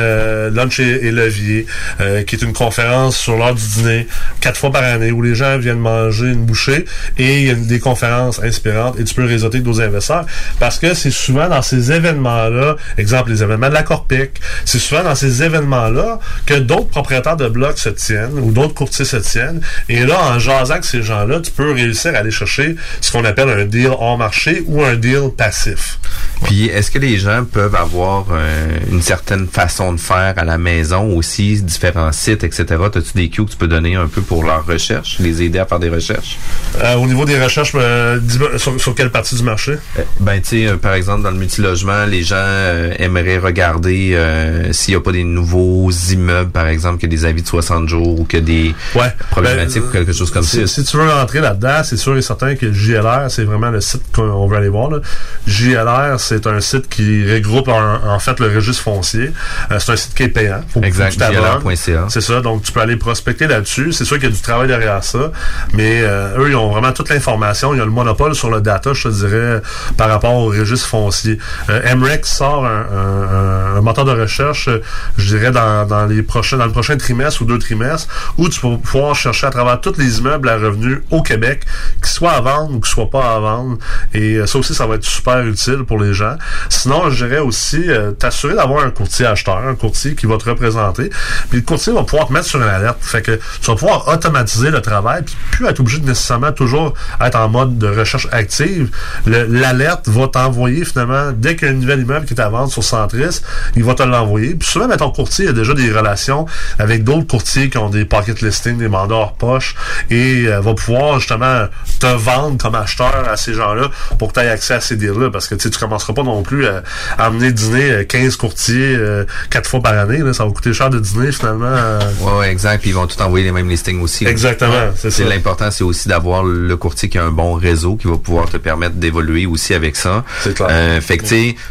lunch et, levier, qui est une conférence sur l'heure du dîner, quatre fois par année, où les gens viennent manger une bouchée et il y a des conférences inspirantes et tu peux réseauter avec d'autres investisseurs parce que c'est souvent dans ces événements-là, exemple les événements de la Corpic, c'est souvent dans ces événements-là que d'autres propriétaires de blocs se tiennent ou d'autres courtiers se tiennent et là, en jasant avec ces gens-là, tu peux réussir à aller chercher ce qu'on appelle un deal hors marché ou un deal passif. Puis, est-ce que les gens peuvent avoir euh, une certaine façon de faire à la maison aussi, différents sites, etc.? As-tu des cues que tu peux donner un peu pour leur recherche, les aider à faire des recherches? Euh, au niveau des recherches, euh, dis-moi, sur, sur quelle partie du marché? Ben, tu sais, euh, par exemple, dans le multilogement, les gens euh, aimeraient regarder euh, s'il n'y a pas des nouveaux immeubles, par exemple, que des avis de 60 jours ou que des problématiques Ben, ou quelque chose comme si, ça. Si tu veux rentrer là-dedans, c'est sûr et certain que JLR, c'est vraiment le site qu'on veut aller voir. Là. JLR, c'est un site qui regroupe en, en fait le registre foncier. Euh, c'est un site qui est payant. Faut, Exact. C'est ça, donc tu peux aller prospecter là-dessus. C'est sûr qu'il y a du travail derrière ça, mais euh, eux, ils ont vraiment toute l'information. Ils ont le monopole sur le data, je te dirais, par rapport au registre foncier. Euh, MREX sort un, un- un- moteur de recherche, je dirais, dans, dans les prochains, dans le prochain trimestre ou deux trimestres, où tu vas pouvoir chercher à travers tous les immeubles à revenus au Québec, qui soient à vendre ou qui soient pas à vendre. Et euh, ça aussi, ça va être super utile pour les gens. Sinon, je dirais aussi euh, t'assurer d'avoir un courtier acheteur, un courtier qui va te représenter. Puis le courtier va pouvoir te mettre sur une alerte. Fait que tu vas pouvoir automatiser le travail, puis plus être obligé de nécessairement toujours être en mode de recherche active. Le- L'alerte va t'envoyer finalement, dès qu'il y a un nouvel immeuble qui est à vendre sur Centris, il va te l'envoyer. Puis souvent, ton courtier a déjà des relations avec d'autres courtiers qui ont des pocket listings, des mandats poche, et euh, va pouvoir justement te vendre comme acheteur à ces gens-là pour que tu aies accès à ces deals-là. Parce que tu sais, tu commences commencera pas non plus à, à emmener dîner euh, 15 courtiers euh, quatre fois par année. Là. Ça va coûter cher de dîner finalement. euh. Ouais, ouais, exact. Puis ils vont tout envoyer les mêmes listings aussi. Exactement, c'est ça. L'important, c'est aussi d'avoir le courtier qui a un bon réseau qui va pouvoir te permettre d'évoluer aussi avec ça. C'est clair. Euh, fait que,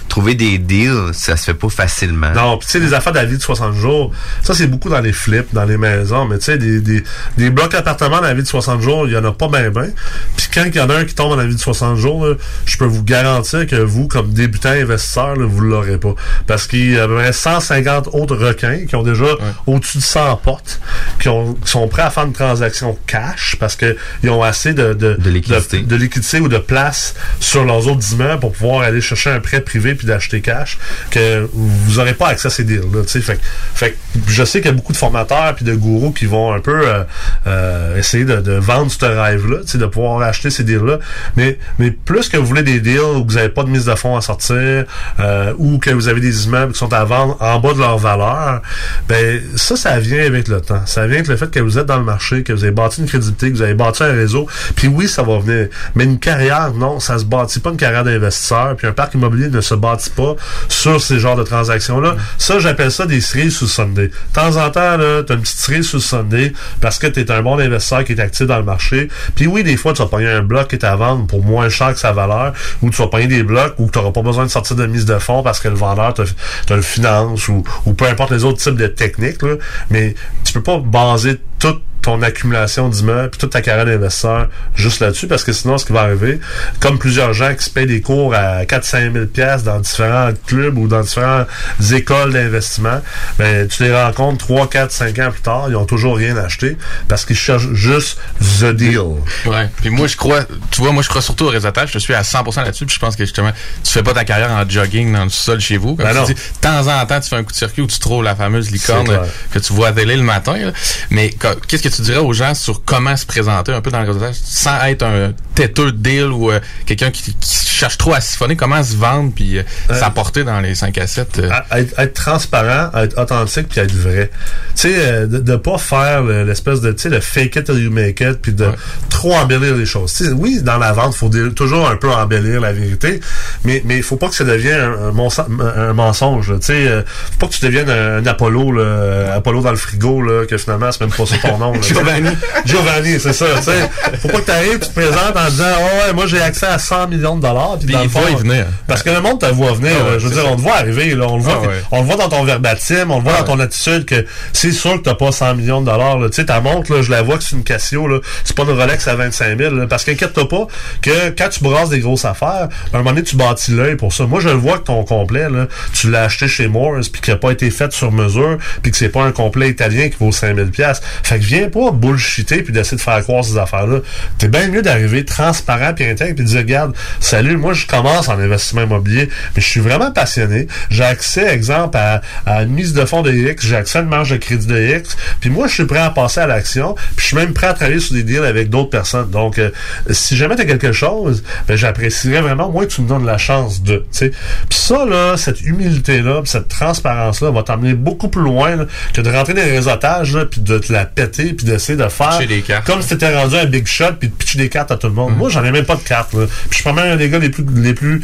trouver des deals, ça se fait pas facilement. Non, puis tu sais, les affaires d'avis de 60 jours, ça c'est beaucoup dans les flips, dans les maisons, mais tu sais, des, des, des blocs appartements dans la vie de 60 jours, il y en a pas bien ben. Puis quand il y en a un qui tombe dans la vie de 60 jours, je peux vous garantir que vous, comme débutant investisseur, là, vous l'aurez pas. Parce qu'il y a à peu près 150 autres requins qui ont déjà au-dessus de 100 portes, qui, ont, qui sont prêts à faire une transaction cash parce que ils ont assez de, de, de liquidité. De, liquidité ou de place sur leurs autres immeubles pour pouvoir aller chercher un prêt privé puis d'acheter cash que vous n'aurez pas accès à ces deals-là. Fait, que- fait je sais qu'il y a beaucoup de formateurs puis de gourous qui vont un peu euh, euh, essayer de, de vendre ce rêve-là, de pouvoir acheter ces deals-là. Mais, mais plus que vous voulez des deals où vous n'avez pas de mise de fonds à sortir euh, ou que vous avez des immeubles qui sont à vendre en bas de leur valeur, ben ça, ça vient avec le temps. Ça vient avec le fait que vous êtes dans le marché, que vous avez bâti une crédibilité, que vous avez bâti un réseau. Puis oui, ça va venir. Mais une carrière, non, ça se bâtit pas une carrière d'investisseur. Puis un parc immobilier ne se bâtit pas sur ces genres de transactions-là. Ça, j'appelle ça des cerises sous Sunday. De temps en temps, là, t'as une petite cerise sous Sunday parce que t'es un bon investisseur qui est actif dans le marché. Puis oui, des fois, tu vas pogner un bloc qui est à vendre pour moins cher que sa valeur, ou tu vas pogner des blocs où tu n'auras pas besoin de sortir de mise de fonds parce que le vendeur te, te le finance ou, ou peu importe les autres types de techniques. Là. Mais tu peux pas baser toute ton accumulation d'immeubles puis toute ta carrière d'investisseur juste là-dessus parce que sinon ce qui va arriver comme plusieurs gens qui se payent des cours à 4-5 000 pièces dans différents clubs ou dans différentes écoles d'investissement ben tu les rencontres 3, 4, 5 ans plus tard ils ont toujours rien acheté parce qu'ils cherchent juste the deal Ouais. Puis moi, je crois, tu vois, moi, je crois surtout au réseautage. Je suis à 100% là-dessus. Puis je pense que justement, tu fais pas ta carrière en jogging dans le sol chez vous. Comme Ben tu non. dis, de temps en temps, tu fais un coup de circuit où tu trouves la fameuse licorne que tu vois à télé le matin. là. Mais qu'est-ce que tu dirais aux gens sur comment se présenter un peu dans le réseautage sans être un têteux de deal ou euh, quelqu'un qui, qui cherche trop à siphonner? Comment se vendre puis euh, s'apporter dans les 5 à 7? euh? à- être, être transparent, être authentique puis être vrai. Tu sais, de, de pas faire le- l'espèce de, tu sais, le fake it till you make it puis de trop embellir les choses. Oui, dans la vente, faut dire- toujours un peu embellir la vérité, mais mais il faut pas que ça devienne un, un mensonge. Tu sais, faut pas que tu deviennes un, un Apollo, là, Apollo dans le frigo, là, que finalement c'est même pas ça ton nom. là. Giovanni. Giovanni, c'est ça. Tu sais, faut pas que tu arrives, tu te présentes en disant, oh ouais, moi j'ai accès à 100 millions de dollars. Puis Puis dans le il fond, y venir. Parce que le monde te voit venir. Ah ouais, je veux dire, ça. on te voit arriver. Là, on le voit, Ah ouais. on le voit dans ton verbatim, on le voit dans ton attitude que c'est sûr que t'as pas 100 millions de dollars. Tu sais, ta montre, là, je la vois que c'est une Casio. C'est pas une Rolex à 25 000. là. parce qu'inquiète-toi pas que quand tu brasses des grosses affaires, à un moment donné, tu bâtis l'œil pour ça. Moi, je le vois que ton complet, là, tu l'as acheté chez Morse puis qu'il a pas été fait sur mesure puis que c'est pas un complet italien qui vaut 5000 pièces. Fait que viens pas bullshiter puis d'essayer de faire croire ces affaires-là. T'es bien mieux d'arriver transparent puis intègre puis dire, regarde, salut, moi, je commence en investissement immobilier, mais je suis vraiment passionné. J'ai accès, exemple, à, à une mise de fonds de X, j'ai accès à une marge de crédit de X, puis moi, je suis prêt à passer à l'action, puis je suis même prêt à travailler sur des deals avec d'autres personnes. Donc, euh, si jamais tu as quelque chose, ben, j'apprécierais vraiment, moi, que tu me donnes la chance de, tu sais. Puis ça, là, cette humilité-là, puis cette transparence-là va t'emmener beaucoup plus loin là, que de rentrer dans les réseautages, puis de te la péter, puis d'essayer de faire Pitcher des cartes. comme si t'étais rendu un big shot, puis de pitcher des cartes à tout le monde. Moi, j'en ai même pas de. Là. Puis je suis pas mal un des gars les plus les plus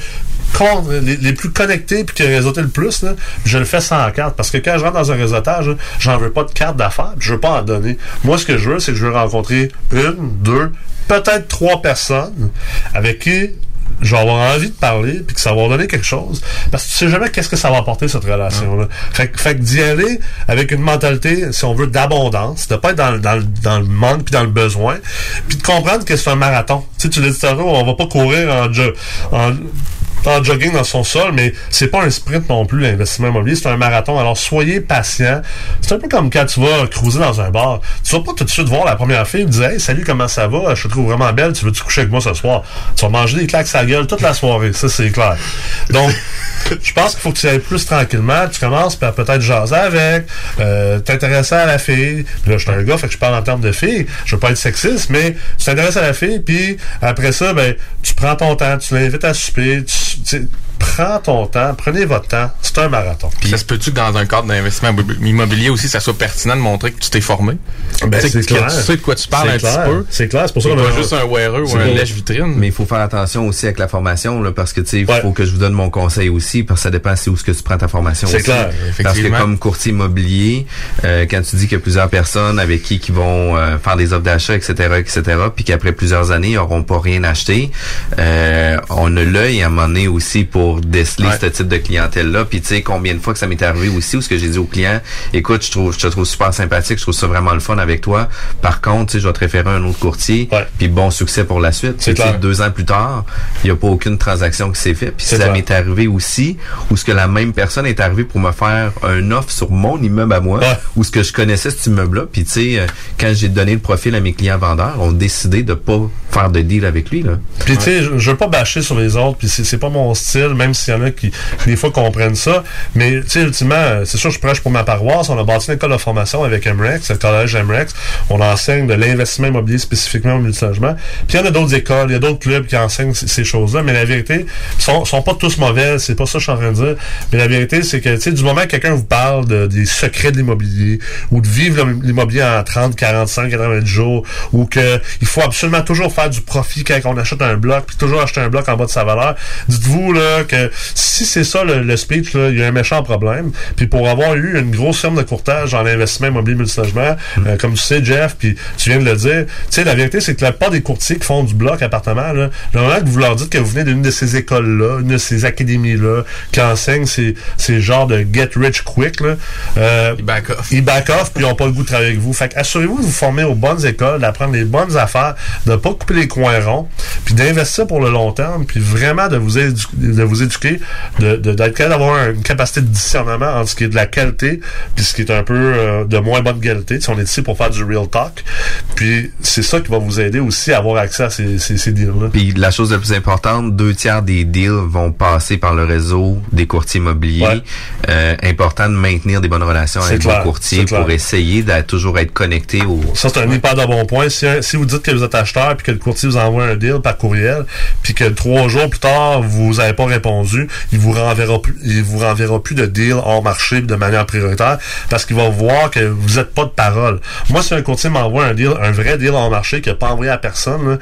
les, les plus connectés puis qui a réseauté le plus, là, je le fais sans carte. Parce que quand je rentre dans un réseautage, j'en veux pas de carte d'affaires, je veux pas en donner. Moi, ce que je veux, c'est que je veux rencontrer une, deux, peut-être trois personnes avec qui je vais avoir envie de parler puis que ça va donner quelque chose. Parce que tu sais jamais qu'est-ce que ça va apporter cette relation là fait, fait que d'y aller avec une mentalité si on veut d'abondance de pas être dans, le- dans, dans le manque puis dans le besoin puis de comprendre que c'est un marathon. Tu sais tu l'as dit on va pas courir en, en en jogging dans son sol, mais c'est pas un sprint non plus, l'investissement immobilier, c'est un marathon. Alors, soyez patient. C'est un peu comme quand tu vas cruiser dans un bar. Tu vas pas tout de suite voir la première fille et dire, hey, salut, comment ça va? Je te trouve vraiment belle. Tu veux-tu coucher avec moi ce soir? Tu vas manger des claques à la gueule toute la soirée. Ça, c'est clair. Donc, je pense qu'il faut que tu ailles plus tranquillement. Tu commences par peut-être jaser avec, euh, t'intéresser à la fille. Puis là, je suis un gars, fait que je parle en termes de fille. Je veux pas être sexiste, mais tu t'intéresses à la fille, puis après ça, ben, tu prends ton temps, tu l'invites à souper, tu, tu sais, prends ton temps, prenez votre temps. C'est un marathon. Puis ça se peut-tu que dans un cadre d'investissement immobilier aussi, ça soit pertinent de montrer que tu t'es formé? Ben, c'est clair. Tu sais de quoi tu parles C'est un clair. petit peu. C'est clair, c'est pour ça qu'on pas a- juste un wearer ou un lèche-vitrine. Mais il faut faire attention aussi avec la formation, là, parce que tu sais, il faut que je vous donne mon conseil aussi, parce que ça dépend c'est où ce que tu prends ta formation. C'est aussi. clair, Parce que effectivement. comme courtier immobilier, euh, quand tu dis qu'il y a plusieurs personnes avec qui qui vont euh, faire des offres d'achat, etc., etc., puis qu'après plusieurs années, ils n'auront pas rien acheté, euh, on a l'œil à un moment donné aussi pour déceler ce type de clientèle-là. Puis tu sais, combien de fois que ça m'est arrivé aussi, où ce que j'ai dit au client, écoute, je trouve, je te trouve super sympathique, je trouve ça vraiment le fun avec toi. Par contre, tu sais, je vais te référer à un autre courtier, puis bon succès pour la suite. C'est clair. deux ans plus tard, il n'y a pas aucune transaction qui s'est faite. Puis ça m'est arrivé aussi, où ce que la même personne est arrivée pour me faire un offre sur mon immeuble à moi, où ce que je connaissais cet immeuble-là. Puis tu sais, euh, quand j'ai donné le profil à mes clients vendeurs, on a décidé de pas faire de deal avec lui. Là. Puis tu sais, je, je veux pas bâcher sur les autres, puis c'est pas mon style, même s'il y en a qui des fois comprennent ça. Mais tu sais, ultimement, euh, c'est sûr, je prêche pour ma paroisse. On a bâti une école de formation avec MREX, le collège MREX. On enseigne de l'investissement immobilier spécifiquement au multilogement. Puis il y en a d'autres écoles, il y a d'autres clubs qui enseignent ces choses-là. Mais la vérité, ils sont, sont pas tous mauvais. C'est pas ça que je suis en train de dire. Mais la vérité, c'est que tu sais, du moment que quelqu'un vous parle de, des secrets de l'immobilier ou de vivre l'im- l'immobilier en 30, 45, 90 jours ou que il faut absolument toujours faire du profit quand on achète un bloc puis toujours acheter un bloc en bas de sa valeur. Dites-vous là que si c'est ça le, le speech, là, il y a un méchant problème. Puis pour avoir eu une grosse firme de courtage en investissement immobilier multilogement, euh, comme tu sais, Jeff, puis tu viens de le dire, tu sais, la vérité, c'est que la plupart des courtiers qui font du bloc appartement, là, le moment que vous leur dites que vous venez d'une de ces écoles-là, une de ces académies-là, qui enseignent ces, ces genres de get rich quick, là, euh, ils back off. Ils back off, puis ils n'ont pas le goût de travailler avec vous. Fait que assurez-vous de vous former aux bonnes écoles, d'apprendre les bonnes affaires, de pas couper les coins ronds, puis d'investir pour le long terme, puis vraiment de vous, édu- de vous éduquer, de, de- d'être capable d'avoir une capacité de discernement entre ce qui est de la qualité, puis ce qui est un peu euh, de moins bonne qualité. Sais, on est ici pour faire du real talk. Puis c'est ça qui va vous aider aussi à avoir accès à ces, ces, ces deals-là. Puis la chose la plus importante, deux tiers des deals vont passer par le réseau des courtiers immobiliers. Euh, important de maintenir des bonnes relations avec vos courtiers pour essayer de toujours être connecté au. Ça, c'est un hyper de bon point. Si, si vous dites que vous êtes acheteur puis que le courtier vous envoie un deal par courriel, puis que trois jours plus tard, vous n'avez pas répondu, il vous renverra il vous renverra plus de deal hors marché de manière prioritaire parce qu'il va voir que vous n'êtes pas de parole. Moi, si un courtier m'envoie un deal, un vrai deal hors marché qu'il n'a pas envoyé à personne,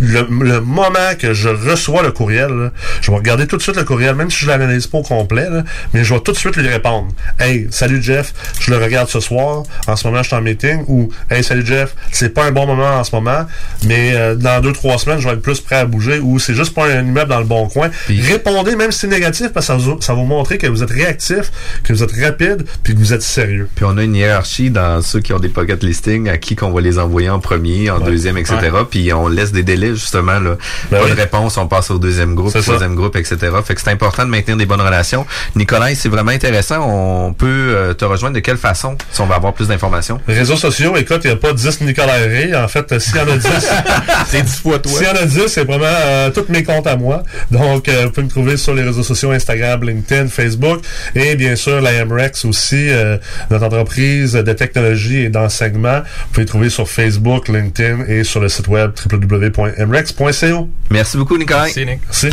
le, moment que je reçois le courriel, je vais regarder tout de suite le courriel, même si je l'analyse pas au complet, mais je vais tout de suite lui répondre. Hey, salut Jeff, je le regarde ce soir. En ce moment, je suis en meeting. Ou Hey, salut Jeff, c'est pas un bon moment en ce moment, mais euh, dans deux trois semaines, je vais être plus prêt à bouger. Ou c'est juste pas un immeuble dans le bon coin. Répondez même si c'est négatif parce que ça, vous- ça va vous montrer que vous êtes réactif, que vous êtes rapide, puis que vous êtes sérieux. Puis on a une hiérarchie dans ceux qui ont des pocket listings à qui qu'on va les envoyer en premier, en Ouais. deuxième, etc. Puis on laisse des délais justement là. Ben pas oui. de réponse, on passe au deuxième groupe, ça. troisième groupe, etc. Fait que c'est important de maintenir des bonnes relations. Nicolas, c'est vraiment intéressant. On peut euh, te rejoindre de quelle façon si on veut avoir plus d'informations? Réseaux sociaux, écoute, il n'y a pas 10 Nicolas Ray. En fait, euh, s'il y en a 10, c'est 10 fois toi. S'il y en a 10, c'est vraiment euh, tous mes comptes à moi. Donc, euh, vous pouvez me trouver sur les réseaux sociaux Instagram, LinkedIn, Facebook et bien sûr la MREX aussi, euh, notre entreprise de technologie et d'enseignement. Vous pouvez trouver sur Facebook, LinkedIn et sur le site web www.mrex.co. Merci beaucoup, Nicolas. Merci, Nick. Merci.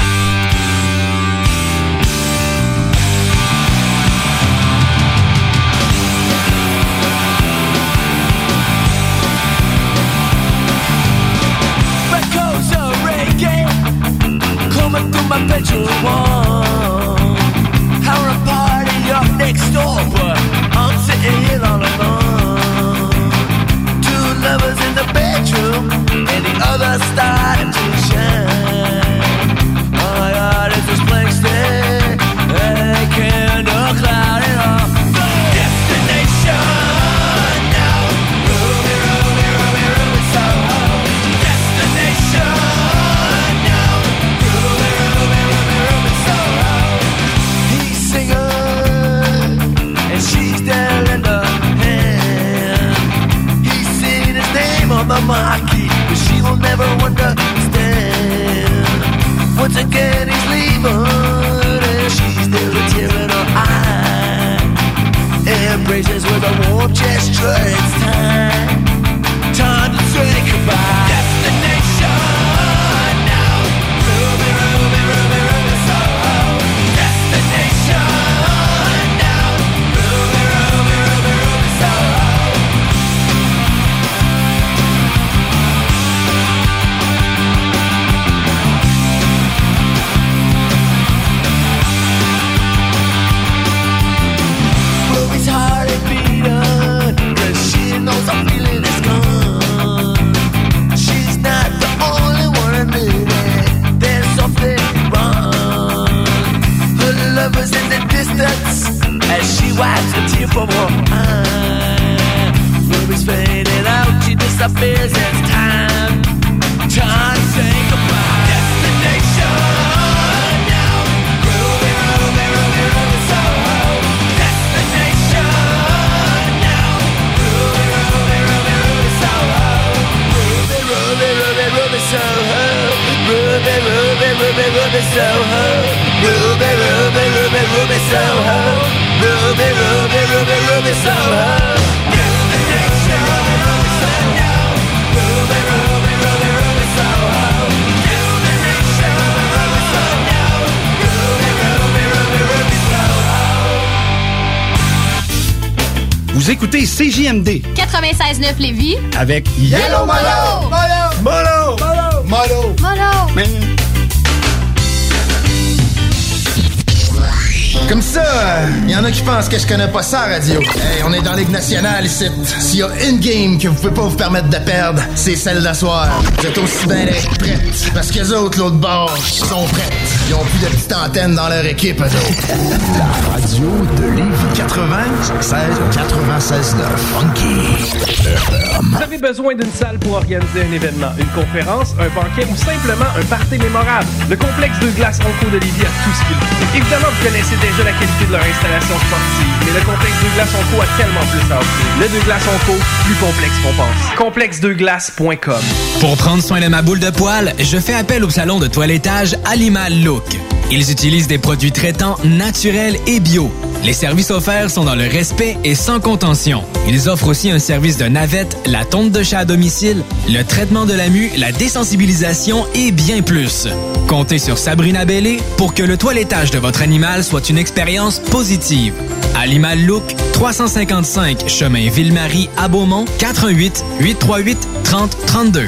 a business time to say goodbye. destination. Ruby, Ruby, Ruby, Ruby, Soho. Destination. Ruby, Ruby, Ruby, Ruby, Soho. Ruby, Ruby, Ruby, Ruby, Soho. Ruby, Ruby, Ruby, Ruby, Soho. Vous écoutez CJMD 96.9 Lévis. avec Yellow Molo. Molo! Molo! Molo. Comme ça, il y en a qui pensent que je connais pas ça, radio. Hey, on est dans Ligue nationale ici. S'il y a une game que vous pouvez pas vous permettre de perdre, c'est celle d'asseoir. Vous êtes aussi bien prêtes. Parce que les autres, l'autre bord, sont prêtes. Ils ont plus de petite antenne dans leur équipe, eux autres. La radio de Lévis 96 96 9 Funky. Vous avez besoin d'une salle pour organiser un événement, une conférence, un banquet ou simplement un party mémorable. Le complexe de glace Ronco de Lévis a tout ce qu'il faut. Évidemment, vous connaissez déjà la qualité de leur installation sportive, mais le complexe de glace Ronco a tellement plus à offrir. Le de glace Ronco, plus complexe qu'on pense. Complexedeglace.com Pour prendre soin de ma boule de poil, je fais appel au salon de toilettage Animal Ils utilisent des produits traitants naturels et bio. Les services offerts sont dans le respect et sans contention. Ils offrent aussi un service de navette, la tonte de chat à domicile, le traitement de la mue, la désensibilisation et bien plus. Comptez sur Sabrina Bellé pour que le toilettage de votre animal soit une expérience positive. Animal Look, 355 chemin Ville-Marie à Beaumont, 88 838 30 32.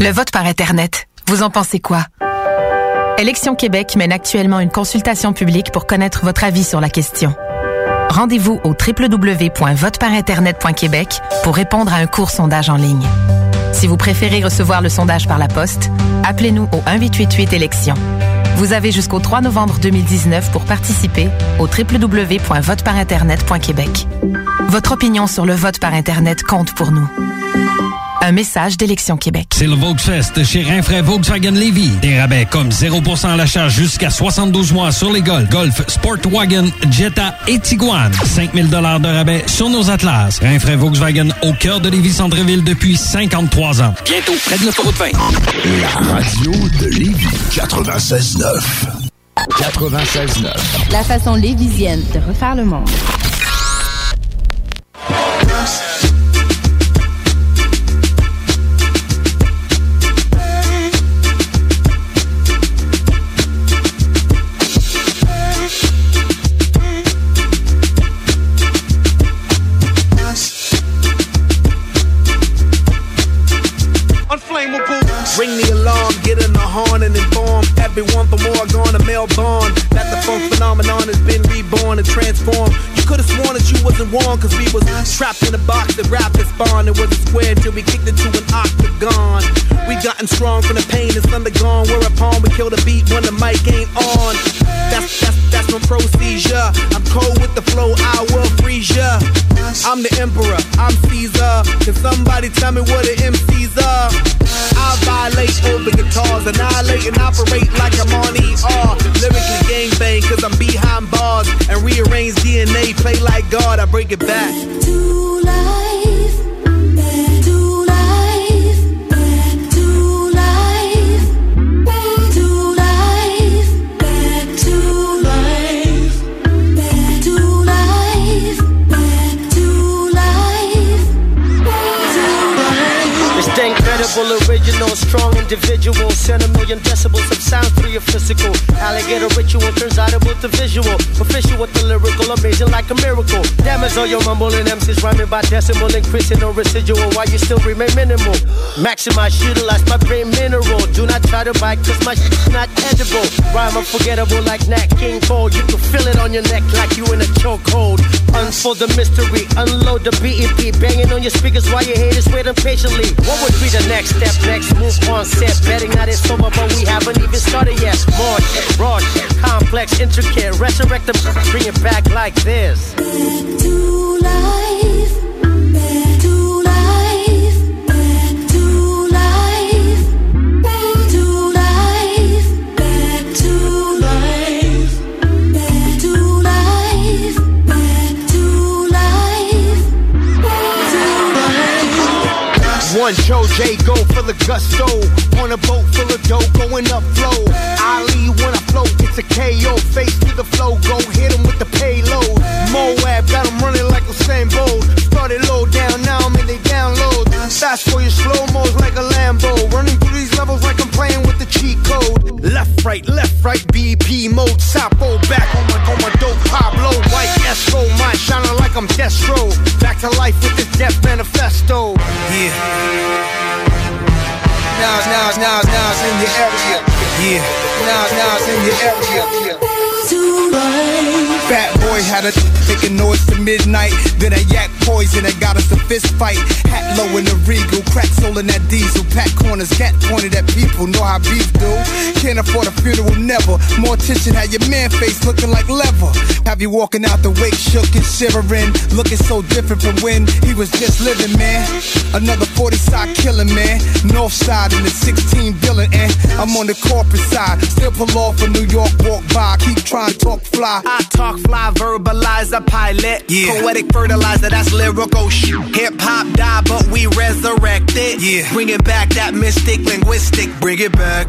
Le vote par Internet, vous en pensez quoi? Élection Québec mène actuellement une consultation publique pour connaître votre avis sur la question. Rendez-vous au www.voteparinternet.québec pour répondre à un court sondage en ligne. Si vous préférez recevoir le sondage par la poste, appelez-nous au 1888 élections. Vous avez jusqu'au 3 novembre 2019 pour participer au www.voteparinternet.québec. Votre opinion sur le vote par Internet compte pour nous. Un message d'Élection Québec. C'est le Volksfest chez Rinfraie Volkswagen Levy. Des rabais comme 0% à l'achat jusqu'à 72 mois sur les Golf, Golf, Sportwagen, Jetta et Tiguan. 5000 dollars de rabais sur nos Atlas. Rinfraie Volkswagen au cœur de Lévis Centreville depuis 53 ans. Bientôt, près de l'autoroute 20. La radio de Lévis 96 9 96 9 La façon lévisienne de refaire le monde. Gonna Melbourne. That the funk phenomenon has been reborn and transformed. You could have sworn that you wasn't warm, cause we was trapped in a box that rap is spawned. It was a square till we kicked it to an octagon. We gotten strong from the pain that's undergone. Whereupon we kill the beat when the mic ain't on. That's that's that's no procedure. I'm cold with the flow, I will freeze ya. I'm the emperor, I'm Caesar. Can somebody tell me what an MC's are? I violate over guitars, annihilate and operate like I'm on ER. Lyrically gangbang, cause I'm behind bars. And rearrange DNA, play like God, I break it back. The incredible, original, strong individual. Send a million decibels of sound through your physical. Alligator ritual turns audible to visual. Official with the lyrical, amazing like a miracle. Damage all your mumbling MCs rhyming by decimal, increasing no residual while you still remain minimal. Maximize, utilize my brain mineral. Do not try to bite, cause my shit's not edible. Rhyme unforgettable like Nat King Cole. You can feel it on your neck like you in a chokehold. Unfold the mystery, unload the BEP, banging on your speakers while your haters wait impatiently. What would be the next step, next move on set. Betting that it's over, but we haven't even started yet. More shit, complex, intricate. Resurrect them, bring it back like this. Back to life. One Joe J go for the gusto. On a boat full of dough, going up flow. Ali when I float, it's a KO. Face to the flow, go hit him with the payload. Moab got him running like Usain Bolt. Started low down, now I'm in they download. Fast for your slow mo's like a Lambo. Running through these levels like I'm playing with the cheat code. Left, right, left, right, BP mode. Sapo back on my, on my dope Pablo. White Esco, mine shining like I'm Destro. Back to life with this death manifesto. Yeah. Now, now, now, now it's in your area. Yeah. Now, now it's in your area. Fat boy had a making noise to midnight. Then a yak poison that got us a fist fight. Hat low in the regal, crack soul in that diesel. Pack corners, cat pointed at people. Know how beef do. Can't afford a funeral, never. More attention, had your man face looking like leather. Have you walking out the wake, shook and shivering. Looking so different from when he was just living, man. Another 40 side killing, man. North side in the 16 billion, and eh? I'm on the corporate side. Still pull off a New York walk by. Keep trying to talk fly. I talk fly, verbalize a pilot. Yeah. Poetic fertilizer, that's lyrical shit. Hip hop die, but we resurrect it. Yeah. Bringing back that mystic linguistic, bring it back.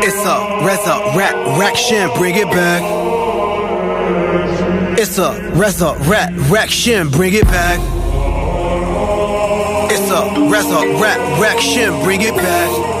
It's a resurrection, bring it back. It's a resurrection, bring it back. It's a resurrection, bring it back.